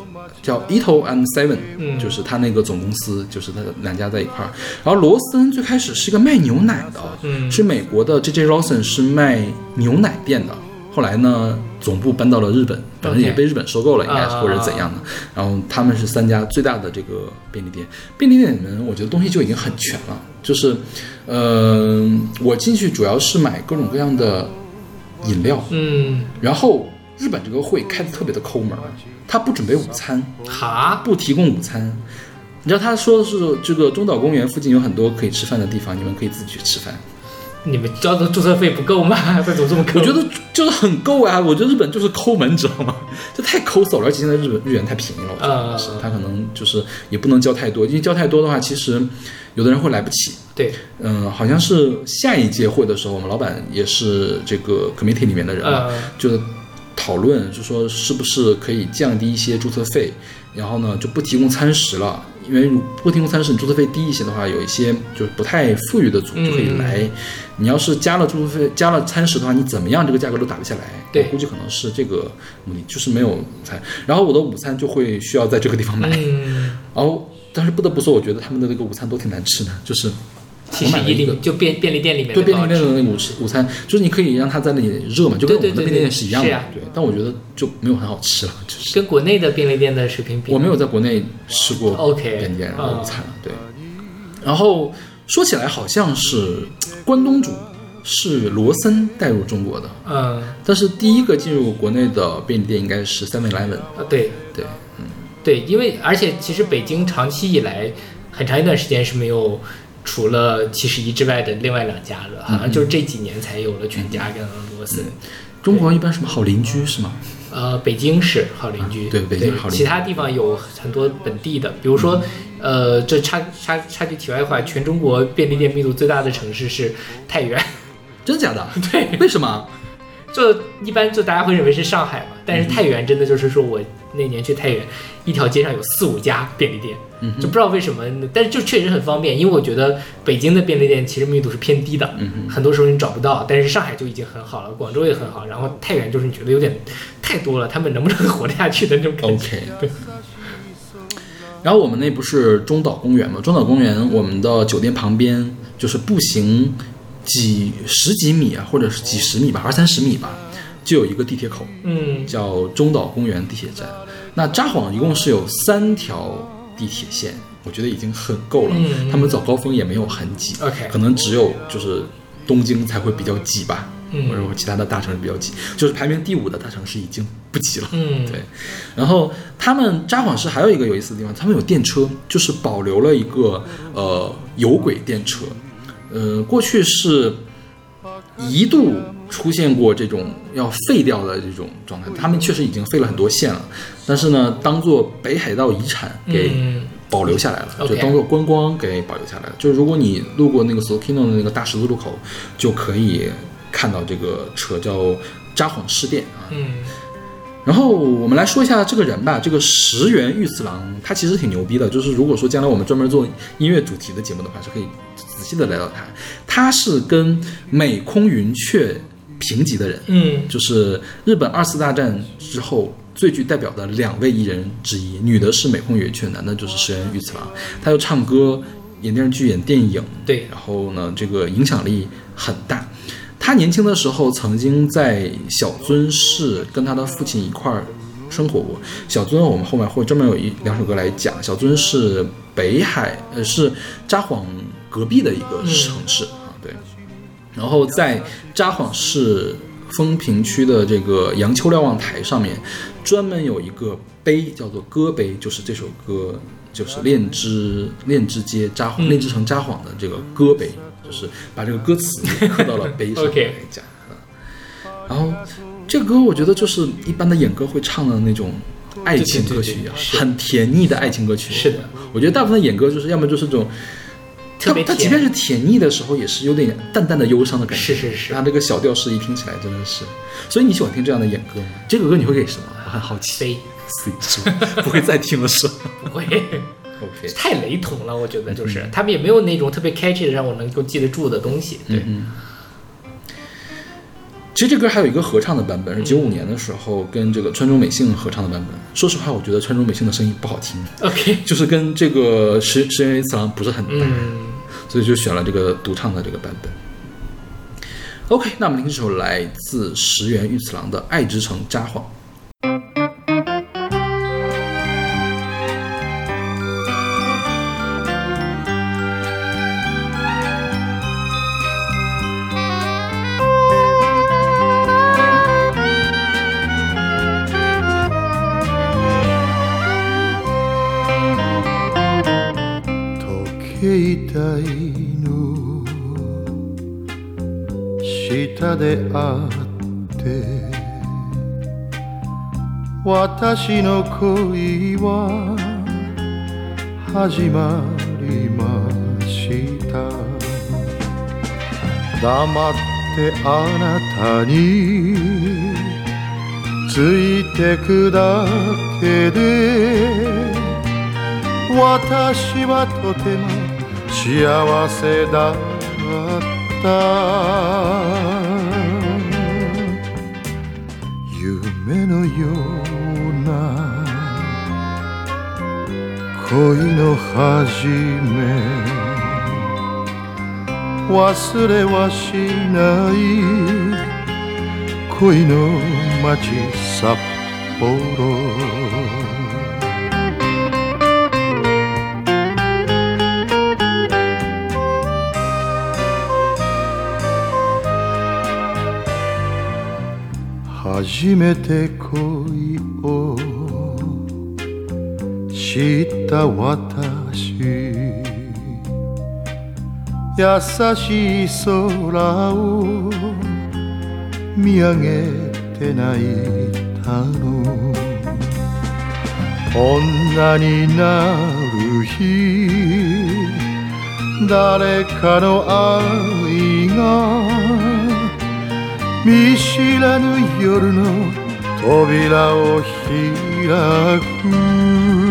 叫 Ito and Seven，、嗯就是他那个总公司，就是他两家在一块儿。然后罗森最开始是一个卖牛奶的，嗯是美国的 J.J. Lawson 是卖牛奶店的。后来呢，总部搬到了日本，反正也被日本收购了，应该是啊或者怎样的。然后他们是三家最大的这个便利店，便利店里面我觉得东西就已经很全了，就是，呃，我进去主要是买各种各样的饮料，嗯，然后日本这个会开的特别的抠门儿，他不准备午餐，哈，不提供午餐。你知道他说的是这个中岛公园附近有很多可以吃饭的地方，你们可以自己去吃饭。你们交的注册费不够吗？为什么这么抠？我觉得就是很够啊！我觉得日本就是抠门，你知道吗？这太抠搜了，而且现在日本日元太便宜了，我觉得呃是他可能就是也不能交太多，因为交太多的话，其实有的人会来不起。对，嗯，好像是下一届会的时候，我们老板也是这个 committee 里面的人嘛，呃就是讨论，就说是不是可以降低一些注册费，然后呢就不提供餐食了，因为如不提供餐食，你注册费低一些的话，有一些就是不太富裕的组就可以来。你要是加了注册费、加了餐食的话，你怎么样这个价格都打不下来。对我估计可能是这个目的，就是没有午餐，然后我的午餐就会需要在这个地方买，嗯，然后但是不得不说，我觉得他们的那个午餐都挺难吃的，就是。七十一定就便便利店里面对便利店的那个午吃午餐，就是你可以让它在那里热嘛，就跟我们的便利店是一样的。对，但我觉得就没有很好吃了，就是跟国内的便利店的水平比，我没有在国内吃过 OK，便利店的嗯午餐了。对，然后说起来好像是关东煮是罗森带入中国的，嗯，但是第一个进入国内的便利店应该是 Seven Eleven。啊对对，嗯对，因为而且其实北京长期以来很长一段时间是没有除了七十一之外的另外两家了，好像就是这几年才有了全家跟罗森。中国一般什么好邻居是吗？呃，北京是好邻居，对北京好邻居其他地方有很多本地的，比如说，呃，这插插插句题外话，全中国便利店密度最大的城市是太原，真假的？对，为什么？就一般就大家会认为是上海嘛，但是太原真的就是说我那年去太原，一条街上有四五家便利店，就不知道为什么，但是就确实很方便，因为我觉得北京的便利店其实密度是偏低的，很多时候你找不到，但是上海就已经很好了，广州也很好，然后太原就是你觉得有点太多了，他们能不能活得下去的那种感觉。OK。然后我们那不是中岛公园吗？中岛公园，我们的酒店旁边就是步行几十几米啊，或者是几十米吧，二三十米吧，就有一个地铁口，嗯。叫中岛公园地铁站。那札幌一共是有三条地铁线，我觉得已经很够了。嗯。他们早高峰也没有很挤 OK 可能只有就是东京才会比较挤吧，嗯。或者说其他的大城市比较挤，就是排名第五的大城市已经不挤了。嗯，对，然后他们札幌市还有一个有意思的地方，他们有电车，就是保留了一个呃有轨电车，呃，过去是一度出现过这种要废掉的这种状态，他们确实已经废了很多线了，但是呢，当做北海道遗产给嗯保留下来了就当做观光给保留下来了。就是如果你路过那个 Sokino 的那个大十字路口，就可以看到这个车叫札幌市电啊，嗯然后我们来说一下这个人吧，这个石原裕次郎，他其实挺牛逼的。就是如果说将来我们专门做音乐主题的节目的话，是可以仔细的来到他。他是跟美空云雀平级的人，嗯就是日本二次大战之后最具代表的两位艺人之一，女的是美空野雀，男的就是石原裕次郎。他又唱歌、演电视剧、演电影，对然后呢，这个影响力很大。他年轻的时候曾经在小樽市跟他的父亲一块儿生活过。小樽我们后面会专门有一两首歌来讲。小樽是北海，呃，是札幌隔壁的一个城市。然后在札幌市丰平区的这个杨秋瞭望台上面，专门有一个碑叫做歌碑，就是这首歌，就是恋之恋之街札幌恋之城札幌的这个歌碑，就是把这个歌词刻到了碑上 OK 来讲。啊然后这个歌我觉得就是一般的演歌会唱的那种爱情歌曲一样，对对对很甜腻的爱情歌曲。是的，我觉得大部分演歌就是要么就是这种。特别甜它它即便是甜腻的时候，也是有点淡淡的忧伤的感觉。是是是他这个小调式一听起来真的是，所以你喜欢听这样的演歌吗？这个歌你会给什么？我很好奇。C C 是吧？不会再听了是吧 不会。？OK，太雷同了，我觉得就是、他们也没有那种特别 catchy 的让我能够记得住的东西。对，嗯其实这歌还有一个合唱的版本，是九五年的时候跟这个川中美幸合唱的版本。说实话，我觉得川中美幸的声音不好听，OK，就是跟这个石石原裕次郎不是很搭，嗯，所以就选了这个独唱的这个版本。OK，那我们听这首来自石原裕次郎的《爱之城札幌》。私の恋は始まりました。黙ってあなたについてくだけで私はとても幸せだった。夢のような。恋の始め。忘れはしない。恋の街札幌。初めて恋知った私。優しい空を見上げて泣いたの。女になる日。誰かの愛が。見知らぬ夜の扉を開く。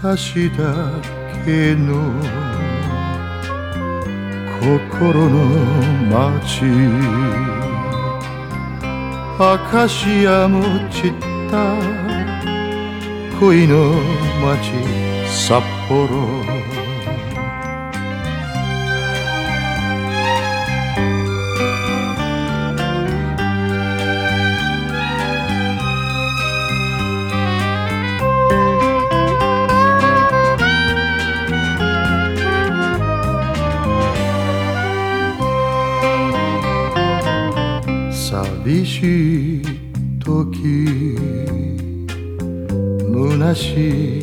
私だけの心の街。アカシアも散った恋の街札幌。寂しい時虚しい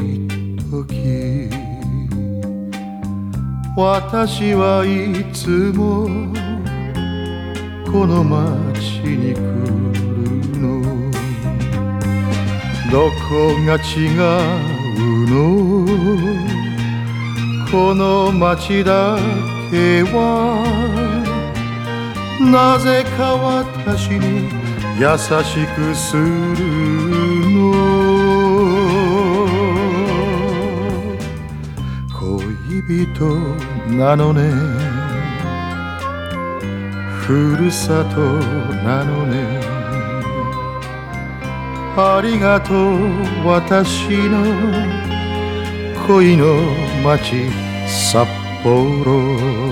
時私はいつもこの街に来るの。どこが違うの？この街だけは。なぜか私に優しくするの。恋人なのね。ふるさとなのね。ありがとう私の。恋の街札幌。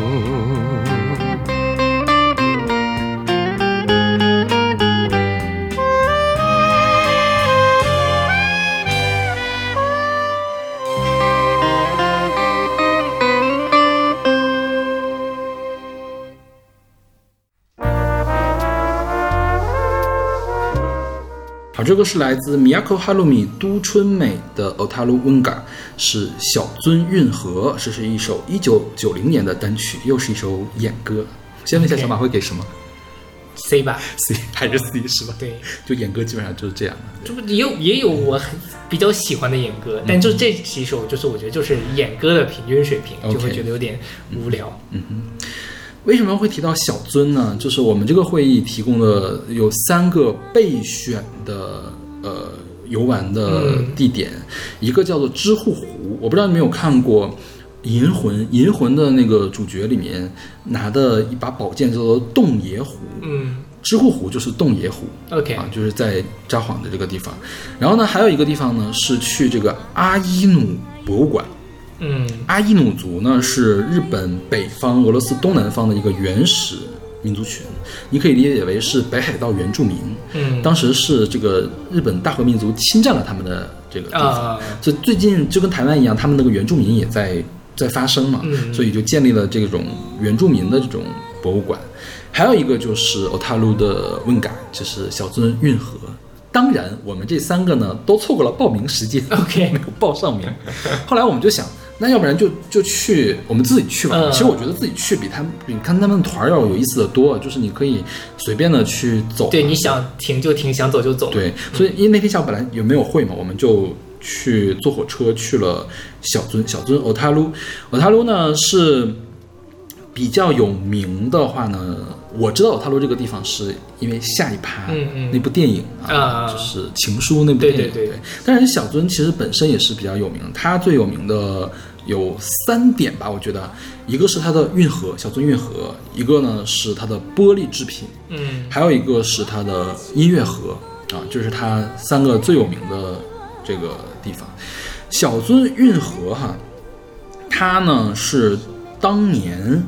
这个是来自 Miyako Harumi 都春美的 Otaru Unga，是小樽运河，这是一首一九九零年的单曲，又是一首演歌。先问一下小马会给什么 C 吧，C 还是 C 是吧？对，就演歌基本上就是这样的。这不也有也有我很比较喜欢的演歌，但就这几首，就是我觉得就是演歌的平均水平就会觉得有点无聊。为什么会提到小樽呢？就是我们这个会议提供的有三个备选的呃游玩的地点，一个叫做知户湖，我不知道你们有看过《银魂》，《银魂》的那个主角里面拿的一把宝剑叫做洞爷湖，嗯知户湖就是洞爷湖。，OK，啊，就是在札幌的这个地方。然后呢，还有一个地方呢是去这个阿伊努博物馆。嗯阿伊努族呢是日本北方、俄罗斯东南方的一个原始民族群，你可以理解为是北海道原住民。嗯，当时是这个日本大和民族侵占了他们的这个地方，啊所以最近就跟台湾一样，他们那个原住民也在在发生嘛，嗯所以就建立了这种原住民的这种博物馆。还有一个就是 Otaru 的问改，就是小樽运河。当然，我们这三个呢都错过了报名时间 OK 没有报上名。后来我们就想，那要不然就就去我们自己去吧。嗯其实我觉得自己去比他们比看他们团儿要有意思的多，就是你可以随便的去走。对，你想停就停，想走就走。对，所以因为那天下午本来也没有会嘛，我们就去坐火车去了小樽。小樽 Otaru Otaru 呢是比较有名的话呢，我知道 Otaru 这个地方是因为下一趴那部电影啊就是《情书》那部电影。对对但是小樽其实本身也是比较有名，它最有名的有三点吧，我觉得，一个是它的运河，小樽运河；一个呢是它的玻璃制品，嗯还有一个是它的音乐盒啊，就是它三个最有名的这个地方。小樽运河哈，它呢是当年，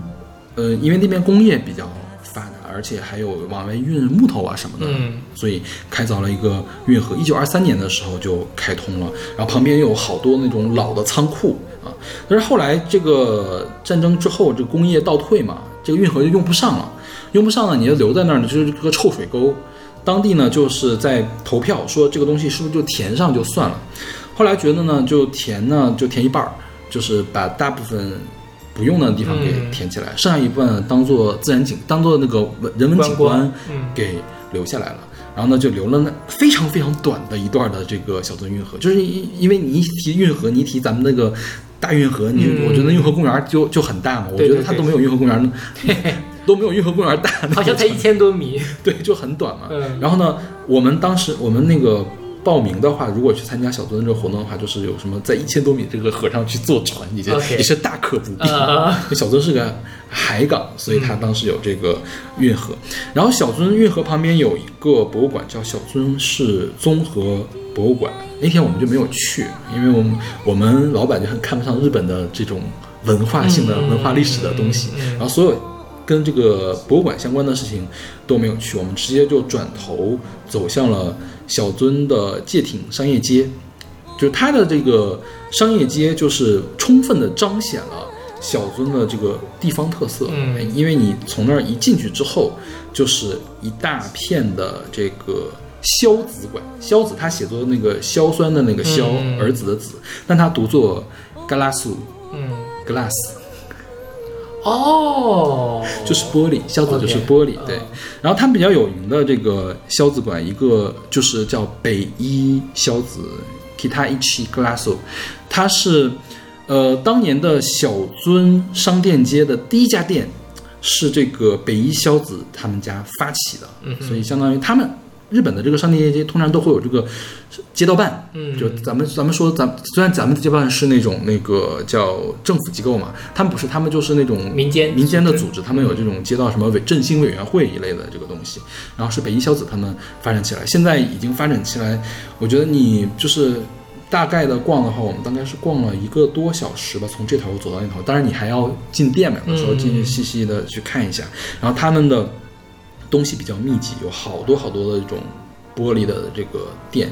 呃，因为那边工业比较发达，而且还有往外运木头啊什么的，嗯所以开凿了一个运河。一九二三年的时候就开通了，然后旁边有好多那种老的仓库啊。但是后来这个战争之后，这个工业倒退嘛，这个运河就用不上了，用不上了，你就留在那儿呢，就是个臭水沟。当地呢就是在投票说这个东西是不是就填上就算了。后来觉得呢，就填呢就填一半儿，就是把大部分不用的地方给嗯填起来，剩下一部分当做自然景，当做那个文人文景观给留下来了。然后呢，就留了那非常非常短的一段的这个小樽运河，就是因因为你一提运河，你一提咱们那个大运河，你、嗯我觉得运河公园就就很大嘛，我觉得它都没有运河公园 都没有运河公园大，好像才一千多米。对，就很短嘛。嗯然后呢，我们当时我们那个报名的话，如果去参加小樽这个活动的话，就是有什么在一千多米这个河上去坐船，也是 OK 也是大可不必。小樽是个海港，所以它当时有这个运河。然后小樽运河旁边有一个博物馆，叫小樽市综合博物馆。那天我们就没有去，因为我们我们老板就很看不上日本的这种文化性的、嗯文化历史的东西，然后所有跟这个博物馆相关的事情都没有去，我们直接就转头走向了小樽的界町商业街。就是它的这个商业街，就是充分的彰显了小樽的这个地方特色。嗯因为你从那儿一进去之后，就是一大片的这个萧子馆。硝子他写作那个硝酸的那个硝，嗯。儿子的子，但他读作 glass 嗯，glass，哦，就是玻璃，硝子就是玻璃。嗯。对，然后他们比较有名的这个硝子馆，一个就是叫北一硝子 Kitaichi Glasso，它是呃当年的小樽商店街的第一家店，是这个北一硝子他们家发起的，嗯所以相当于他们日本的这个商业街通常都会有这个街道办，嗯就咱们咱们说咱虽然咱们的街道办是那种那个叫政府机构嘛，他们不是，他们就是那种民间民间的组织，他们有这种街道什么委振兴委员会一类的这个东西，然后是北一小子他们发展起来，现在已经发展起来，我觉得你就是。大概的逛的话，我们大概是逛了一个多小时吧，从这头走到那头。当然，你还要进店嘛，有的时候进去细细的去看一下。然后他们的东西比较密集，有好多好多的这种玻璃的这个店。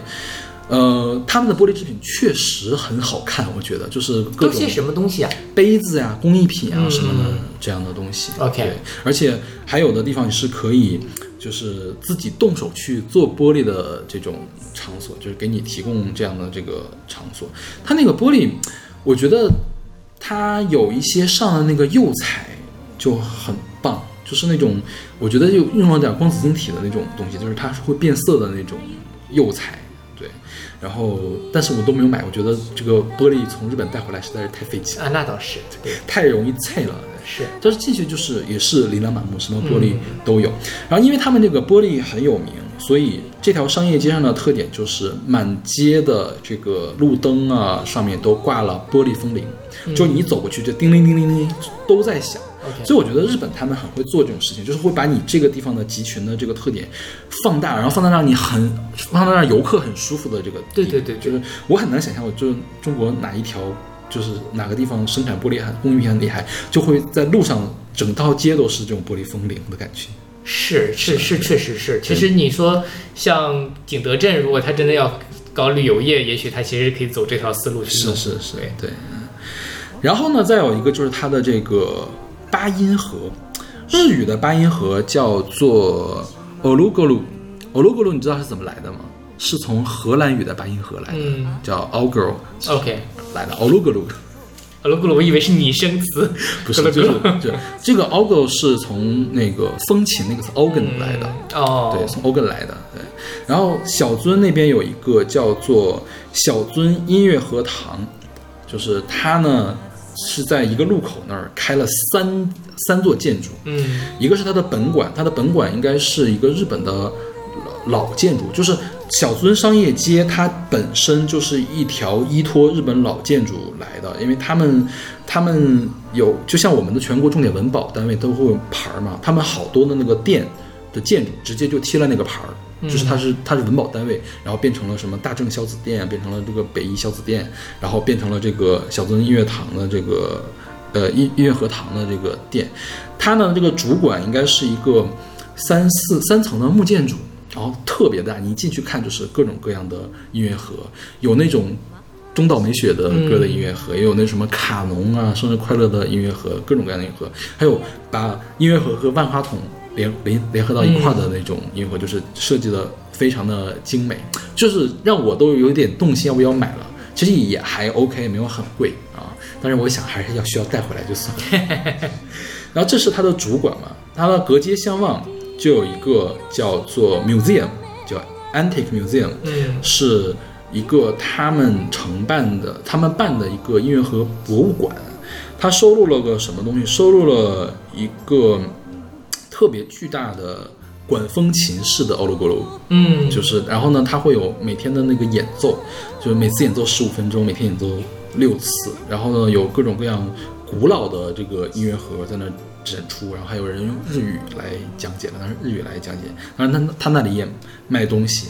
呃，他们的玻璃制品确实很好看，我觉得就是各种什么东西啊？杯子呀、工艺品啊嗯什么的这样的东西。OK 对，而且还有的地方你是可以，就是自己动手去做玻璃的这种场所，就是给你提供这样的这个场所。它那个玻璃，我觉得它有一些上的那个釉彩就很棒，就是那种我觉得就用了点光子晶体的那种东西，就是它是会变色的那种釉彩。对，然后但是我都没有买，我觉得这个玻璃从日本带回来实在是太费劲，啊，那倒是，对，太容易碎了。是，但是进去就是也是琳琅满目，什么玻璃嗯都有。然后因为他们这个玻璃很有名，所以这条商业街上的特点就是满街的这个路灯啊上面都挂了玻璃风铃，就你走过去就叮铃叮铃叮铃都在响。所以我觉得日本他们很会做这种事情，就是会把你这个地方的集群的这个特点放大，然后放大让你很放大让游客很舒服的这个。对对对对就是我很难想象，我就是中国哪一条就是哪个地方生产玻璃很工艺品很厉害，就会在路上整条街都是这种玻璃风铃的感觉。是是是，确实是。其实你说像景德镇，如果他真的要搞旅游业，也许他其实可以走这条思路去。是是是对，然后呢，再有一个就是它的这个八音盒，日语的八音盒叫做 olugolu。olugolu 你知道是怎么来的吗？是从荷兰语的八音盒来的，嗯。叫 ogro OK，来的咕噜，我以为是拟声词，不是，就是这这个 organ 是从那个风琴那个是 organ 来的，哦，对，从 organ 来的。对，然后小樽那边有一个叫做小樽音乐荷堂，就是它呢是在一个路口那儿开了三三座建筑，嗯一个是它的本馆，它的本馆应该是一个日本的老老建筑，就是小樽商业街，它本身就是一条依托日本老建筑来的，因为他们他们有就像我们的全国重点文保单位都会有牌儿嘛，他们好多的那个店的建筑直接就贴了那个牌儿。就是它是它是文保单位，然后变成了什么大正小子店，变成了这个北一孝子店，然后变成了这个小樽音乐堂的这个呃音音乐荷堂的这个店，它呢这个主管应该是一个三四三层的木建筑，然后特别大，你一进去看就是各种各样的音乐盒，有那种中岛美雪的歌的音乐盒，也有那什么卡农啊生日快乐的音乐盒，各种各样的音乐盒，还有把音乐盒和万花筒联联联合到一块儿的那种音乐盒，就是设计的非常的精美，就是让我都有点动心要不要买了。其实也还 OK，没有很贵啊，但是我想还是要需要带回来就算了。然后这是它的主管嘛，它的隔街相望就有一个叫做 museum，叫 Antique Museum，嗯是一个他们承办的，他们办的一个音乐盒博物馆。它收录了个什么东西？收录了一个特别巨大的管风琴式的欧罗锅炉，嗯，就是然后呢，它会有每天的那个演奏，就是每次演奏十五分钟，每天演奏六次，然后呢有各种各样古老的这个音乐盒在那展出，然后还有人用日语来讲解的，当然日语来讲解，当然他他那里也卖东西，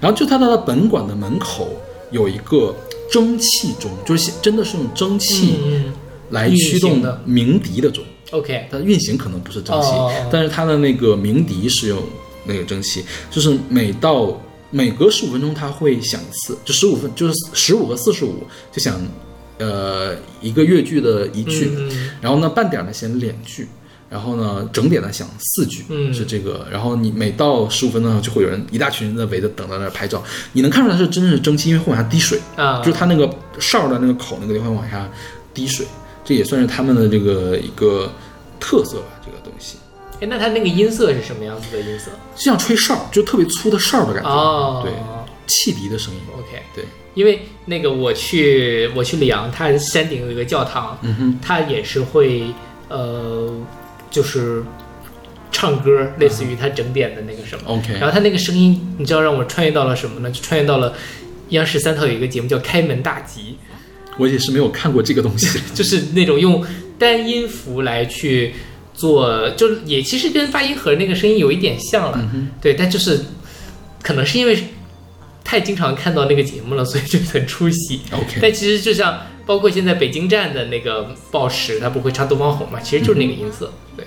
然后就他的本馆的门口有一个蒸汽钟，就是真的是用蒸汽嗯。来驱动的鸣笛的钟。，OK，它运行可能不是蒸汽，但是它的那个鸣笛是用那个蒸汽，就是每到每隔十五分钟它会响一次，就十五分就是十五和四十五就响，呃一个乐句的一句，然后呢半点呢响两句。然后呢，整点呢响四句，嗯是这个。然后你每到十五分钟，就会有人一大群人在围着等在那儿拍照。你能看出来是真正是蒸汽，因为会往下滴水。啊，就是它那个哨的那个口那个地方往下滴水，这也算是他们的这个一个特色吧，这个东西。哎，那它那个音色是什么样子的音色？就像吹哨，就特别粗的哨的感觉，哦，对，汽笛的声音，，OK，对，因为那个我去我去里昂，它山顶有一个教堂，嗯哼，它也是会呃，就是唱歌，类似于他整点的那个什么。OK 然后他那个声音，你知道让我穿越到了什么呢？就穿越到了央视三套有一个节目叫《开门大吉我也是没有看过这个东西。》，就是那种用单音符来去做，就是也其实跟发音盒那个声音有一点像了。对，但就是可能是因为太经常看到那个节目了，所以就很出戏。OK 但其实就像包括现在北京站的那个报时，它不会唱东方红嘛，其实就是那个音色。对，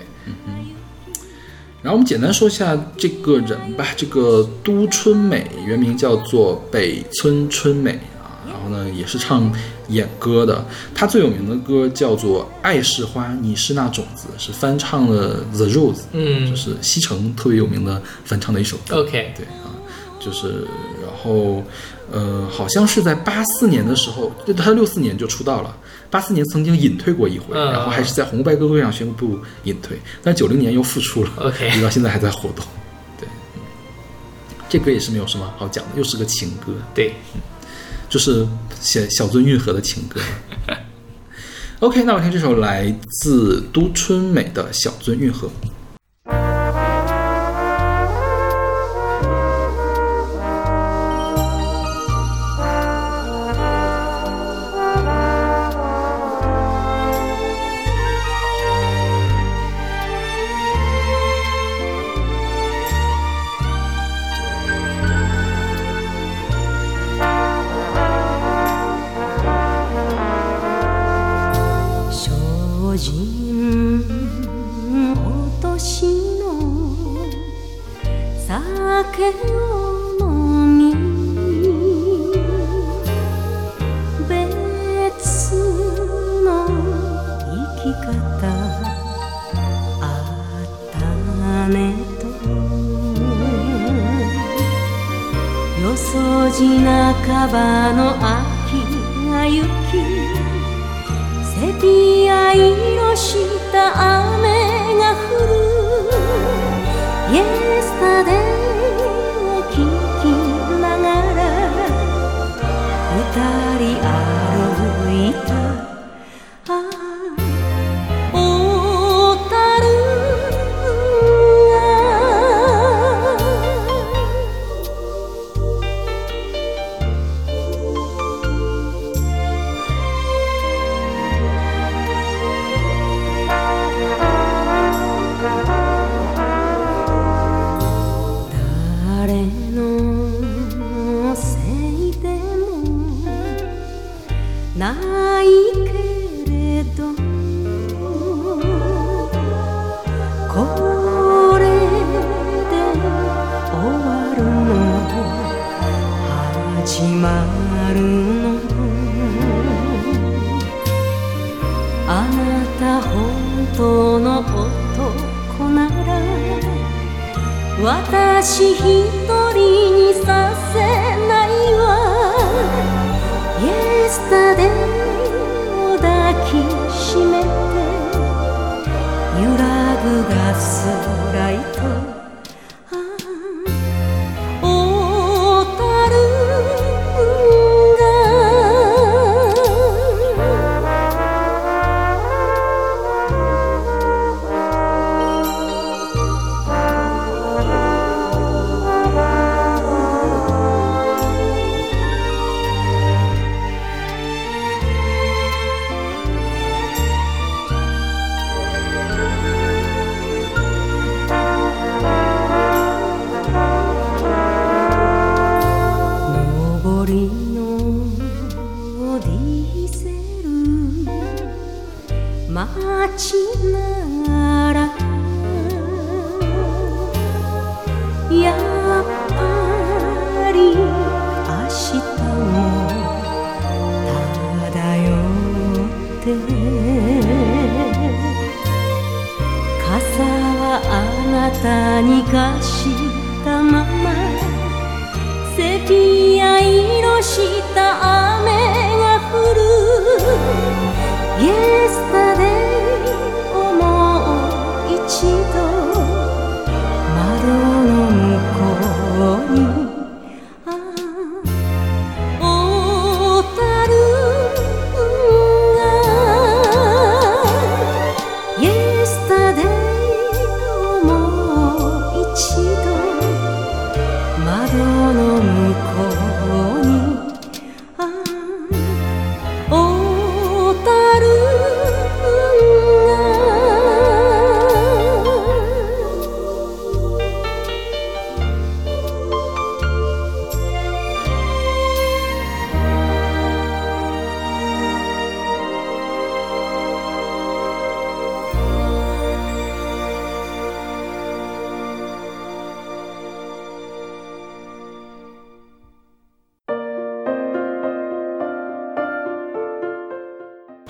然后我们简单说一下这个人吧，这个都春美原名叫做北村春美啊，然后呢也是唱演歌的，他最有名的歌叫做《爱是花，你是那种子》，是翻唱了 The Rose，嗯。就是西城特别有名的翻唱的一首歌。，OK，对啊，就是然后呃，好像是在八四年的时候，就他六四年就出道了。八四年曾经隐退过一回，嗯。然后还是在红白歌会上宣布隐退，但九零年又复出了 OK 直到现在还在活动。对，嗯这歌也是没有什么好讲的，又是个情歌，对，就是写小樽运河的情歌。OK，那我听这首来自都春美的《小樽运河》。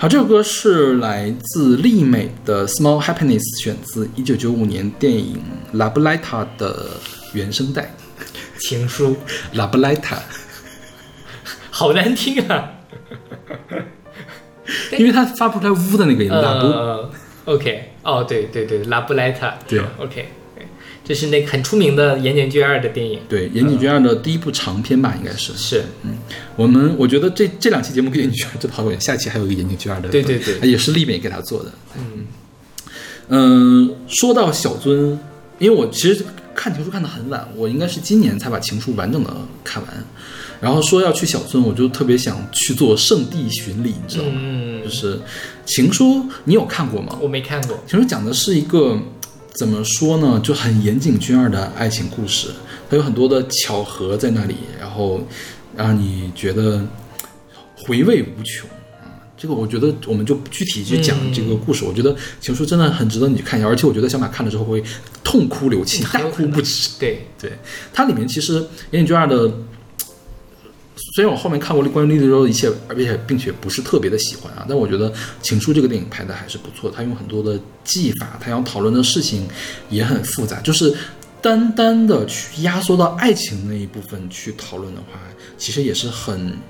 好，这首歌是来自丽美的《Small Happiness》，选自一九九五年电影《拉布莱塔》的原声带。情书，拉布莱塔，好难听啊。因为它发不出来“呜”的那个音，拉布。呃，OK，哦，对对对，拉布莱塔，对，OK，这是那个很出名的岩井俊二的电影，对，岩井俊二的第一部长片吧，应该是。是，我们我觉得这这两期节目跟岩井俊二就讨论，下期还有一个岩井俊二的，对对对也是立美给他做的。嗯嗯，说到小尊，因为我其实看情书看的很晚，我应该是今年才把情书完整的看完。然后说要去小樽，我就特别想去做圣地巡礼，你知道吗？嗯就是情书，你有看过吗？我没看过，情书讲的是一个怎么说呢，就很岩井俊二的爱情故事，它有很多的巧合在那里，然后让你觉得回味无穷啊。这个我觉得我们就不具体去讲这个故事，我觉得情书真的很值得你去看一下，而且我觉得小马看了之后会痛哭流涕，大哭不止。对，对，它里面其实岩井俊二的，虽然我后面看过关于《绿洲》的一切，而且并且不是特别的喜欢啊，但我觉得《情书》这个电影拍的还是不错。他用很多的技法，他要讨论的事情也很复杂，就是单单的去压缩到爱情那一部分去讨论的话，其实也是很。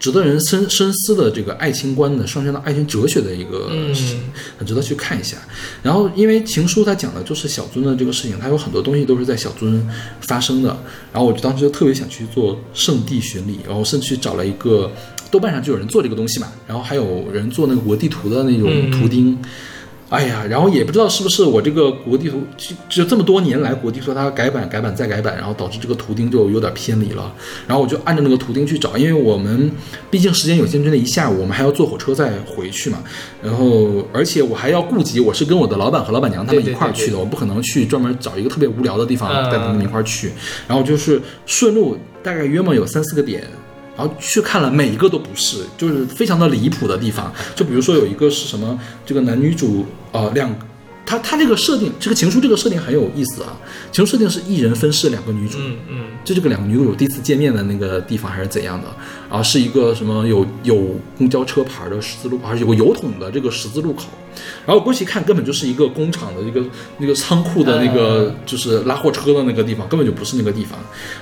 值得人深深思的这个爱情观的上升到爱情哲学的一个事情，很值得去看一下。然后，因为情书它讲的就是小樽的这个事情，它有很多东西都是在小樽发生的。然后，我就当时就特别想去做圣地巡礼，然后甚至去找了一个豆瓣上就有人做这个东西嘛，然后还有人做那个国地图的那种图钉。哎呀，然后也不知道是不是我这个国地图就就这么多年来国地图它改版改版再改版，然后导致这个图钉就有点偏离了。然后我就按照那个图钉去找，因为我们毕竟时间有限，就那一下午，我们还要坐火车再回去嘛。然后而且我还要顾及我是跟我的老板和老板娘他们一块儿去的，我不可能去专门找一个特别无聊的地方带他们一块儿去。然后就是顺路大概约莫有三四个点。然后去看了，每一个都不是，就是非常的离谱的地方。就比如说有一个是什么，这个男女主呃两，他他这个设定，这个情书这个设定很有意思啊。情书设定是一人分饰两个女主，嗯嗯，就这个两个女主第一次见面的那个地方还是怎样的？然后是一个什么有有公交车牌的十字路口，还是有个油桶的这个十字路口？然后过去一看，根本就是一个工厂的一个那个仓库的那个就是拉货车的那个地方，根本就不是那个地方。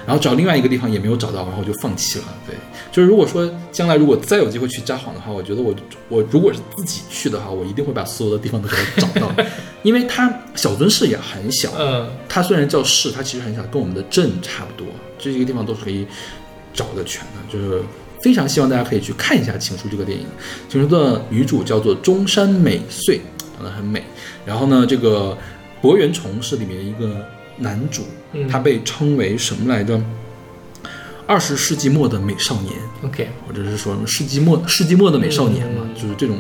然后找另外一个地方也没有找到，然后就放弃了。对，就是如果说将来如果再有机会去札幌的话，我觉得我我如果是自己去的话，我一定会把所有的地方都给它找到，因为它小樽市也很小，嗯，它虽然叫市，它其实很小，跟我们的镇差不多，这些地方都是可以找的全的。就是非常希望大家可以去看一下《情书》这个电影。《情书》的女主叫做中山美穗，长得很美。然后呢，这个博元崇是里面一个男主，他被称为什么来着？二十世纪末的美少年。OK，或者是说什么世纪末世纪末的美少年嘛，就是这种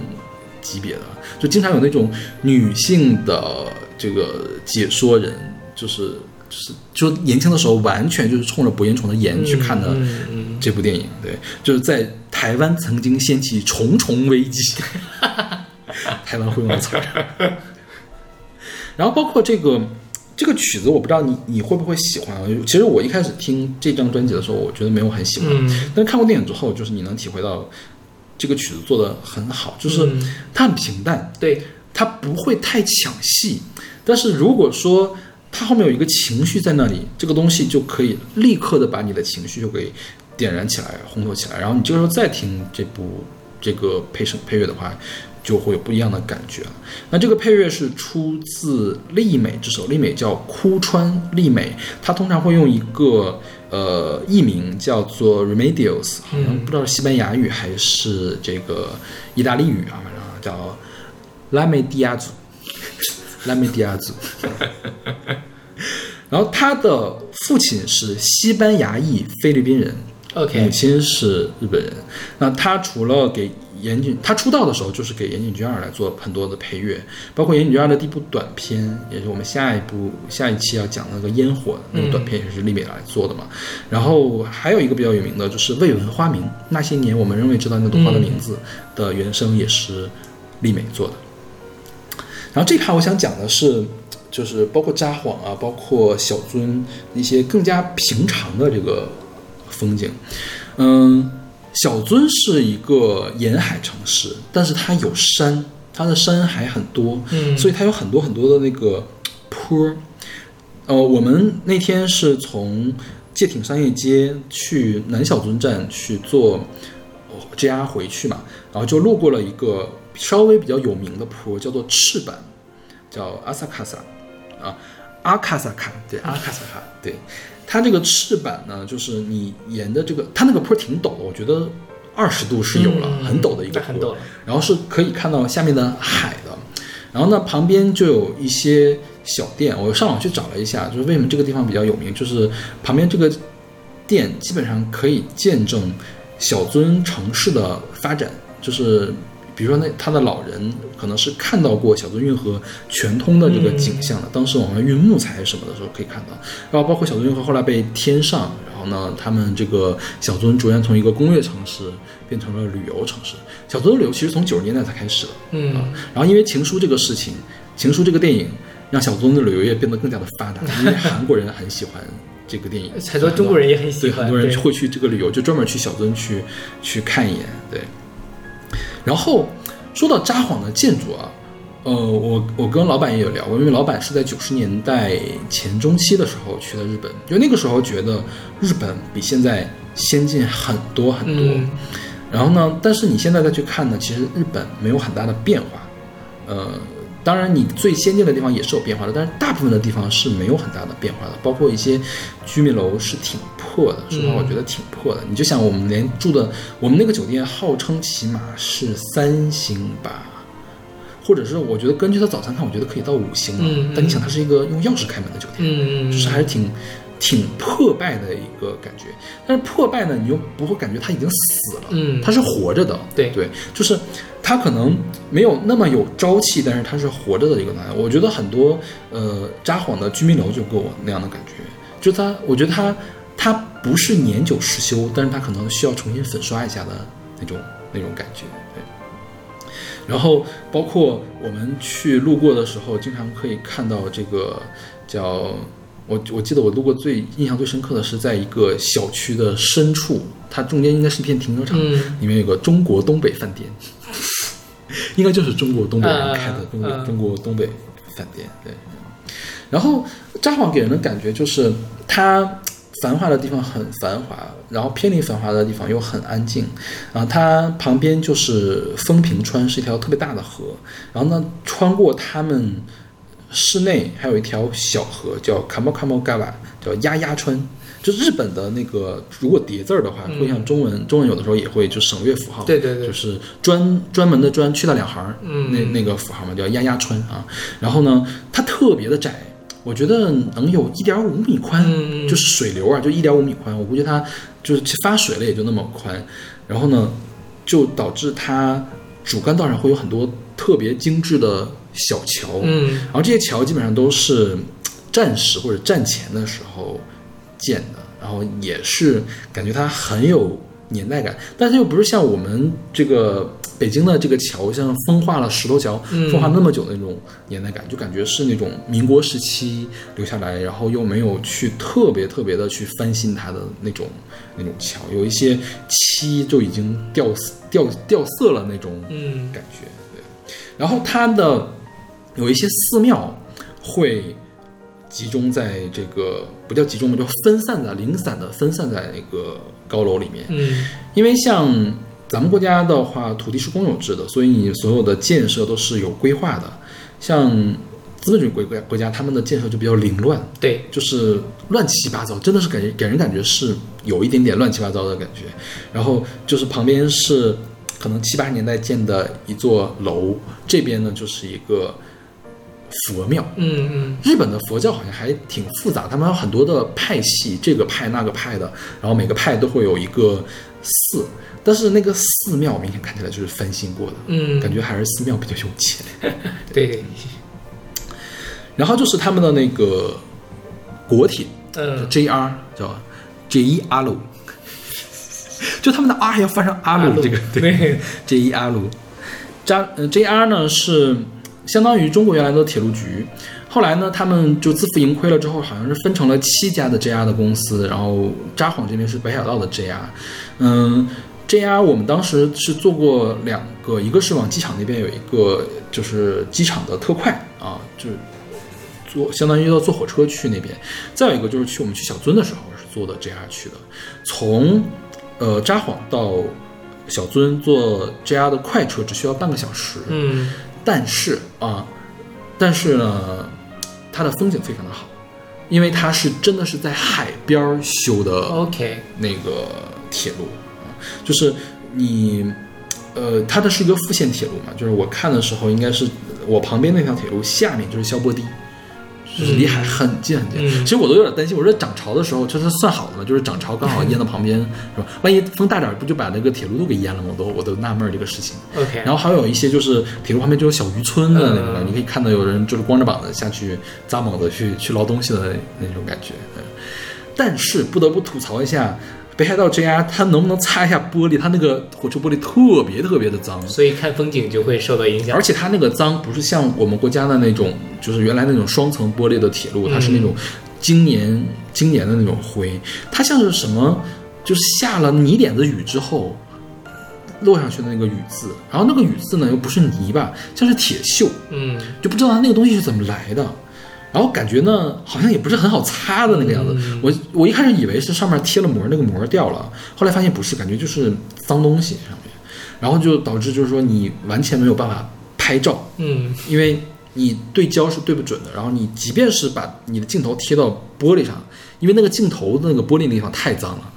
级别的，就经常有那种女性的这个解说人，就是就是就年轻的时候完全就是冲着博彦崇的颜去看的这部电影，对，就是在台湾曾经掀起重重危机，台湾会用的词儿，然后包括这个。这个曲子我不知道你你会不会喜欢啊？其实我一开始听这张专辑的时候，我觉得没有很喜欢，嗯但是看过电影之后，就是你能体会到这个曲子做的很好，就是嗯它很平淡，对，它不会太抢戏。但是如果说它后面有一个情绪在那里，这个东西就可以立刻的把你的情绪就给点燃起来、烘托起来，然后你这个时候再听这部这个配声配乐的话，就会有不一样的感觉。那这个配乐是出自丽美之手，丽美叫枯川丽美，她通常会用一个呃艺名叫做 Remedios，好像不知道是西班牙语还是这个意大利语啊，反正叫拉梅蒂亚祖，拉梅迪亚族。然后他的父亲是西班牙裔菲律宾人，母 OK，母亲是日本人。那他除了给岩井，他出道的时候就是给岩井俊二来做很多的配乐，包括岩井俊二的第一部短片，也是我们下一部下一期要讲那个烟火那个短片，也是丽美来做的嘛。然后还有一个比较有名的就是《未闻花名》，那些年我们仍未知道那朵花的名字的原声也是丽美做的。然后这趴我想讲的是，就是包括札幌啊，包括小樽一些更加平常的这个风景。嗯，小樽是一个沿海城市，但是它有山，它的山还很多，嗯所以它有很多很多的那个坡儿。呃，我们那天是从界町商业街去南小樽站去坐呃 JR 回去嘛，然后就路过了一个稍微比较有名的坡，叫做赤坂，叫阿萨卡萨啊，阿卡萨卡，对，阿卡萨卡，对，它这个赤坂呢，就是你沿着这个，它那个坡挺陡的，我觉得二十度是有了，嗯很陡的一个坡。很陡，然后是可以看到下面的海的。然后呢，旁边就有一些小店，我上网去找了一下，就是为什么这个地方比较有名，就是旁边这个店基本上可以见证小樽城市的发展，就是比如说那他的老人可能是看到过小樽运河全通的这个景象的，当时往外运木材什么的时候可以看到，然后包括小樽运河后来被添上，然后呢，他们这个小樽逐渐从一个工业城市变成了旅游城市。小樽的旅游其实从九十年代才开始的，嗯啊，然后因为《情书》这个事情，《情书》这个电影让小樽的旅游业变得更加的发达，因为韩国人很喜欢这个电影，很多中国人也很喜对欢对很多人会去这个旅游，就专门去小樽去去看一眼，对。然后说到札幌的建筑啊，呃，我我跟老板也有聊过，因为老板是在九十年代前中期的时候去的日本，就那个时候觉得日本比现在先进很多很多。嗯然后呢，但是你现在再去看呢，其实日本没有很大的变化。呃，当然你最先进的地方也是有变化的，但是大部分的地方是没有很大的变化的，包括一些居民楼是挺破的。说实话，我觉得挺破的。你就想我们连住的，我们那个酒店号称起码是三星吧。或者是我觉得根据它早餐看，我觉得可以到五星了。但你想，它是一个用钥匙开门的酒店，嗯嗯，就是还是挺挺破败的一个感觉。但是破败呢，你又不会感觉它已经死了，嗯它是活着的。对对，就是它可能没有那么有朝气，但是它是活着的一个状态。我觉得很多呃札幌的居民楼就给我那样的感觉，就它，我觉得它它不是年久失修，但是它可能需要重新粉刷一下的那种那种感觉。对。然后包括我们去路过的时候，经常可以看到这个叫我我记得我路过最印象最深刻的是在一个小区的深处，它中间应该是一片停车场，嗯里面有个中国东北饭店，应该就是中国东北人嗯开的中国、嗯中国东北饭店，对。然后札幌给人的感觉就是它繁华的地方很繁华，然后偏离繁华的地方又很安静。啊，它旁边就是风平川，是一条特别大的河。然后呢，穿过他们市内还有一条小河叫 Kamo Kamo Gawa，叫鸭鸭川。就日本的那个，如果叠字儿的话，会像中文，中文有的时候也会就省略符号，对对对就是专专门的专去掉两行，嗯那那个符号嘛，叫鸭鸭川啊。然后呢，它特别的窄，我觉得能有一点五米宽，就是水流啊，就一点五米宽。我估计它就是发水了也就那么宽。然后呢，就导致它主干道上会有很多特别精致的小桥，嗯然后这些桥基本上都是战时或者战前的时候建的，然后也是感觉它很有年代感，但是又不是像我们这个北京的这个桥，像风化了石头桥，嗯。风化那么久的那种年代感，就感觉是那种民国时期留下来，然后又没有去特别特别的去翻新它的那种那种桥，有一些漆就已经掉掉掉色了那种嗯。感觉。对，然后它的有一些寺庙会集中在这个不叫集中吧，叫分散的、零散的分散在那个高楼里面。嗯因为像咱们国家的话，土地是公有制的，所以你所有的建设都是有规划的。像资本主义国国国家，他们的建设就比较凌乱，对，就是乱七八糟，真的是感觉给人感觉是有一点点乱七八糟的感觉。然后就是旁边是可能七八十年代建的一座楼，这边呢就是一个佛庙。嗯嗯。日本的佛教好像还挺复杂，他们有很多的派系，这个派那个派的，然后每个派都会有一个寺，但是那个寺庙明显看起来就是翻新过的，嗯，感觉还是寺庙比较有钱。对，然后就是他们的那个国铁，嗯。JR 叫 JR 路，就他们的 R 还要翻成阿鲁这个对，JR 路，加呃 JR 呢是相当于中国原来的铁路局，后来呢他们就自负盈亏了之后，好像是分成了七家的 JR 的公司，然后札幌这边是北海道的 JR，嗯。JR 我们当时是做过两个，一个是往机场那边有一个就是机场的特快啊，就是坐相当于要坐火车去那边，再有一个就是去我们去小樽的时候是坐的 JR 去的，从呃札幌到小樽坐 JR 的快车只需要半个小时，嗯。但是啊，但是呢，它的风景非常的好，因为它是真的是在海边儿修的，OK，那个铁路啊，就是你，呃，它的是一个复线铁路嘛，就是我看的时候，应该是我旁边那条铁路下面就是消波堤，就是离海很近很近。嗯其实我都有点担心，我说涨潮的时候，就是算好的嘛？就是涨潮刚好淹到旁边，是吧？万一风大点儿，不就把那个铁路都给淹了吗？我都我都纳闷儿这个事情。OK，然后还有一些就是铁路旁边就有小渔村的那种感觉，嗯你可以看到有人就是光着膀子下去扎猛子去去捞东西的那那种感觉。对但是不得不吐槽一下，北海道 JR 它能不能擦一下玻璃？它那个火车玻璃特别特别的脏，所以看风景就会受到影响而。且它那个脏不是像我们国家的那种，就是原来那种双层玻璃的铁路，它是那种经年经年的那种灰，它像是什么，就是下了泥点子雨之后落上去的那个雨渍，然后那个雨渍呢又不是泥巴，像是铁锈，嗯就不知道它那个东西是怎么来的。然后感觉呢，好像也不是很好擦的那个样子。我我一开始以为是上面贴了膜，那个膜掉了，后来发现不是，感觉就是脏东西上面，然后就导致就是说你完全没有办法拍照，嗯因为你对焦是对不准的。然后你即便是把你的镜头贴到玻璃上，因为那个镜头的那个玻璃那地方太脏了，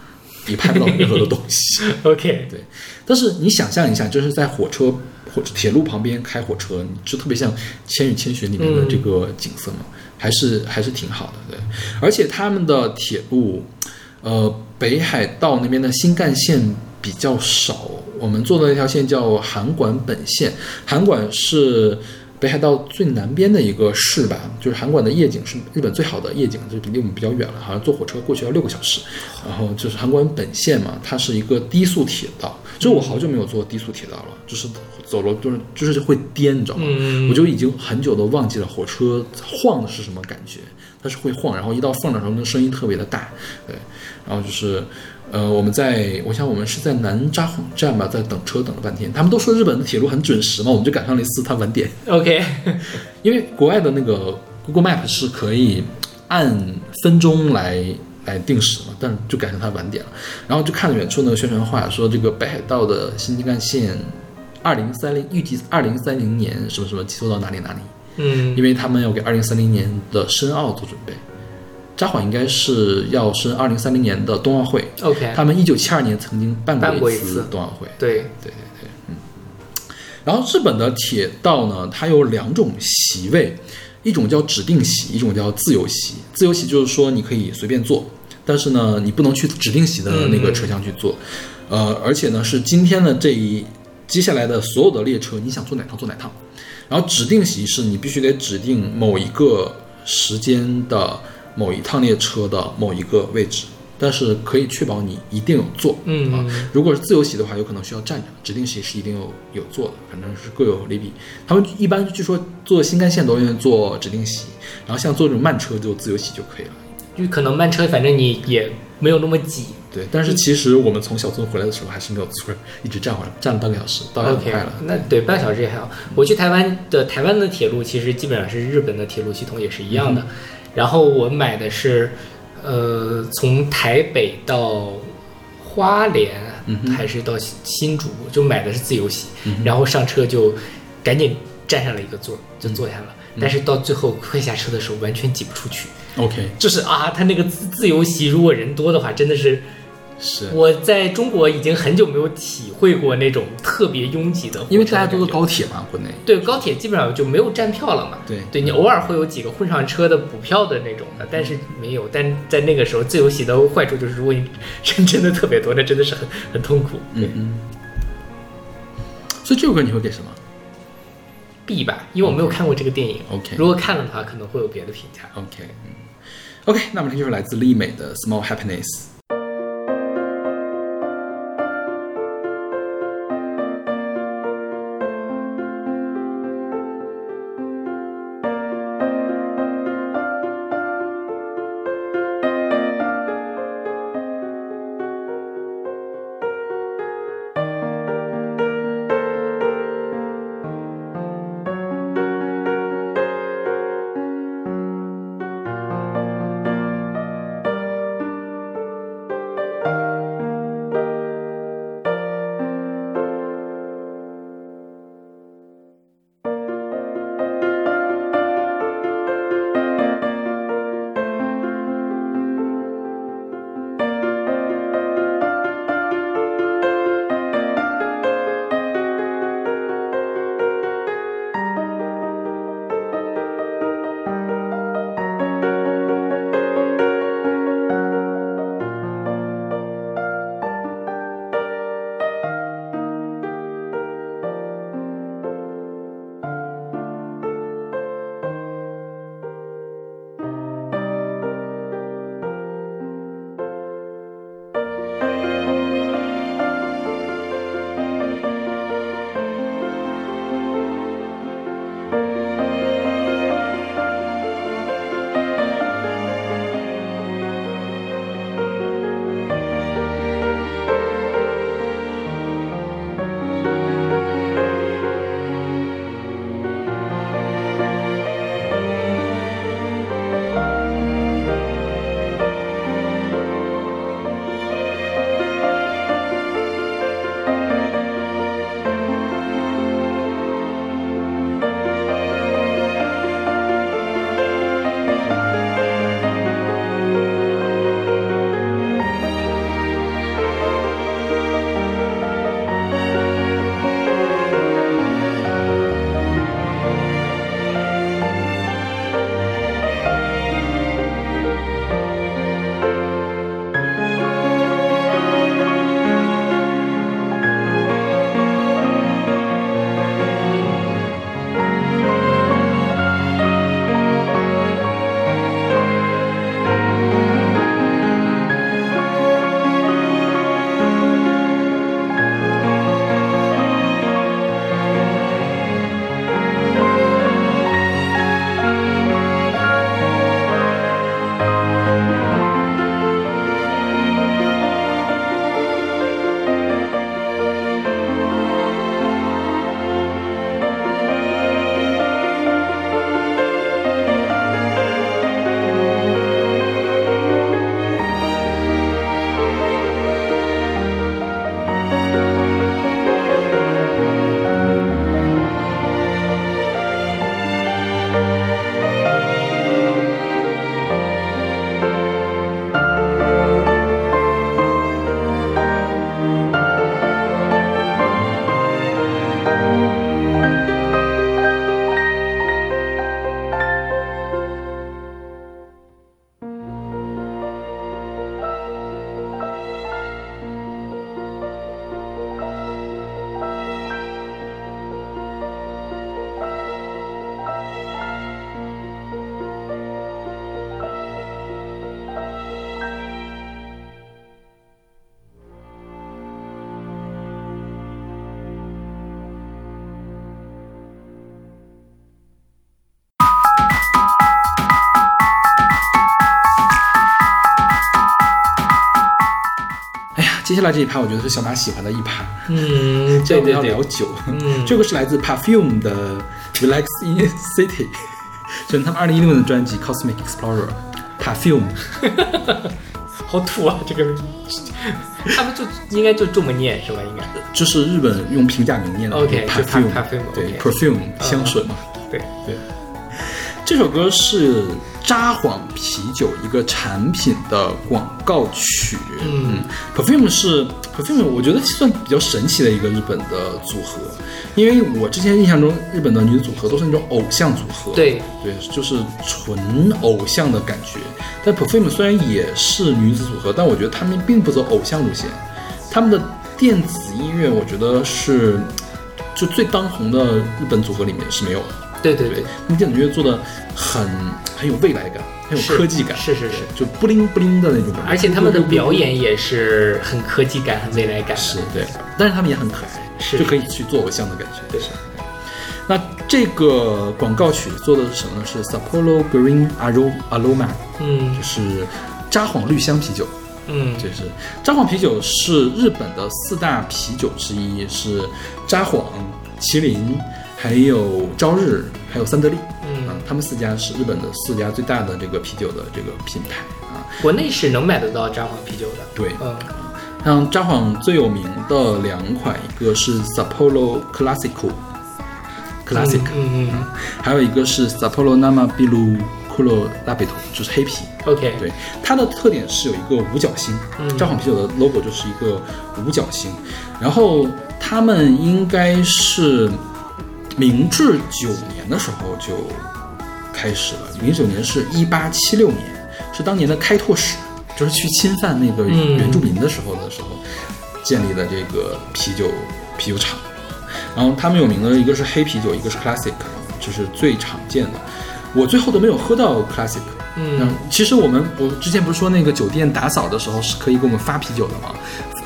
你拍不到任何的东西。OK，对，但是你想象一下，就是在火车火铁路旁边开火车，就特别像《千与千寻》里面的这个景色嘛，还是还是挺好的。对，而且他们的铁路，呃，北海道那边的新干线比较少，我们坐的那条线叫函馆本线，函馆是。北海道最南边的一个市吧，就是函馆的夜景是日本最好的夜景，就是离我们比较远了，好像坐火车过去要六个小时。然后就是函馆本线嘛，它是一个低速铁道，就是我好久没有坐低速铁道了，就是走了就是就是会颠，你知道吗？嗯我就已经很久都忘记了火车晃的是什么感觉，它是会晃，然后一到缝的时候，那声音特别的大，对，然后就是。呃，我们在，我想我们是在南札幌站吧，在等车等了半天。他们都说日本的铁路很准时嘛，我们就赶上了一次它晚点。OK，因为国外的那个 Google Map 是可以按分钟来来定时嘛，但是就赶上它晚点了，然后就看远处那个宣传画说这个北海道的新干线，二零三零预计二零三零年什么什么提速到哪里哪里，嗯因为他们要给二零三零年的申奥做准备。札幌应该是要申二零三零年的冬奥会，，OK，他们一九七二年曾经办办过过一次一次冬奥会，对，对对对，嗯。然后日本的铁道呢，它有两种席位，一种叫指定席，一种叫自由席。自由席就是说你可以随便坐，但是呢，你不能去指定席的那个车厢去坐。呃，而且呢，是今天的这一接下来的所有的列车，你想坐哪趟坐哪趟。然后指定席是你必须得指定某一个时间的某一趟列车的某一个位置，但是可以确保你一定有座。嗯啊，如果是自由席的话，有可能需要站着；指定席是一定有有座的，反正是各有利弊。他们一般据说坐新干线都愿意坐指定席，然后像坐这种慢车就自由席就可以了。就可能慢车，反正你也没有那么挤。对，但是其实我们从小村回来的时候还是没有座，一直站回来，站了半个小时，倒也很 OK，快了。那对半个小时也还好。我去台湾的台湾的铁路其实基本上是日本的铁路系统也是一样的。然后我买的是，呃，从台北到花莲、还是到新新竹，就买的是自由席，然后上车就赶紧占上了一个座儿，就坐下了。但是到最后快下车的时候，完全挤不出去。OK，就是啊，他那个自自由席，如果人多的话，真的是是我在中国已经很久没有体会过那种特别拥挤的的，因为大家都坐高铁嘛，国内。对高铁基本上就没有站票了嘛。对对你偶尔会有几个混上车的补票的那种的，但是没有。但在那个时候，自由席的坏处就是，如果你人真的特别多，那真的是很很痛苦。对嗯嗯。所以这首歌你会给什么 B 吧，因为我没有看过这个电影。OK 如果看了的话，可能会有别的评价。？OK，嗯，OK，那么这就是来自丽美的《Small Happiness》。接下来这一趴，我觉得是小马喜欢的一趴，嗯，这个要聊，酒。嗯这个是来自 Perfume 的 Relax in City，这是他们二零一六年的专辑 Cosmic Explorer。Perfume，好土啊，这个，他们就应该就这么念是吧？应该，就是日本用平假名念的 OK，就 Perfume，Perfume，对 OK，Perfume 香水嘛。对，对，这首歌是札幌啤酒一个产品的广告曲。嗯 p e r f u m e 是 Perfume，我觉得算比较神奇的一个日本的组合，因为我之前印象中日本的女子组合都是那种偶像组合。对，对，就是纯偶像的感觉。但 Perfume 虽然也是女子组合，但我觉得他们并不走偶像路线，他们的电子音乐，我觉得是就最当红的日本组合里面是没有的。对对对，他们电子音乐做的很很有未来感，很有科技感，是是是就不灵不灵的那种感觉。而且他们的表演也是很科技感、很未来感。是对，但是他们也很可爱，是就可以去做偶像的感觉。对是。那这个广告曲做的是什么呢？是 Sapporo Green Aro Aroma，嗯就是札幌绿香啤酒。嗯，就是札幌啤酒是日本的四大啤酒之一，是札幌、麒麟，还有朝日，还有三得利。他们四家是日本的四家最大的这个啤酒的这个品牌啊。国内是能买得到札幌啤酒的。对，嗯。像札幌最有名的两款，一个是 Sapporo Classico Classic，、嗯嗯。还有一个是 Sapporo Namabiru Kuro Labito，就是黑啤。，OK，对，它的特点是有一个五角星，嗯。札幌啤酒的 logo 就是一个五角星。然后他们应该是明治九年的时候就开始了，明治九年是一八七六年，是当年的开拓史，就是去侵犯那个嗯原住民的时候的时候建立的这个啤酒啤酒厂。然后他们有名的一个是黑啤酒，一个是 classic，就是最常见的。我最后都没有喝到 classic，嗯，其实我们我之前不是说那个酒店打扫的时候是可以给我们发啤酒的吗？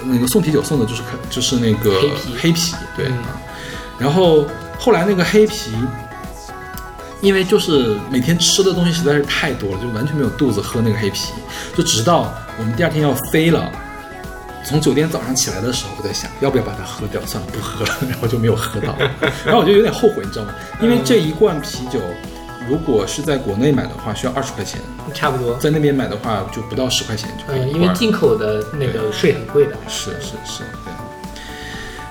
那个送啤酒送的就是就是那个黑啤黑啤，对。然后后来那个黑啤，因为就是每天吃的东西实在是太多了，就完全没有肚子喝那个黑啤。就直到我们第二天要飞了，从酒店早上起来的时候，我在想要不要把它喝掉，算了，不喝了，然后就没有喝到。然后我就有点后悔，你知道吗？因为这一罐啤酒。如果是在国内买的话，需要二十块钱，差不多。在那边买的话就不到十块钱就可以嗯，因为进口的那个税很贵的。是是是，对。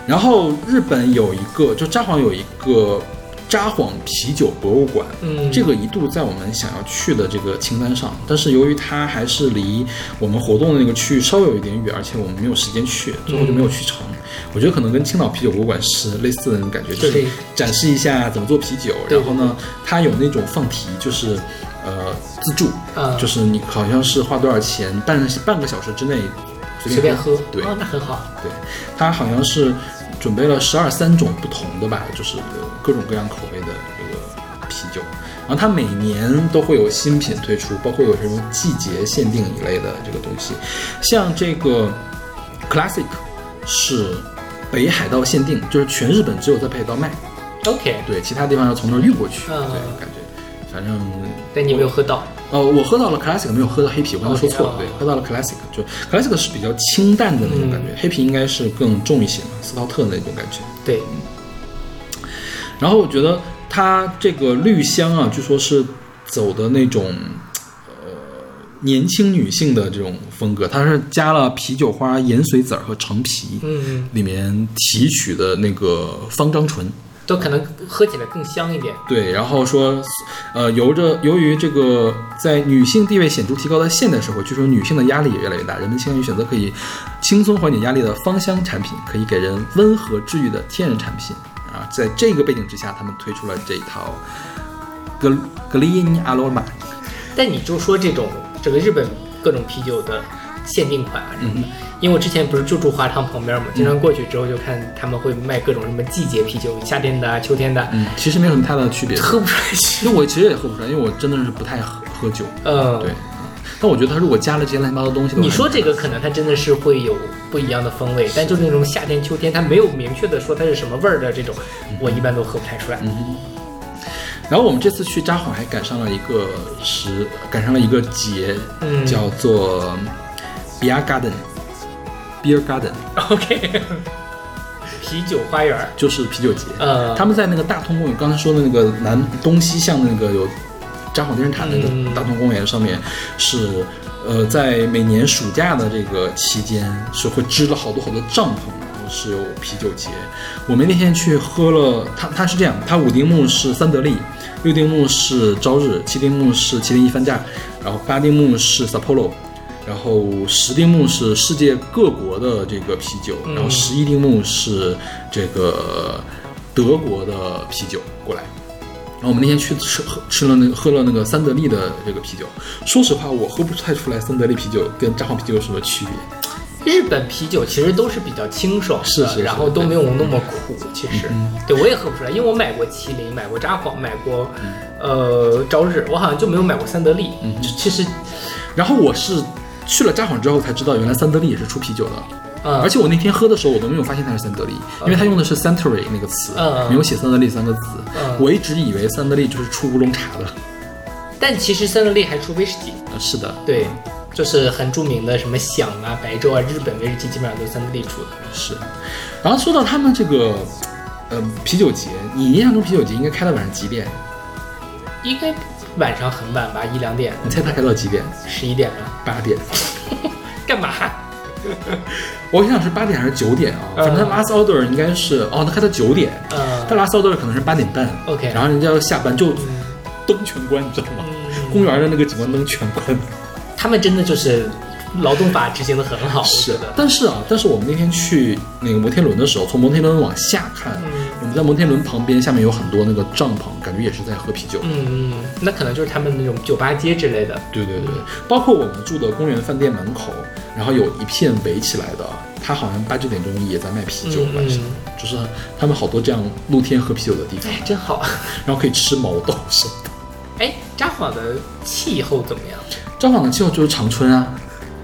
然后日本有一个，就札幌有一个札幌啤酒博物馆，嗯。这个一度在我们想要去的这个清单上，但是由于它还是离我们活动的那个区域稍微有一点远，而且我们没有时间去，最后就没有去成。我觉得可能跟青岛啤酒博物馆是类似的那种感觉，就是展示一下怎么做啤酒，然后呢，它有那种放题，就是呃自助，嗯。就是你好像是花多少钱，半半个小时之内随便喝，对，哦，那很好。对，它好像是准备了十二三种不同的吧，就是各种各样口味的这个啤酒。然后它每年都会有新品推出，包括有什么季节限定一类的这个东西，像这个 Classic 是北海道限定，就是全日本只有在北海道卖，OK，对，其他地方要从那儿运过去。嗯对，感觉反正但你没有喝到。呃，我喝到了 classic，没有喝到黑啤，我刚才说错了对哦，喝到了 classic，就 classic 是比较清淡的那种感觉，嗯黑啤应该是更重一些嘛，斯陶特那种感觉。对，然后我觉得它这个绿香啊，据说是走的那种呃年轻女性的这种风格，它是加了啤酒花、盐水籽儿和橙皮，嗯，里面提取的那个方樟醇。都可能喝起来更香一点。对，然后说，呃，由着由于这个在女性地位显著提高的现代社会，据说女性的压力也越来越大，人们倾向于选择可以轻松缓解压力的芳香产品，可以给人温和治愈的天然产品啊。在这个背景之下，他们推出了这一套格格林尼阿罗马。但你就说这种这个日本各种啤酒的限定款啊什么的，嗯因为我之前不是就住华堂旁边嘛，经常过去之后就看他们会卖各种什么季节啤酒，夏天的啊、秋天的其实没有什么太大的区别，喝不出来因为我其实也喝不出来，因为我真的是不太喝喝酒。嗯，对，但我觉得他如果加了这些乱七八糟东西的话，你说这个可能它真的是会有不一样的风味，但就是那种夏天、秋天，它没有明确的说它是什么味儿的这种，我一般都喝不太出来。然后我们这次去札幌还赶上了一个时，赶上了一个节，嗯。叫做 Beer Garden，Beer Garden，OK，啤酒花园，就是啤酒节。呃，他们在那个大通公园，刚才说的那个南东西向的那个有札幌电视塔那个嗯大同公园上面是，呃，在每年暑假的这个期间是会支了好多好多帐篷，然后是有啤酒节。我们那天去喝了，它它是这样，它五丁目是三得利，六丁目是朝日，七丁目是麒麟一番价，然后八丁目是 Sapporo。然后十丁目是世界各国的这个啤酒，然后十一丁目是这个德国的啤酒过来。然后我们那天去吃喝吃了那个喝了那个三得利的这个啤酒，说实话我喝不太出来三得利啤酒跟札幌啤酒有什么区别。日本啤酒其实都是比较清爽的，是是是然后都没有那么苦。其实，对我也喝不出来，因为我买过麒麟，买过札幌，买过呃朝日，我好像就没有买过三得利。嗯其实，然后我是去了札幌之后才知道，原来三得利也是出啤酒的。嗯，而且我那天喝的时候，我都没有发现它是三得利，因为它用的是 Century 那个词，嗯没有写三得利三个字。嗯我一直以为三得利就是出乌龙茶的。但其实三得利还出威士忌，呃，是的，对，就是很著名的什么响啊、白粥啊，日本威士忌基本上都是三得利出的。是。然后说到他们这个，呃，啤酒节，你印象中啤酒节应该开到晚上几点？应该晚上很晚吧，一两点，你猜他开到几点？十一点吧，八点。干嘛？我想是八点还是九点啊？嗯反正他 last order 应该是哦，他开到九点，嗯但 last order 可能是八点半。OK 然后人家要下班就灯全关，你知道吗？嗯公园的那个景观灯全关。他们真的就是劳动法执行的很好，是的。但是啊，但是我们那天去那个摩天轮的时候，从摩天轮往下看，在摩天轮旁边，下面有很多那个帐篷，感觉也是在喝啤酒。嗯，嗯，那可能就是他们那种酒吧街之类的。对对对，包括我们住的公园饭店门口，然后有一片围起来的，他好像八九点钟也在卖啤酒，嗯晚上嗯就是他们好多这样露天喝啤酒的地方哎，，真好。然后可以吃毛豆什么的。哎，札幌的气候怎么样？札幌的气候就是长春啊，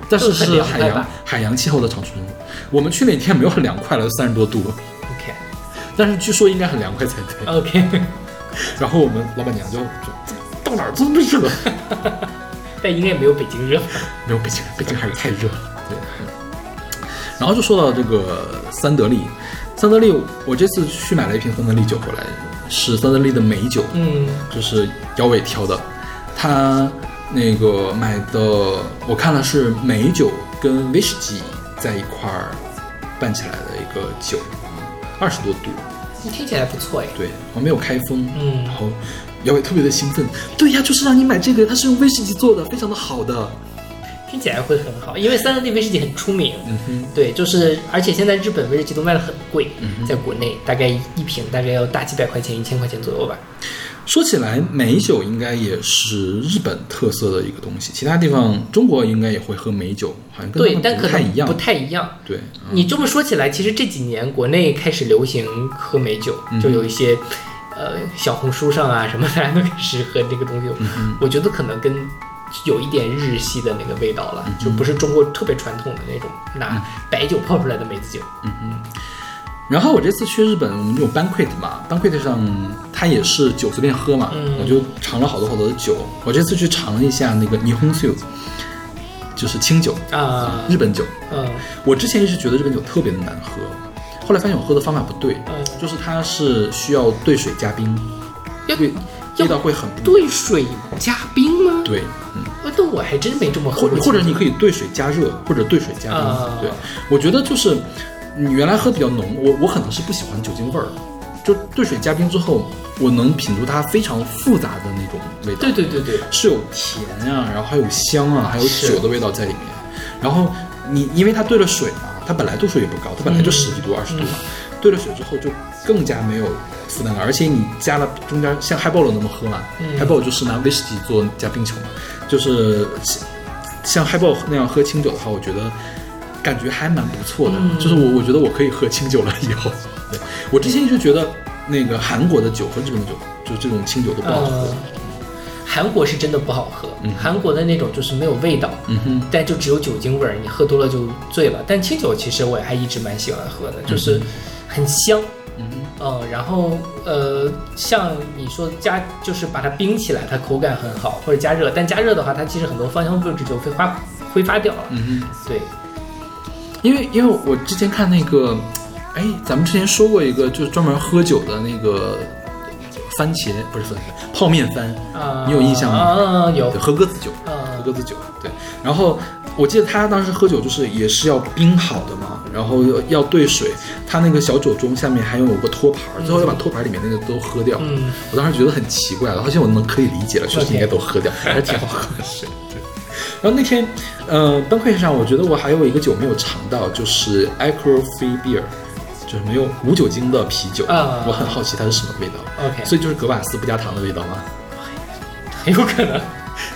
但是就是海洋海洋气候的长春。我们去那天没有很凉快了，三十多度但是据说应该很凉快才对。OK，然后我们老板娘就说到哪儿这么热，但应该也没有北京热。没有北京，北京还是太热。了。对，嗯然后就说到这个三得利，三得利，我这次去买了一瓶三得利酒回来，是三得利的美酒，嗯。就是姚伟挑的，他那个买的，我看了是美酒跟威士忌在一块儿拌起来的一个酒，二十多度，听起来不错哎。对，还没有开封，嗯然后姚伟特别的兴奋，对呀，就是让你买这个，它是用威士忌做的，非常的好的，听起来会很好，因为三得利威士忌很出名。嗯哼，对，就是而且现在日本威士忌都卖的很贵，嗯在国内大概一瓶大概要大几百块钱、一千块钱左右吧。说起来，美酒应该也是日本特色的一个东西，其他地方中国应该也会喝美酒，好像跟他对，但可不太一样。能不太一样。对，嗯你这么说起来，其实这几年国内开始流行喝美酒，嗯就有一些呃小红书上啊什么大家都开始喝这个东西。嗯我觉得可能跟有一点日系的那个味道了，嗯就不是中国特别传统的那种拿白酒泡出来的梅子酒。然后我这次去日本，我们有 banquet 嘛，banquet 上它也是酒随便喝嘛，嗯我就尝了好多好多的酒。我这次去尝了一下那个霓虹酒，就是清酒，啊，日本酒。嗯我之前一直觉得日本酒特别的难喝，后来发现我喝的方法不对，嗯，就是它是需要兑水加冰，要味味道会很不兑水加冰吗？对，嗯。呃，但我还真没这么喝或过。或者你可以兑水加热，或者兑水加冰。啊对，我觉得就是你原来喝比较浓，我我可能是不喜欢酒精味儿，就兑水加冰之后，我能品出它非常复杂的那种味道。对对对对，是有甜啊，然后还有香啊，还有酒的味道在里面。然后你因为它兑了水嘛，它本来度数也不高，它本来就嗯。十几度、二十度嘛，兑了水之后就更加没有负担感，而且你加了中间像 highball 那么喝嘛、嗯。H i g h b a l l 就是拿威士忌做加冰球嘛，就是像 highball 那样喝清酒的话，我觉得感觉还蛮不错的。嗯就是我我觉得我可以喝清酒了以后，对我之前一直觉得那个韩国的酒和日本的酒，就这种清酒都不好喝。呃，韩国是真的不好喝，韩国的那种就是没有味道。但就只有酒精味儿，你喝多了就醉了。但清酒其实我还一直蛮喜欢喝的，就是很香。嗯然后呃，像你说加就是把它冰起来，它口感很好，或者加热，但加热的话，它其实很多芳香物质就挥发挥发掉了。嗯对，因为因为我之前看那个，哎，咱们之前说过一个，就是专门喝酒的那个番茄，不是番茄，泡面番，啊，你有印象吗？啊，有对，，和鸽子酒，嗯和鸽子酒，对。然后我记得他当时喝酒就是也是要冰好的嘛，然后要要兑水，他那个小酒盅下面还有个托盘儿，最后要把托盘里面那个都喝掉。嗯，我当时觉得很奇怪，而且我能可以理解了，确实应该都喝掉，还是挺好喝的。对。然后那天，呃，崩溃上，我觉得我还有一个酒没有尝到，就是 alcohol free beer，就是没有无酒精的啤酒。啊我很好奇它是什么味道。OK 所以就是格瓦斯不加糖的味道吗？很有可能。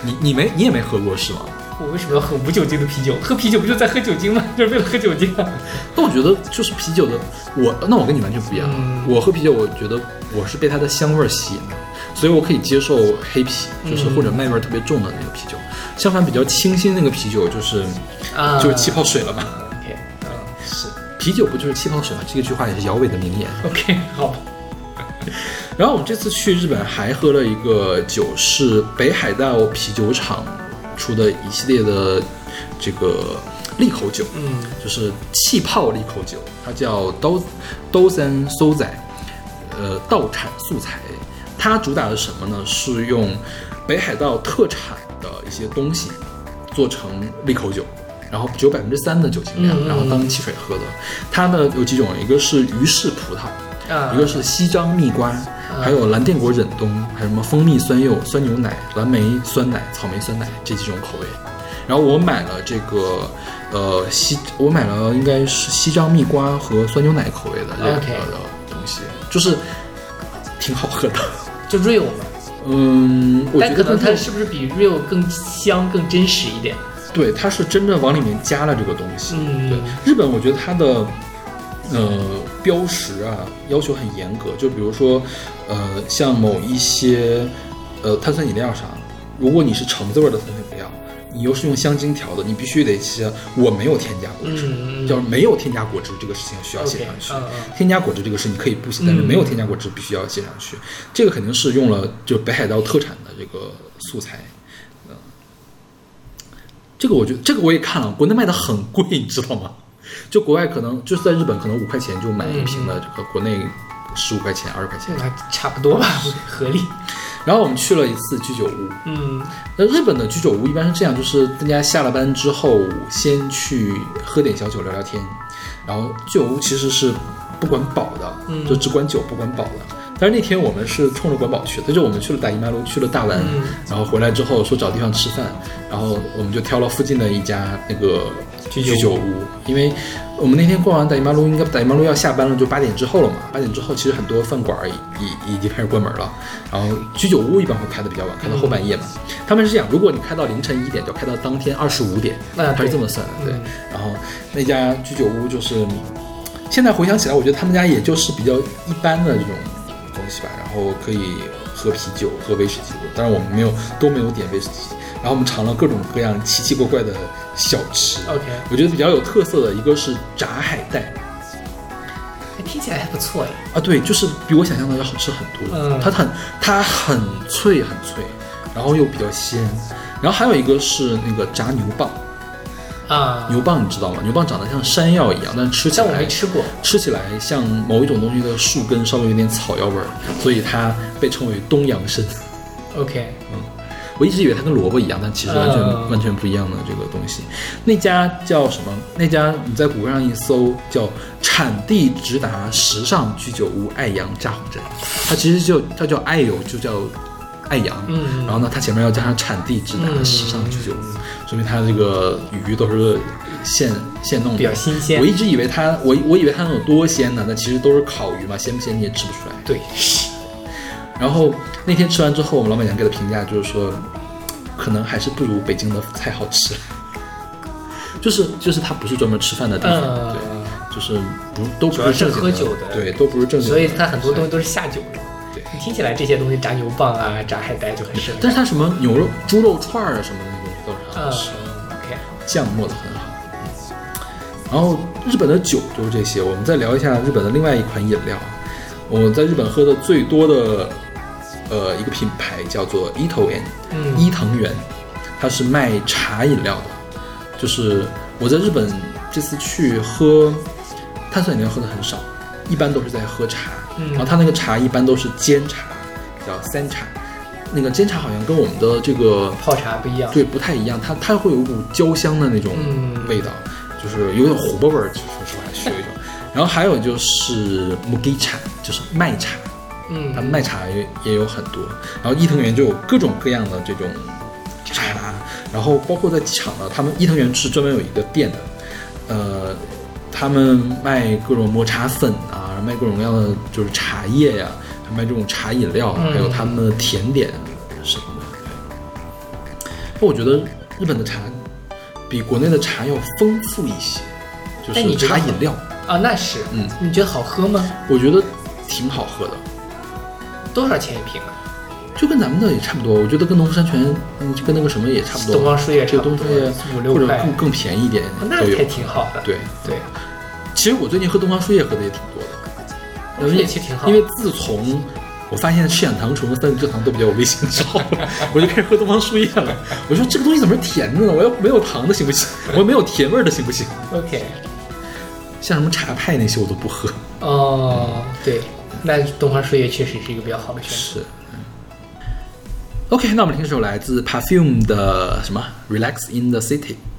你你没你也没喝过是吗？我为什么要喝无酒精的啤酒？喝啤酒不就在喝酒精吗？就是为了喝酒精啊。但我觉得就是啤酒的，我那我跟你完全不一样。嗯我喝啤酒，我觉得我是被它的香味儿吸引的，所以我可以接受黑啤，就是嗯或者麦味儿特别重的那个啤酒。相反，比较清新那个啤酒就是、啊就是气泡水了嘛。OK，嗯，是啤酒不就是气泡水吗？这句话也是姚伟的名言。OK，好。然后我们这次去日本还喝了一个酒，是北海道啤酒厂出的一系列的这个利口酒，嗯就是气泡利口酒，它叫刀刀山收仔，呃，道产素材。它主打的什么呢？是用北海道特产的一些东西做成利口酒，然后只有百分之三的酒精量，然后当汽水喝的。它呢有几种，一个是鱼氏葡萄，啊，一个是西张蜜瓜，还有蓝电果忍冬，还有什么蜂蜜酸柚、酸牛奶、蓝莓酸奶、草莓酸奶这几种口味。然后我买了这个，呃西，我买了应该是西张蜜瓜和酸牛奶口味的这个的东西，就是挺好喝的。就 real 嘛，嗯，我觉但可能它得它是不是比 real 更香、更真实一点？对，它是真正往里面加了这个东西。嗯对，日本我觉得它的呃标识啊要求很严格，就比如说呃像某一些呃碳酸饮料啥，如果你是橙子味的碳酸饮料，你又是用香精调的，你必须得写我没有添加果汁，就嗯叫没有添加果汁这个事情需要写上去。添加果汁这个事你可以不写，但是嗯没有添加果汁必须要写上去。这个肯定是用了就北海道特产的这个素材。嗯，这个我觉得这个我也看了，国内卖的很贵，你知道吗？就国外可能就是在日本可能五块钱就买一瓶的，这个国内十五块钱、二十块钱。那差不多吧，合理。然后我们去了一次居酒屋，嗯。那日本的居酒屋一般是这样，就是大家下了班之后先去喝点小酒聊聊天，然后居酒屋其实是不管饱的，嗯。就只管酒不管饱的。但是那天我们是冲着管饱去的，就我们去了大姨妈路，去了大丸，嗯。然后回来之后说找地方吃饭，然后我们就挑了附近的一家那个居酒屋。居酒屋，因为我们那天逛完大姨妈路，应该大姨妈路要下班了，就八点之后了嘛。八点之后其实很多饭馆儿已已已经开始关门了，然后居酒屋一般会开的比较晚，开到后半夜嘛。他们是这样，如果你开到凌晨一点，就开到当天二十五点，那他是这么算的，对嗯。然后那家居酒屋就是，现在回想起来，我觉得他们家也就是比较一般的这种东西吧，然后可以喝啤酒、喝威士忌，当然我们没有都没有点威士忌，然后我们尝了各种各样奇奇怪怪的小吃。，OK，我觉得比较有特色的一个是炸海带哎听起来还不错哎。啊，对，就是比我想象的要好吃很多。嗯它很它很脆很脆，然后又比较鲜。然后还有一个是那个炸牛蒡，啊，牛蒡你知道吗？牛蒡长得像山药一样，但吃起但我来没吃过。吃起来像某一种东西的树根，稍微有点草药味儿，所以它被称为东洋参。OK，我一直以为它跟萝卜一样，但其实完全、嗯完全不一样的这个东西。那家叫什么？那家你在谷歌上一搜，叫产地直达时尚居酒屋爱阳炸红针。它其实就它叫爱友，就叫爱阳。嗯然后呢，它前面要加上产地直达嗯时尚居酒屋，说明它这个鱼都是现现弄的，比较新鲜我一直以为它，我我以为它能有多鲜呢，但其实都是烤鱼嘛，鲜不鲜你也吃不出来。对，然后那天吃完之后，我们老板娘给的评价就是说，可能还是不如北京的菜好吃。就是就是它不是专门吃饭的地方，嗯对，就是不都不是正经喝酒的对，都不是正经的。所以它很多东西都是下酒的。对你听起来这些东西炸牛蒡啊、炸海带就很适合。但是它什么牛肉、猪肉串儿啊什么的那种都是很好嗯吃，，OK，酱磨的很好。然后日本的酒就是这些，我们再聊一下日本的另外一款饮料。我在日本喝的最多的，呃，一个品牌叫做伊藤园，嗯伊藤园，它是卖茶饮料的。就是我在日本这次去喝碳酸饮料喝的很少，一般都是在喝茶。嗯然后它那个茶一般都是煎茶，叫三茶。那个煎茶好像跟我们的这个泡茶不一样。对不太一样，它它会有一股焦香的那种嗯味道，就是有点糊巴味儿，说实话是有一种。然后还有就是 mugi 茶，就是麦茶，嗯他们卖茶也也有很多。然后伊藤园就有各种各样的这种茶，然后包括在机场呢，他们伊藤园是专门有一个店的，呃，他们卖各种抹茶粉啊，卖各种各样的就是茶叶呀、还卖这种茶饮料，嗯还有他们的甜点什么的。对我觉得日本的茶比国内的茶要丰富一些，就是茶饮料，啊，那是。嗯，你觉得好喝吗？我觉得挺好喝的。多少钱一瓶啊？就跟咱们的也差不多，我觉得跟农夫山泉，嗯，就跟那个什么也差不多。东方树叶差对，不多东方树叶五六块或者更更便宜一点那也。挺好的。对，对，其实我最近喝东方树叶喝的也挺多的，东方树叶其实挺好因为自从我发现赤藓糖醇和三聚蔗糖都比较有危险之后，我就开始喝东方树叶了。我说这个东西怎么是甜的呢？我要没有糖的行不行？我要没有甜味儿的行不行？OK。像什么茶派那些我都不喝。哦，对，那东方树叶确实是一个比较好的选择。是。OK，那我们听首来自 Perfume 的什么《Relax in the City》。「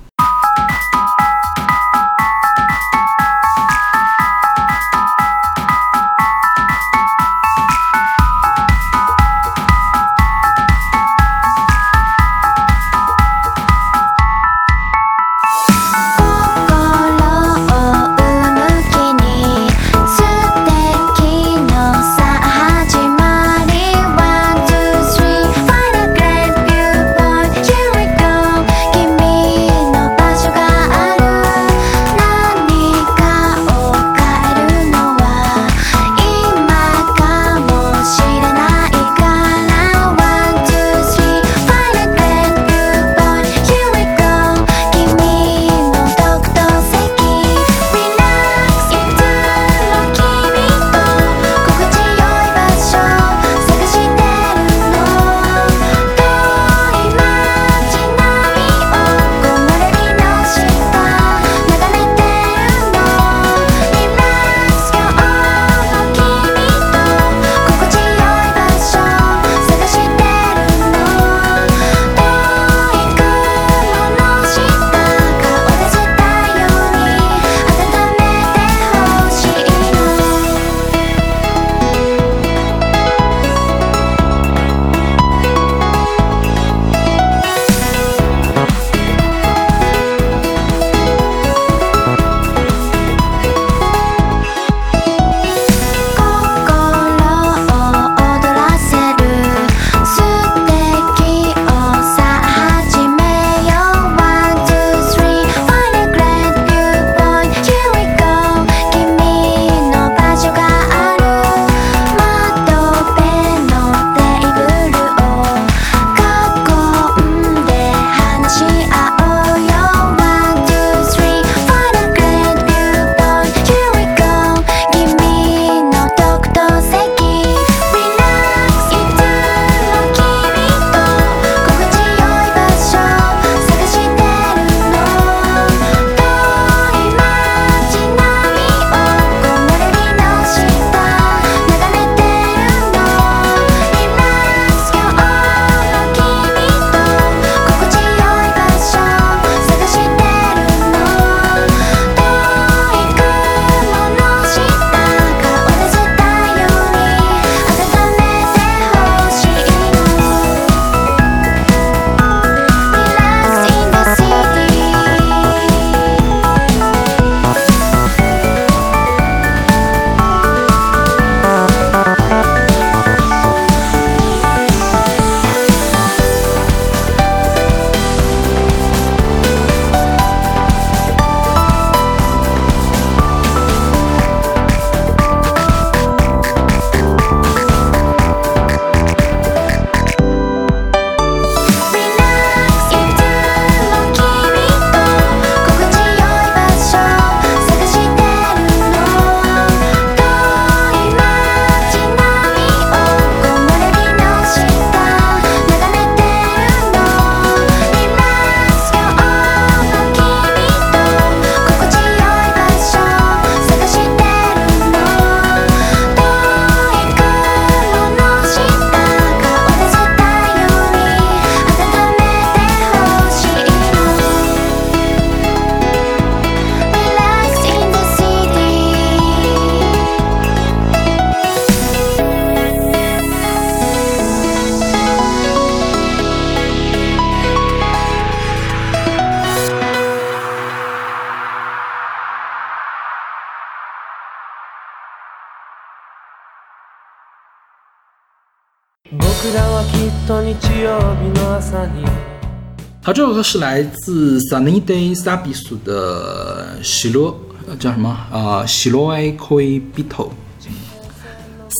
好，这首歌是来自 Sunny Day Sabisu 的喜罗，呃叫什么啊？喜罗埃 Koi Bito。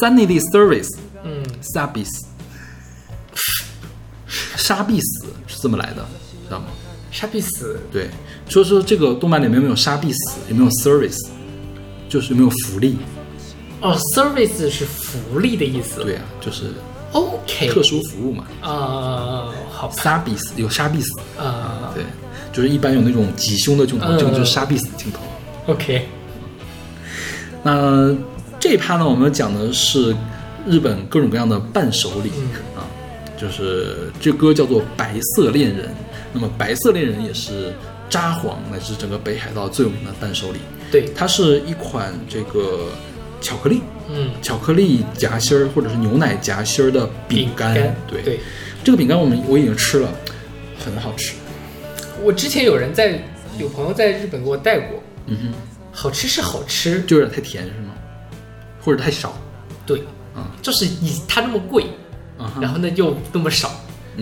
Sunny Day Service，嗯，Sabis，沙必死是这么来的，知道吗？沙必死。对，说说这个动漫里面有没有沙必死，有没有 service，就是有没有福利？哦，service 是福利的意思。对啊，就是，OK。特殊服务嘛。啊，好吧。沙必死有沙必死，啊对，就是一般有那种挤胸的镜头，嗯这个就是沙必死镜头。，OK。那这一趴呢，我们讲的是日本各种各样的伴手礼、啊，就是这歌叫做《白色恋人》。那么白色恋人也是札幌乃至整个北海道最有名的伴手礼。对，它是一款这个巧克力，嗯，巧克力夹心儿或者是牛奶夹心儿的饼干。对对，这个饼干我们我已经吃了，很好吃。我之前有人在有朋友在日本给我带过，嗯哼，好吃是好吃，就有点太甜是吗？或者太少？对，啊就是以它那么贵，啊然后呢又那么少，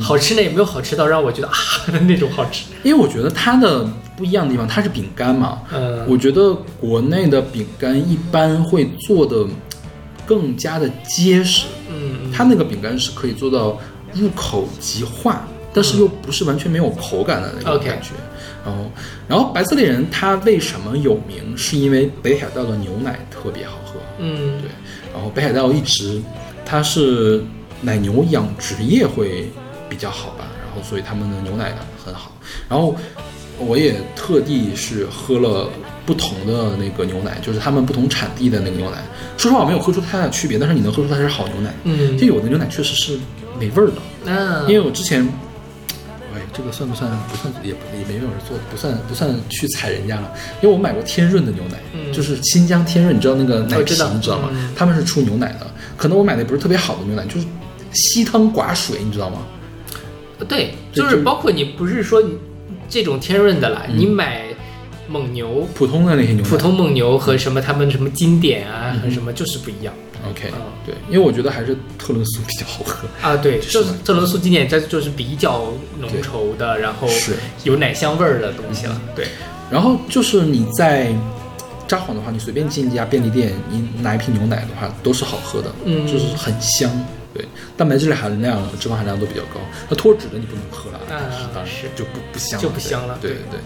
好吃呢也没有好吃到让我觉得啊 那种好吃。因为我觉得它的不一样的地方，它是饼干嘛，嗯我觉得国内的饼干一般会做的更加的结实，嗯，它那个饼干是可以做到入口即化，但是又不是完全没有口感的那种感觉。然后，然后白色恋人它为什么有名？是因为北海道的牛奶特别好喝，嗯对。然后北海道一直它是奶牛养殖业会比较好吧，然后所以他们的牛奶很好。然后我也特地是喝了不同的那个牛奶，就是他们不同产地的那个牛奶。说实话，我没有喝出太大的区别，但是你能喝出它是好牛奶。嗯就有的牛奶确实是没味儿的，嗯因为我之前。哎，这个算不算？不算，也不也没有人做，不算不算去踩人家了。因为我买过天润的牛奶，嗯就是新疆天润，你知道那个奶皮，我知你知道吗？嗯他们是出牛奶的，可能我买的不是特别好的牛奶，就是稀汤寡水，你知道吗？对，就就是包括你不是说你这种天润的啦，嗯你买蒙牛。普通的那些牛奶，普通蒙牛和什么他们什么经典啊和什么就是不一样 OK，嗯对，因为我觉得还是特仑苏比较好喝。啊，对，是就是特仑苏经典，这就是比较浓稠的，然后是有奶香味儿的东西了。对，然后就是你在札幌的话，你随便进一家便利店，你拿一瓶牛奶的话，都是好喝的，嗯就是很香。对，蛋白质含量、脂肪含量都比较高。那脱脂的你不能喝了，啊当然是就不不香了，就不香了对对对，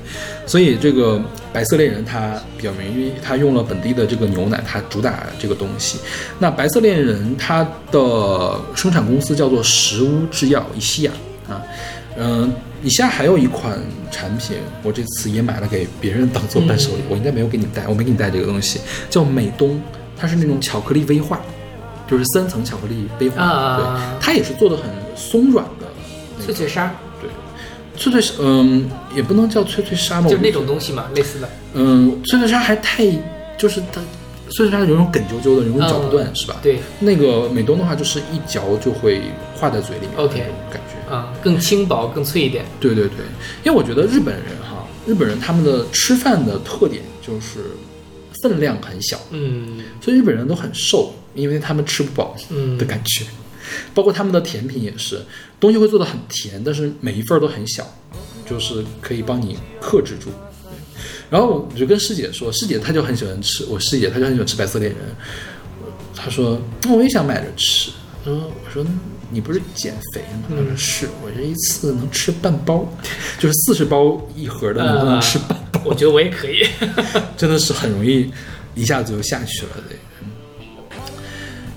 所以这个白色恋人它比较名因为，它用了本地的这个牛奶，它主打这个东西。那白色恋人它的生产公司叫做石屋制药伊西亚啊，嗯、以下还有一款产品，我这次也买了给别人当做伴手礼，我应该没有给你带，我没给你带这个东西，叫美东，它是那种巧克力威化，就是三层巧克力威化，啊对，它也是做的很松软的脆脆沙对，脆脆嗯，也不能叫脆脆沙嘛，就那种东西嘛，类似的。嗯，脆脆沙还太就是它。脆脆沙有种梗啾啾的，有种嚼不断，嗯是吧？对，那个美东的话，就是一嚼就会化在嘴里面 OK 感觉。啊，更轻薄，更脆一点。对对对，因为我觉得日本人哈，日本人他们的吃饭的特点就是分量很小，嗯所以日本人都很瘦，因为他们吃不饱嗯的感觉。包括他们的甜品也是，东西会做的很甜，但是每一份都很小，就是可以帮你克制住。然后我就跟师姐说，师姐她就很喜欢吃，我师姐她就很喜欢吃白色恋人。她说，那我也想买着吃。她说，我说你不是减肥吗？她说是，我这一次能吃半包，就是四十包一盒的，能不能吃半包？我觉得我也可以。真的是很容易一下子就下去了，对。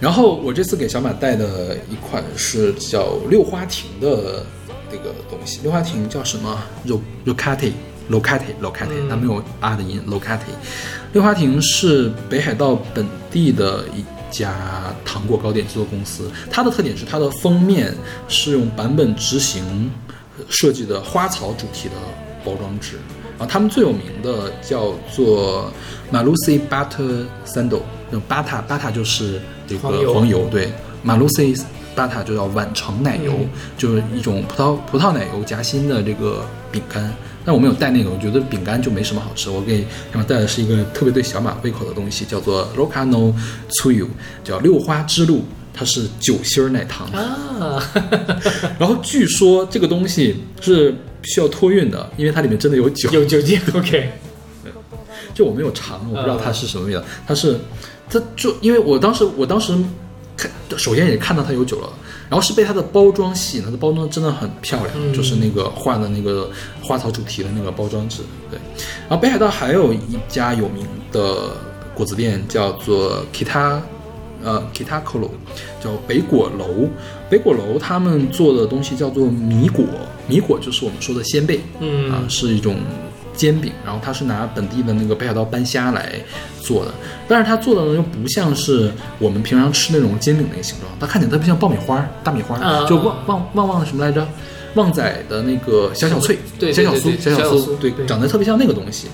嗯然后我这次给小马带的一款是叫六花亭的那个东西，六花亭叫什么？ro rocate locate locate，它没有 R 的音，Locati。六花亭是北海道本地的一家糖果糕点制作公司，它的特点是它的封面是用版本执行设计的花草主题的包装纸。然后他们最有名的叫做 Malusi Butter Sandal，那种 Bata Bata 就是这个黄油对马路西巴塔就叫晚成奶油，嗯就是一种葡萄葡萄奶油夹心的这个饼干。但我没有带那个，我觉得饼干就没什么好吃。我给他们带的是一个特别对小马胃口的东西，叫做 Rocano Tsuyu，叫六花之路。它是酒心儿奶糖。啊，然后据说这个东西是需要托运的，因为它里面真的有酒。有酒精，OK，就我没有尝，我不知道它是什么味道。它是，它就因为我当时我当时看，首先也看到它有酒了，然后是被它的包装吸引，它的包装真的很漂亮，嗯就是那个画的那个花草主题的那个包装纸。对，然后北海道还有一家有名的果子店叫做 Kita。呃，Kita Kolo，叫北果楼。北果楼他们做的东西叫做米果，米果就是我们说的鲜贝，嗯啊，是一种煎饼，然后它是拿本地的那个北海道斑虾来做的，但是它做的呢又不像是我们平常吃那种煎饼那个形状，它看起来特别像爆米花、大米花，啊就旺旺旺旺的什么来着？旺仔的那个小小脆，对对小小酥小小小酥，对酥对，长得特别像那个东西。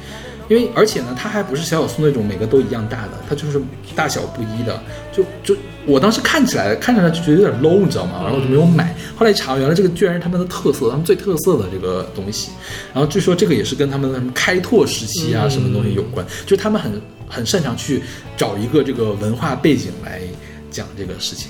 因为而且呢，它还不是小小酥那种每个都一样大的，它就是大小不一的。就就我当时看起来看起来就觉得有点 low，你知道吗？然后我就没有买。后来一查，原来这个居然是他们的特色，他们最特色的这个东西。然后据说这个也是跟他们的什么开拓时期啊，嗯什么东西有关，就是他们很很擅长去找一个这个文化背景来讲这个事情。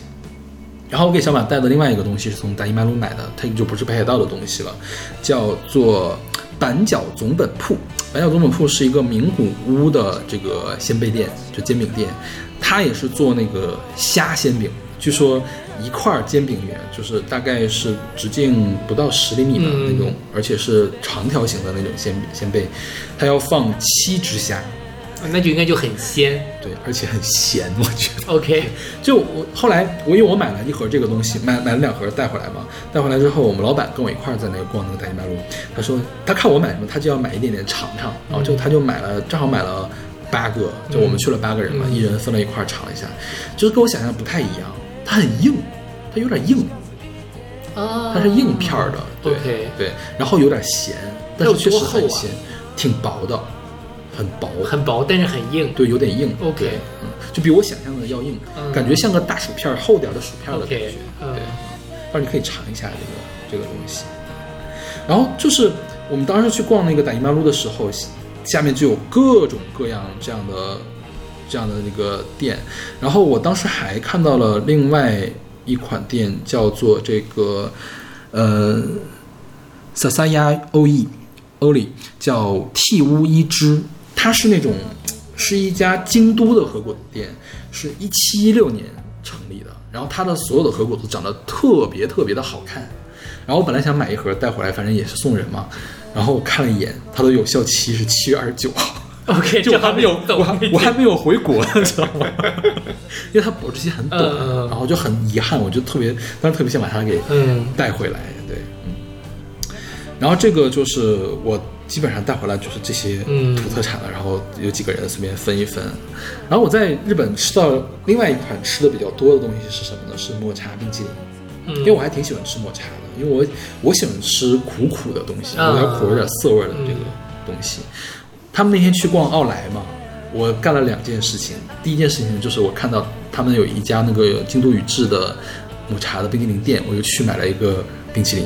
然后我给小马带的另外一个东西是从大伊马路买的，它就不是北海道的东西了，叫做板角总本铺。板角总本铺是一个名古屋的这个鲜贝店，就煎饼店，它也是做那个虾鲜饼。据说一块煎饼圆就是大概是直径不到十厘米的嗯那种，而且是长条形的那种鲜鲜贝，他要放七只虾，那就应该就很鲜对，而且很咸，我觉得。，OK，就我后来我因为我买了一盒这个东西，买买了两盒带回来嘛。带回来之后，我们老板跟我一块儿在那个逛那个大英马路，他说他看我买什么，他就要买一点点尝尝，然后就他就买了，正好买了八个，就我们去了八个人嘛，一人分了一块儿尝一下，就是跟我想象不太一样，它很硬，它有点硬，啊，它是硬片儿的，对对，然后有点咸，但是确实很咸，挺薄的，很薄，很薄，但是很硬。对，有点硬。OK 对嗯，就比我想象的要硬，嗯感觉像个大薯片儿，厚点儿的薯片儿的感觉。嗯对，但是你可以尝一下这个这个东西。然后就是我们当时去逛那个大姨妈路的时候，下面就有各种各样这样的这样的那个店。然后我当时还看到了另外一款店，叫做这个呃萨萨亚欧伊欧里，叫替屋一之，它是那种是一家京都的和果店，是一七一六年成立的。然后它的所有的和果都长得特别特别的好看。然后我本来想买一盒带回来，反正也是送人嘛。然后我看了一眼，它的有效期是七月二十九号。OK，就我还没有，我还我还没有回国，你知道吗？因为它保质期很短，然后就很遗憾，我就特别当时特别想把它给嗯带回来，对，嗯。然后这个就是我基本上带回来就是这些嗯土特产了，然后有几个人随便分一分。然后我在日本吃到另外一款吃的比较多的东西是什么呢？是抹茶冰淇淋。嗯，因为我还挺喜欢吃抹茶的，因为我我喜欢吃苦苦的东西，啊有点苦、有点涩味的这个东西。他们那天去逛奥莱嘛，我干了两件事情。第一件事情就是我看到他们有一家那个京都宇治的抹茶的冰淇淋店，我就去买了一个冰淇淋。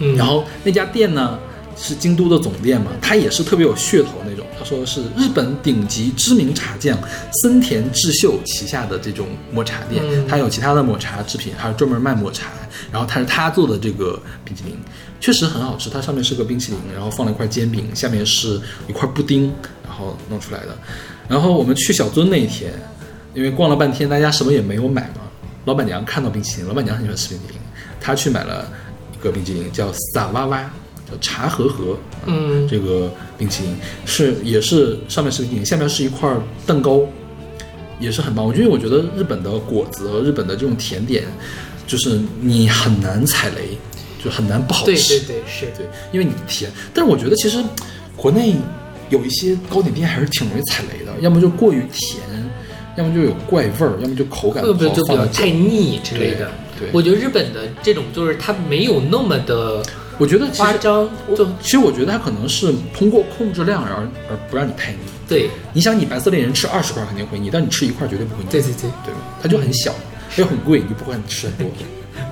嗯然后那家店呢是京都的总店嘛，它也是特别有噱头那种。他说是日本顶级知名茶匠森田智秀旗下的这种抹茶店，嗯它有其他的抹茶制品，还有专门卖抹茶。然后它是他做的这个冰淇淋，确实很好吃。它上面是个冰淇淋，然后放了一块煎饼，下面是一块布丁，然后弄出来的。然后我们去小樽那一天，因为逛了半天，大家什么也没有买嘛。老板娘看到冰淇淋，老板娘很喜欢吃冰淇淋，她去买了一个冰淇淋，叫萨哇哇，叫茶和和。嗯这个冰淇淋是也是上面是冰淇淋，下面是一块蛋糕，也是很棒。我觉得我觉得日本的果子和日本的这种甜点，就是你很难踩雷，就很难不好对吃。对对是，对，因为你甜。但是我觉得其实国内有一些糕点店还是挺容易踩雷的，要么就过于甜，要么就有怪味儿，要么就口感会不会好就比较放太腻之类的？对对我觉得日本的这种就是它没有那么的我觉得夸张，就其实我觉得它可能是通过控制量而而不让你太腻。对你想，你白色恋人吃二十块肯定会腻，但你吃一块绝对不会腻。对对对对吧？它就很小，又很贵，你不会吃很多。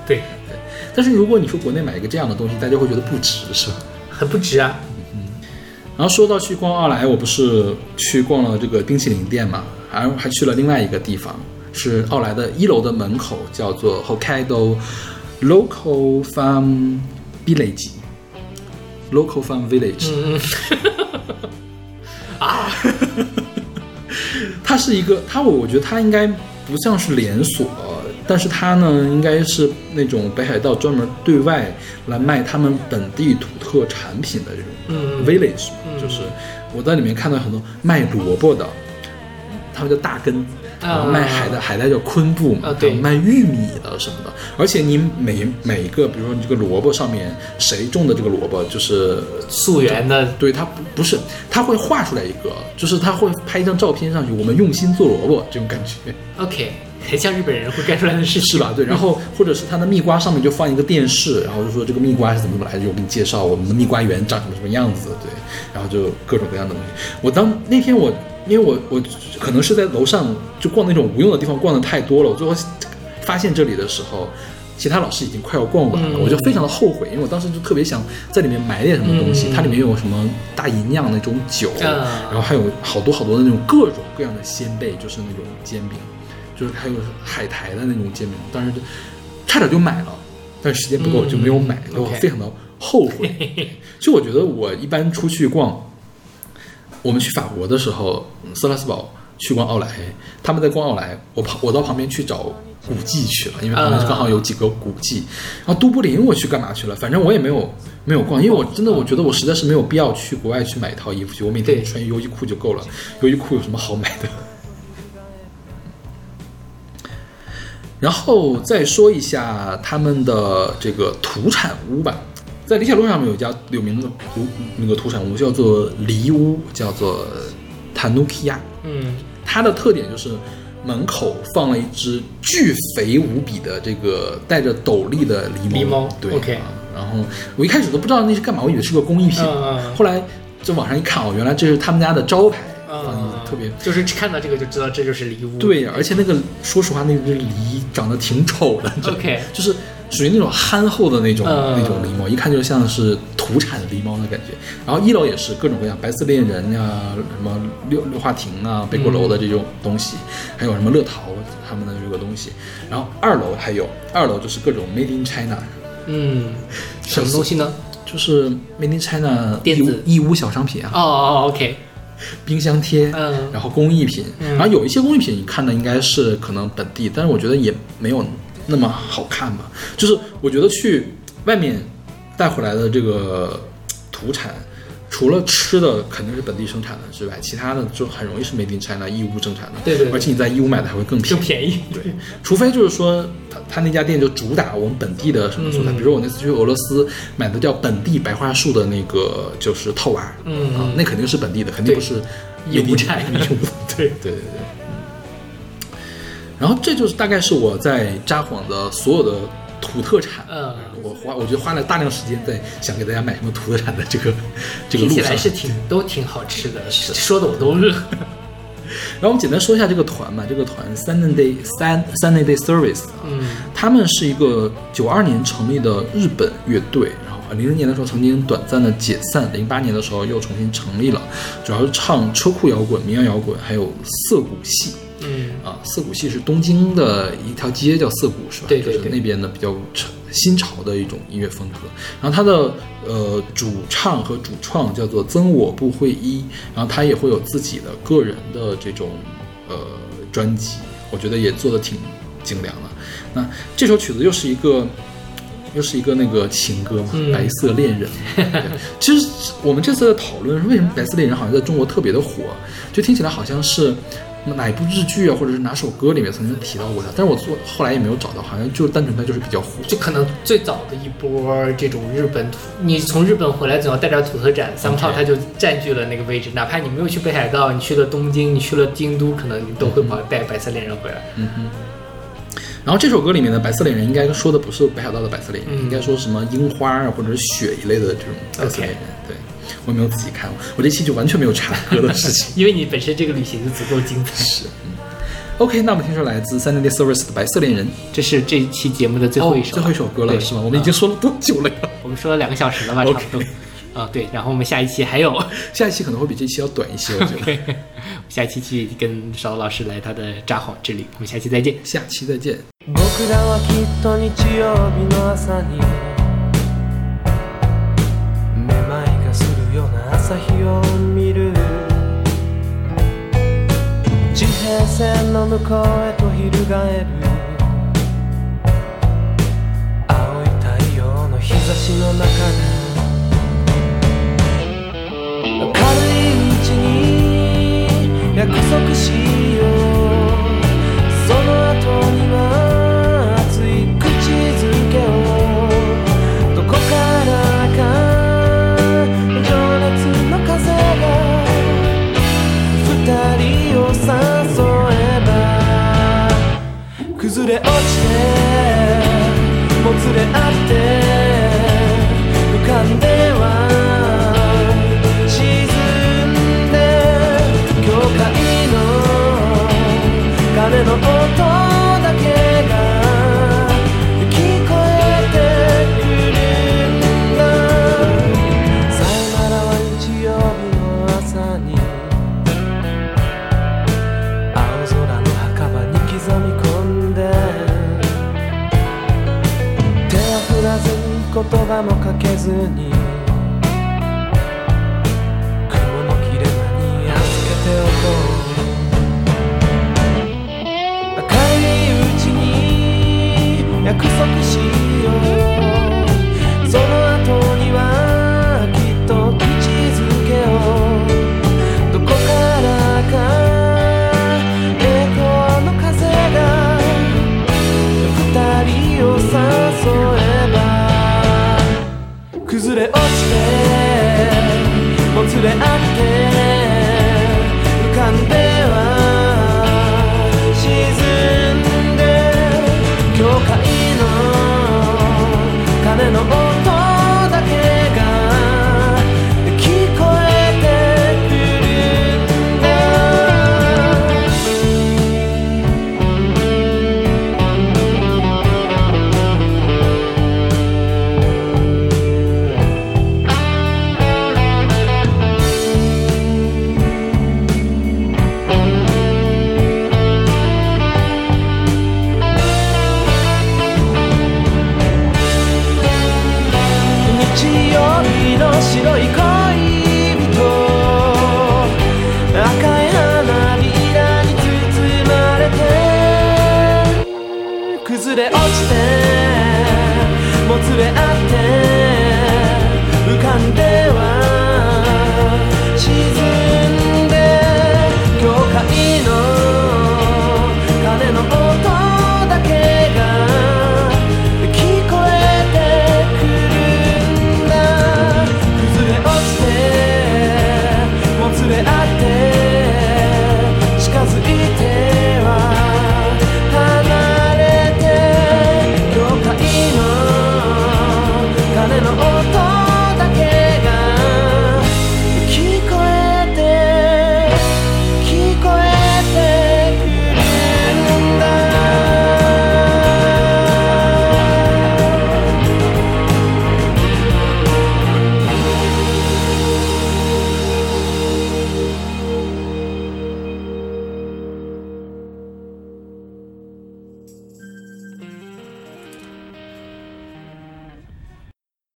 对 对，但是如果你说国内买一个这样的东西，大家会觉得不值，是吧？很不值啊。嗯然后说到去逛奥莱，我不是去逛了这个冰淇淋店嘛，还还去了另外一个地方，是奥莱的一楼的门口，叫做 Hokkaido Local Farm Village。Local Farm Village，嗯。啊，它是一个，它我我觉得它应该不像是连锁，但是它呢应该是那种北海道专门对外来卖他们本地土特产品的这种嗯。village，、就是我在里面看到很多卖萝卜的，他们叫大根。卖海带，海带叫昆布嘛，啊对。卖玉米的什么的，而且你每每一个，比如说你这个萝卜上面谁种的这个萝卜，就是溯源的对，它不不是，它会画出来一个，就是它会拍一张照片上去，我们用心做萝卜这种感觉，OK，很像日本人会干出来的事情，是吧？对，然后或者是他的蜜瓜上面就放一个电视，然后就说这个蜜瓜是怎么怎么来的，就我给你介绍我们的蜜瓜园长什么什么样子，对，然后就各种各样的东西。我当那天我因为我我可能是在楼上就逛那种无用的地方逛的太多了，我最后发现这里的时候。其他老师已经快要逛完了，嗯我就非常的后悔，因为我当时就特别想在里面买点什么东西。嗯它里面有什么大吟酿那种酒，啊然后还有好多好多的那种各种各样的鲜贝，就是那种煎饼，就是还有海苔的那种煎饼，当时就差点就买了，但是时间不够嗯就没有买，我 OK 非常的后悔。其实我觉得我一般出去逛，我们去法国的时候，斯拉斯堡去逛奥莱，他们在逛奥莱，我跑我到旁边去找古迹去了，因为旁边啊刚好有几个古迹。然后都柏林我去干嘛去了？反正我也没有没有逛，因为我真的我觉得我实在是没有必要去国外去买一套衣服去，我每天对穿优衣库就够了。优衣库有什么好买的？然后再说一下他们的这个土产屋吧，在理想路上面有一家有名的土那个土产屋，叫做梨屋，叫做 Tanukiya。嗯它的特点就是门口放了一只巨肥无比的这个带着斗笠的狸猫。狸猫对 OK 啊然后我一开始都不知道那是干嘛，我以为是个工艺品。嗯嗯后来就网上一看哦，原来这是他们家的招牌，嗯特别就是看到这个就知道这就是梨屋。对，而且那个说实话，那只梨长得挺丑的 OK 就是属于那种憨厚的那种、嗯。那种狸猫，一看就像是土产狸猫的感觉。然后一楼也是各种各样白色恋人呀、什么六六花亭啊、北鼓楼的这种东西，还有什么乐淘他们的这个东西。然后二楼还有，二楼就是各种 Made in China，嗯，什么东西呢？就是 Made in China 义乌电子。义乌小商品啊，哦哦，OK，冰箱贴，嗯。然后工艺品，嗯。然后有一些工艺品你看的应该是可能本地，但是我觉得也没有那么好看吧。就是我觉得去外面带回来的这个土产，除了吃的肯定是本地生产的之外，其他的就很容易是 made in China 义乌生产的。对对对而且你在义乌买的还会更便宜。更便宜。对，除非就是说他他那家店就主打我们本地的什么素材，嗯比如说我那次去俄罗斯买的叫本地白桦树的那个就是套娃，嗯啊，那肯定是本地的，肯定不是义乌产义乌，对对对对。然后这就是大概是我在札幌的所有的土特产，嗯我花我觉得花了大量时间在想给大家买什么土特产的这个 这个路上听起来。是挺 都挺好吃的，说的我都饿。然后我们简单说一下这个团吧，这个团 Sunday Day 三 Sunday Day Service，啊嗯他们是一个九二年成立的日本乐队，然后零零年的时候曾经短暂的解散，零八年的时候又重新成立了，主要是唱车库摇滚、民谣摇滚，还有涩谷系。嗯啊，涩谷系是东京的一条街叫涩谷，是吧？对对对就是那边的比较潮新潮的一种音乐风格。然后他的呃主唱和主创叫做曾我部会一，然后他也会有自己的个人的这种呃专辑，我觉得也做的挺精良的。那这首曲子又是一个。又是一个那个情歌嘛，嗯白色恋人》对。其实我们这次的讨论是为什么《白色恋人》好像在中国特别的火，就听起来好像是哪一部日剧啊，或者是哪首歌里面曾经提到过他，但是我做后来也没有找到，好像就单纯他就是比较火。就可能最早的一波这种日本土，你从日本回来总要带点土特产，三炮他就占据了那个位置。哪怕你没有去北海道，你去了东京，你去了京都，可能你都会跑带白色恋人回来。嗯哼。然后这首歌里面的白色恋人应该说的不是北海道的白色恋人，嗯应该说什么樱花啊或者是雪一类的这种白色恋人。对我没有仔细看，我这期就完全没有查歌的事情，因为你本身这个旅行就足够精彩。是，嗯。OK，那我们听说来自 Sunday Service 的《白色恋人》，这是这一期节目的最后一首，最后一首歌了，是吗？我们已经说了多久了呀？我们说了两个小时了吧，差不多。啊，对。然后我们下一期还有，下一期可能会比这期要短一些。我觉得 下一期去跟邵老师来他的札幌之旅，我们下期再见，下期再见。朝日を見る。地平線の向こうへと翻る。青い太陽の日差しの中で。明るいうちに約束しよう。その後には落ちてもつれ合って浮かんでは沈んで教会の鐘の音。言葉もかけずに雲の切れ間に預けておこう。明るいうちに約束して to the end.